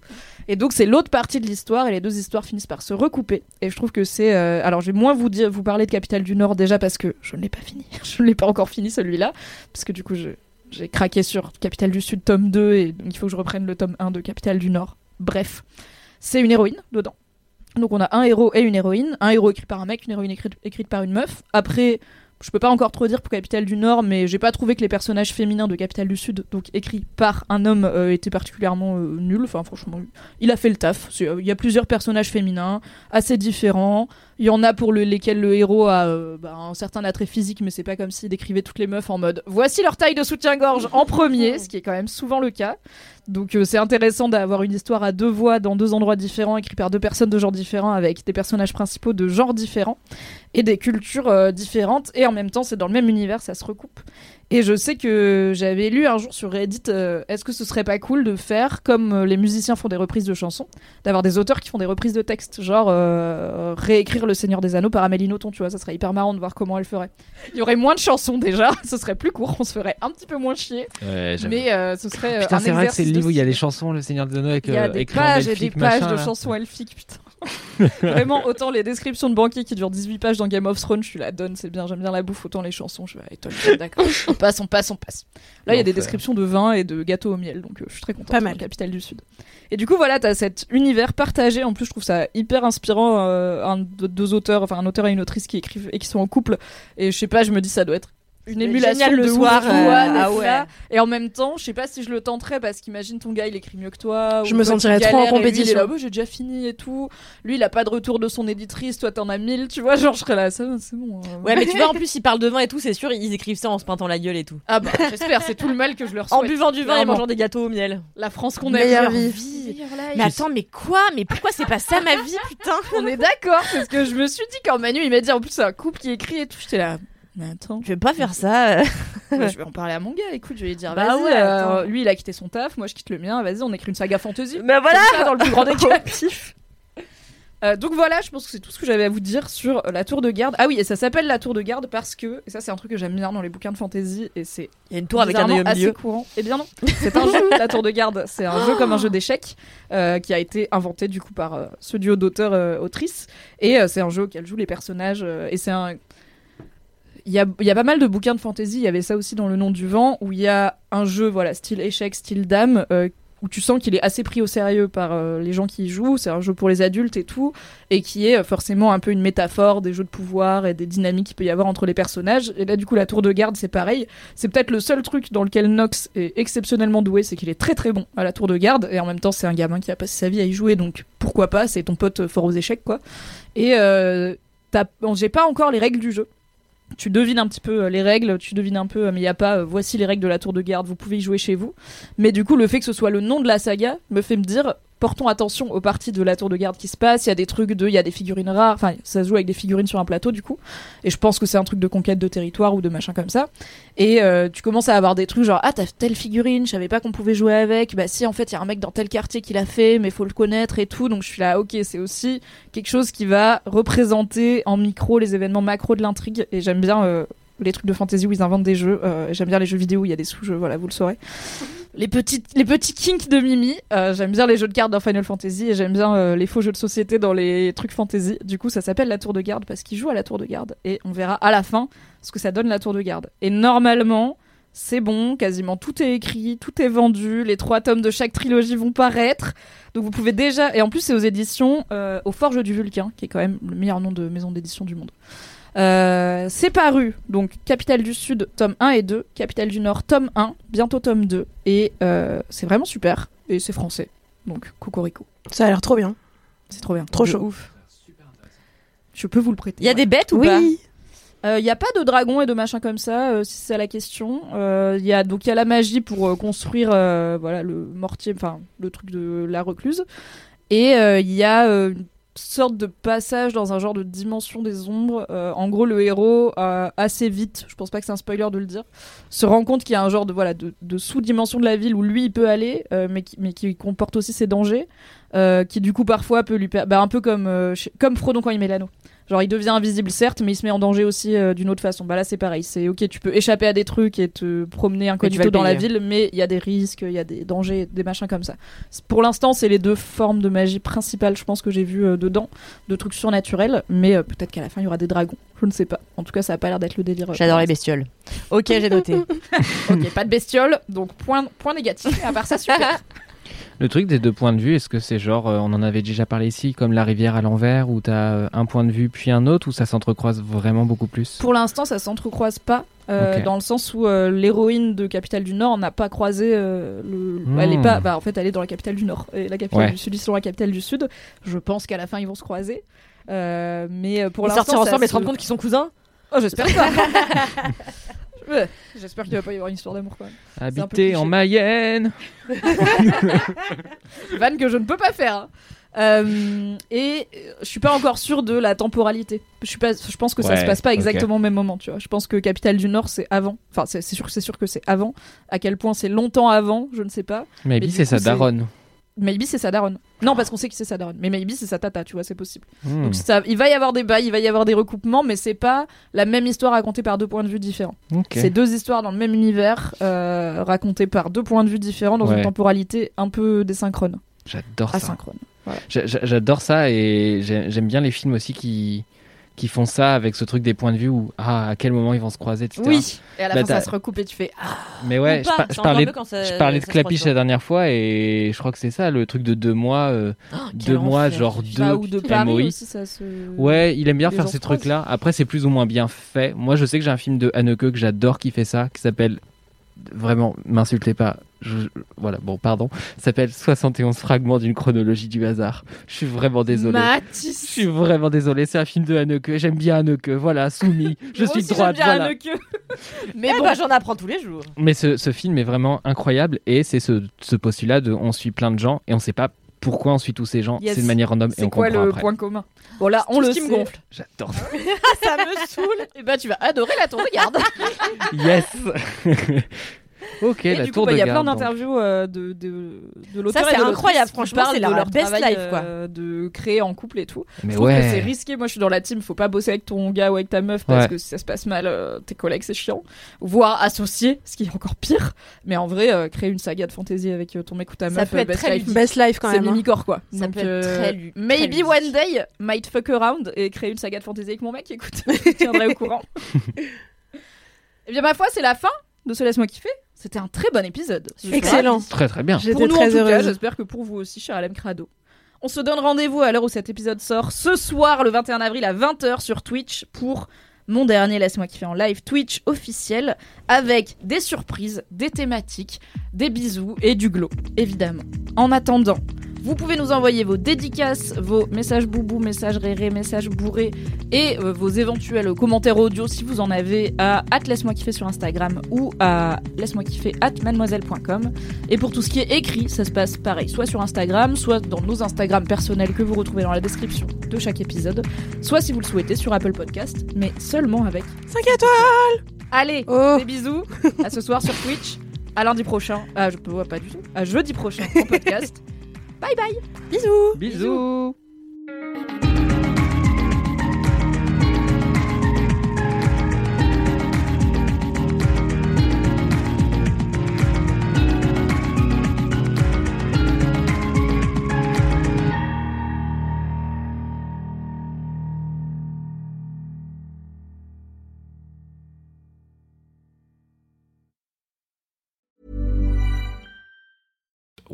[SPEAKER 1] Et donc, c'est l'autre partie de l'histoire et les deux histoires finissent par se recouper. Et je trouve que c'est, euh, alors, je vais moins vous dire, vous parler de Capitale du Nord déjà parce que je ne l'ai pas fini. je ne l'ai pas encore fini celui-là parce que du coup, j'ai craqué sur Capitale du Sud tome 2 et donc il faut que je reprenne le tome 1 de Capitale du Nord. Bref, c'est une héroïne dedans. Donc on a un héros et une héroïne, un héros écrit par un mec, une héroïne écrite, écrite par une meuf. Après, je peux pas encore trop dire pour Capitale du Nord, mais j'ai pas trouvé que les personnages féminins de Capitale du Sud, donc écrits par un homme, euh, étaient particulièrement euh, nuls. Enfin franchement, il a fait le taf. Euh, Il y a plusieurs personnages féminins, assez différents. Il y en a pour le- lesquels le héros a bah, un certain attrait physique, mais c'est pas comme s'il décrivait toutes les meufs en mode voici leur taille de soutien-gorge en premier, ce qui est quand même souvent le cas. Donc c'est intéressant d'avoir une histoire à deux voix dans deux endroits différents, écrit par deux personnes de genres différents, avec des personnages principaux de genres différents et des cultures euh, différentes. Et en même temps, c'est dans le même univers, ça se recoupe. Et je sais que j'avais lu un jour sur Reddit, euh, est-ce que ce serait pas cool de faire comme euh, les musiciens font des reprises de chansons, d'avoir des auteurs qui font des reprises de textes, genre euh, réécrire Le Seigneur des Anneaux par Amélie Nothomb, tu vois, ça serait hyper marrant de voir comment elle ferait. Il y aurait moins de chansons déjà, ce serait plus court, on se ferait un petit peu moins chier, mais euh, ce serait
[SPEAKER 4] Putain, c'est vrai que c'est le livre où il y a les chansons, le Seigneur des Anneaux avec
[SPEAKER 1] Il y a des pages et des pages
[SPEAKER 4] machin,
[SPEAKER 1] de
[SPEAKER 4] là.
[SPEAKER 1] chansons elfiques, putain. Vraiment, autant les descriptions de banquiers qui durent 18 pages dans Game of Thrones, je suis la donne, c'est bien, j'aime bien la bouffe, autant les chansons, je toi, d'accord. on passe, on passe, on passe. Là, il y a des descriptions de vin et de gâteaux au miel, donc euh, je suis très contente.
[SPEAKER 2] Pas mal.
[SPEAKER 1] Capitale du Sud. Et du coup, voilà, t'as cet univers partagé. En plus, je trouve ça hyper inspirant. euh, un, deux auteurs, enfin un auteur et une autrice qui écrivent et qui sont en couple. Et je sais pas, je me dis ça doit être une émulation
[SPEAKER 3] le soir, euh, ah ouais.
[SPEAKER 1] Et en même temps, je sais pas si je le tenterais parce qu'imagine ton gars, il écrit mieux que toi.
[SPEAKER 2] Je
[SPEAKER 1] ou
[SPEAKER 2] me sentirais trop en
[SPEAKER 1] galères et lui, il est
[SPEAKER 2] compétition.
[SPEAKER 1] là, Bah, j'ai déjà fini et tout. Lui, il a pas de retour de son éditrice. Toi, t'en as mille. Tu vois, genre, je serais là, ça, c'est bon. euh.
[SPEAKER 3] Ouais, mais tu vois, en plus, ils parlent de vin et tout, c'est sûr, ils écrivent ça en se peintant la gueule et tout.
[SPEAKER 1] Ah bah, j'espère, c'est tout le mal que je leur
[SPEAKER 3] En
[SPEAKER 1] souhaite.
[SPEAKER 3] buvant du vin et mangeant des gâteaux au miel.
[SPEAKER 1] La France qu'on aime.
[SPEAKER 2] Meilleure
[SPEAKER 1] meilleure
[SPEAKER 2] vie.
[SPEAKER 3] Mais attends, mais quoi? Mais pourquoi c'est pas ça ma vie, putain?
[SPEAKER 1] On est d'accord, c'est ce que je me suis dit quand Manu il m'a dit en plus c'est un couple qui écrit et tout. J'étais là, mais attends,
[SPEAKER 3] Je vais pas faire ça.
[SPEAKER 1] Ouais, je vais en parler à mon gars. Écoute, je vais lui dire,
[SPEAKER 3] Bah
[SPEAKER 1] vas-y,
[SPEAKER 3] ouais,
[SPEAKER 1] euh, lui il a quitté son taf, moi je quitte le mien. Vas-y, on écrit une saga fantasy.
[SPEAKER 3] Mais voilà
[SPEAKER 1] ça, dans le plus grand des cas. Euh, donc voilà, je pense que c'est tout ce que j'avais à vous dire sur euh, la tour de garde. Ah oui, et ça s'appelle la tour de garde parce que, et ça c'est un truc que j'aime bien dans les bouquins de fantasy, et c'est
[SPEAKER 3] Il y a une tour avec un œil au milieu.
[SPEAKER 1] assez courant. Eh bien non, c'est un jeu, la tour de garde. C'est un jeu comme un jeu d'échecs euh, qui a été inventé du coup par euh, ce duo d'auteurs-autrices. et euh, c'est un jeu auquel jouent les personnages. euh, et c'est un. Il y, a, pas mal de bouquins de fantasy, il y avait ça aussi dans Le Nom du Vent, où il y a un jeu, voilà, style échec, style dame, euh, où tu sens qu'il est assez pris au sérieux par euh, les gens qui y jouent. C'est un jeu pour les adultes et tout, et qui est euh, forcément un peu une métaphore des jeux de pouvoir et des dynamiques qu'il peut y avoir entre les personnages. Et là, du coup, la tour de garde, c'est pareil. C'est peut-être le seul truc dans lequel Nox est exceptionnellement doué, c'est qu'il est très très bon à la tour de garde, et en même temps, c'est un gamin qui a passé sa vie à y jouer, donc pourquoi pas, c'est ton pote fort aux échecs, quoi. Et euh, j'ai pas encore les règles du jeu. Tu devines un petit peu euh, les règles, tu devines un peu, euh, mais il n'y a pas, euh, voici les règles de la tour de garde, vous pouvez y jouer chez vous. Mais du coup, le fait que ce soit le nom de la saga me fait me dire, portons attention aux parties de la tour de garde qui se passent. Il y a des trucs de, il y a des figurines rares, enfin, ça se joue avec des figurines sur un plateau du coup. Et je pense que c'est un truc de conquête de territoire ou de machin comme ça. Et euh, tu commences à avoir des trucs genre, ah, t'as telle figurine, je savais pas qu'on pouvait jouer avec. Bah si, en fait, il y a un mec dans tel quartier qui l'a fait, mais faut le connaître et tout. Donc je suis là, ok, c'est aussi quelque chose qui va représenter en micro les événements macro de l'intrigue. Et j'aime bien euh, les trucs de fantasy où ils inventent des jeux. Euh, j'aime bien les jeux vidéo où il y a des sous-jeux, voilà, vous le saurez. Les petits, les petits kinks de Mimi. Euh, j'aime bien les jeux de cartes dans Final Fantasy et j'aime bien euh, les faux jeux de société dans les trucs fantasy. Du coup, ça s'appelle la tour de garde parce qu'ils jouent à la tour de garde et on verra à la fin ce que ça donne la tour de garde. Et normalement, c'est bon, quasiment tout est écrit, tout est vendu, les trois tomes de chaque trilogie vont paraître. Donc vous pouvez déjà, et en plus c'est aux éditions euh, au Forge du Vulcain, qui est quand même le meilleur nom de maison d'édition du monde. Euh, c'est paru, donc Capitale du Sud, tome 1 et 2, Capitale du Nord, tome 1, bientôt tome 2, et euh, c'est vraiment super, et c'est français. Donc, Cocorico.
[SPEAKER 2] Ça a l'air trop bien.
[SPEAKER 1] C'est trop bien.
[SPEAKER 2] Trop chaud.
[SPEAKER 1] Ouf. Je peux vous le prêter.
[SPEAKER 3] Il y a
[SPEAKER 1] ouais.
[SPEAKER 3] des bêtes ou pas?
[SPEAKER 2] Oui.
[SPEAKER 1] Il n'y a pas de dragon et de machin comme ça, euh, si c'est la question. Euh, Il y a donc il y a la magie pour euh, construire euh, voilà le mortier, enfin le truc de la recluse. Et euh, il y a euh, une sorte de passage dans un genre de dimension des ombres. Euh, en gros, le héros euh, assez vite, je pense pas que c'est un spoiler de le dire, se rend compte qu'il y a un genre de voilà de, sous-dimension de la ville où lui il peut aller, euh, mais qui mais qui comporte aussi ses dangers, euh, qui du coup parfois peut lui bah, un peu comme euh, comme Frodon quand il met l'anneau. Genre il devient invisible certes, mais il se met en danger aussi euh, d'une autre façon. Bah là c'est pareil, c'est ok, tu peux échapper à des trucs et te promener
[SPEAKER 3] vas
[SPEAKER 1] incognito dans la
[SPEAKER 3] payer.
[SPEAKER 1] ville, mais il y a des risques, il y a des dangers, des machins comme ça. Pour l'instant, c'est les deux formes de magie principales, je pense que j'ai vu euh, dedans, de trucs surnaturels, mais euh, peut-être qu'à la fin il y aura des dragons, je ne sais pas. En tout cas, ça a pas l'air d'être le délire.
[SPEAKER 3] J'adore les bestioles. Ok, j'ai noté.
[SPEAKER 1] ok, pas de bestioles, donc point point négatif. À part ça, super.
[SPEAKER 4] Le truc des deux points de vue, est-ce que c'est genre, euh, on en avait déjà parlé ici, comme la rivière à l'envers, où t'as euh, un point de vue puis un autre, ou ça s'entrecroise vraiment beaucoup plus?
[SPEAKER 1] Pour l'instant, ça s'entrecroise pas, euh, dans le sens où euh, l'héroïne de Capitale du Nord n'a pas croisé euh, le.
[SPEAKER 4] Hmm.
[SPEAKER 1] Elle est pas. Bah, en fait, elle est dans la capitale du Nord et la capitale
[SPEAKER 4] Ouais.
[SPEAKER 1] du Sud, ils sont la capitale du Sud. Je pense qu'à la fin, ils vont se croiser. Euh, mais pour
[SPEAKER 3] Ils
[SPEAKER 1] l'instant,
[SPEAKER 3] sortir
[SPEAKER 1] ça
[SPEAKER 3] ensemble et se
[SPEAKER 1] se-
[SPEAKER 3] rendre compte qu'ils sont cousins?
[SPEAKER 1] Oh, j'espère pas. Ouais, J'espère qu'il va pas y avoir une histoire d'amour quand même. un peu
[SPEAKER 4] Habiter en. Mayenne
[SPEAKER 1] Vanne que je ne peux pas faire. hein. Euh, et euh, je suis pas encore sûre de la temporalité. Je suis pas, je pense que ça
[SPEAKER 4] Ouais,
[SPEAKER 1] se passe pas
[SPEAKER 4] ok.
[SPEAKER 1] exactement au même moment, tu vois. Je pense que Capitale du Nord c'est avant. Enfin, c'est c'est sûr, c'est sûr que c'est avant. À quel point c'est longtemps avant, je ne sais pas.
[SPEAKER 4] Maybe
[SPEAKER 1] du
[SPEAKER 4] c'est
[SPEAKER 1] coup,
[SPEAKER 4] sa
[SPEAKER 1] c'est-
[SPEAKER 4] daronne.
[SPEAKER 1] Maybe c'est sa daronne. Non, parce qu'on sait que c'est sa daronne. Mais maybe c'est sa tata, tu vois, c'est possible.
[SPEAKER 4] Hmm.
[SPEAKER 1] Donc ça, il va y avoir des bails, il va y avoir des recoupements, mais c'est pas la même histoire racontée par deux points de vue différents.
[SPEAKER 4] Ok.
[SPEAKER 1] C'est deux histoires dans le même univers, euh, racontées par deux points de vue différents dans
[SPEAKER 4] Ouais.
[SPEAKER 1] une temporalité un peu désynchrone,
[SPEAKER 4] J'adore ça.
[SPEAKER 1] asynchrone.
[SPEAKER 4] J'a- j'a- J'adore ça et j'ai- j'aime bien les films aussi qui qui font ça avec ce truc des points de vue où ah à quel moment ils vont se croiser etc.
[SPEAKER 1] Oui. Et à la
[SPEAKER 4] Bah,
[SPEAKER 1] fin, ça se recoupe et tu fais ah.
[SPEAKER 4] Mais ouais,
[SPEAKER 3] Ou
[SPEAKER 4] je, par- parlais,
[SPEAKER 3] mieux quand ça-
[SPEAKER 4] je parlais de Clapiche la dernière fois et je crois que c'est ça le truc de deux mois, euh, deux mois genre deux
[SPEAKER 1] Bah, ou de Paris
[SPEAKER 4] MOI.
[SPEAKER 1] aussi, ça se.
[SPEAKER 4] Ouais, il aime bien
[SPEAKER 1] les
[SPEAKER 4] faire ces trucs-là. Après, c'est plus ou moins bien fait. Moi, je sais que j'ai un film de Haneke que j'adore qui fait ça, qui s'appelle. Vraiment, m'insultez pas. Je- je- Voilà, bon, pardon. Ça s'appelle 71 fragments d'une chronologie du hasard. Je suis vraiment désolé. Je
[SPEAKER 1] Mathis.
[SPEAKER 4] suis vraiment désolé. C'est un film de Haneke. J'aime bien Haneke. Voilà, soumis. Je
[SPEAKER 1] Moi
[SPEAKER 4] suis
[SPEAKER 1] aussi,
[SPEAKER 4] droite.
[SPEAKER 1] j'aime bien
[SPEAKER 4] Voilà.
[SPEAKER 1] Mais
[SPEAKER 3] Eh
[SPEAKER 1] bon,
[SPEAKER 3] ben, j'en apprends tous les jours.
[SPEAKER 4] Mais ce, ce film est vraiment incroyable et c'est ce, ce postulat de on suit plein de gens et on sait pas pourquoi on suit tous ces gens.
[SPEAKER 1] Yes.
[SPEAKER 4] C'est de manière random et
[SPEAKER 1] c'est
[SPEAKER 4] on
[SPEAKER 1] quoi
[SPEAKER 4] comprend
[SPEAKER 1] le
[SPEAKER 4] après.
[SPEAKER 1] point commun? Bon là, on le
[SPEAKER 3] qui me
[SPEAKER 1] sait.
[SPEAKER 3] gonfle.
[SPEAKER 4] J'adore.
[SPEAKER 1] ça me saoule. Et bah tu vas adorer la tour de garde.
[SPEAKER 4] yes. Ok,
[SPEAKER 1] Et
[SPEAKER 4] la
[SPEAKER 1] du
[SPEAKER 4] tour
[SPEAKER 1] coup, bah,
[SPEAKER 4] de
[SPEAKER 1] il y a plein
[SPEAKER 4] garde,
[SPEAKER 1] d'interviews euh, de, de, de l'auteur
[SPEAKER 3] Ça, c'est incroyable, franchement, c'est leur
[SPEAKER 1] leur
[SPEAKER 3] best
[SPEAKER 1] travail,
[SPEAKER 3] life, quoi.
[SPEAKER 1] euh, de créer en couple et tout.
[SPEAKER 4] Mais
[SPEAKER 1] Je trouve que
[SPEAKER 4] ouais.
[SPEAKER 1] c'est risqué. Moi, je suis dans la team. Faut pas bosser avec ton gars ou avec ta meuf parce
[SPEAKER 4] Ouais.
[SPEAKER 1] que si ça se passe mal, euh, tes collègues, c'est chiant. Voire associé, ce qui est encore pire. Mais en vrai, euh, créer une saga de fantasy avec euh, ton mec ou ta
[SPEAKER 3] Ça
[SPEAKER 1] meuf,
[SPEAKER 3] peut
[SPEAKER 1] euh,
[SPEAKER 3] être
[SPEAKER 1] best
[SPEAKER 3] très
[SPEAKER 1] life.
[SPEAKER 2] Best life quand
[SPEAKER 1] c'est
[SPEAKER 2] même. hein.
[SPEAKER 1] mimicore quoi.
[SPEAKER 3] Ça
[SPEAKER 1] Donc,
[SPEAKER 3] peut être
[SPEAKER 1] euh,
[SPEAKER 3] très
[SPEAKER 1] Maybe one day, might fuck around et créer une saga de fantasy avec mon mec. Écoute, je te tiendrai au courant. Eh bien, ma foi, c'est la fin de ce Laisse-moi kiffer. C'était un très bon épisode.
[SPEAKER 2] Excellent.
[SPEAKER 4] Très très bien.
[SPEAKER 1] Pour
[SPEAKER 2] J'étais
[SPEAKER 1] nous,
[SPEAKER 2] très
[SPEAKER 1] en tout cas,
[SPEAKER 2] heureuse.
[SPEAKER 1] j'espère que pour vous aussi, cher Alem Crado. On se donne rendez-vous à l'heure où cet épisode sort, ce soir, le 21 avril à 20h sur Twitch pour mon dernier Laisse-moi kiffer en live Twitch officiel avec des surprises, des thématiques, des bisous et du glow, évidemment. En attendant, vous pouvez nous envoyer vos dédicaces, vos messages boubou, messages réré, messages bourrés et euh, vos éventuels commentaires audio si vous en avez à laisse-moi kiffer sur Instagram ou à laisse-moi kiffer at mademoiselle.com. Et pour tout ce qui est écrit, ça se passe pareil, soit sur Instagram, soit dans nos Instagram personnels que vous retrouvez dans la description de chaque épisode, soit si vous le souhaitez sur Apple Podcast, mais seulement avec
[SPEAKER 2] 5 étoiles
[SPEAKER 1] Allez,
[SPEAKER 2] Oh
[SPEAKER 1] des bisous, à ce soir sur Twitch, à lundi prochain, ah je peux pas du tout, à jeudi prochain en podcast. Bye bye
[SPEAKER 2] Bisous
[SPEAKER 4] Bisous.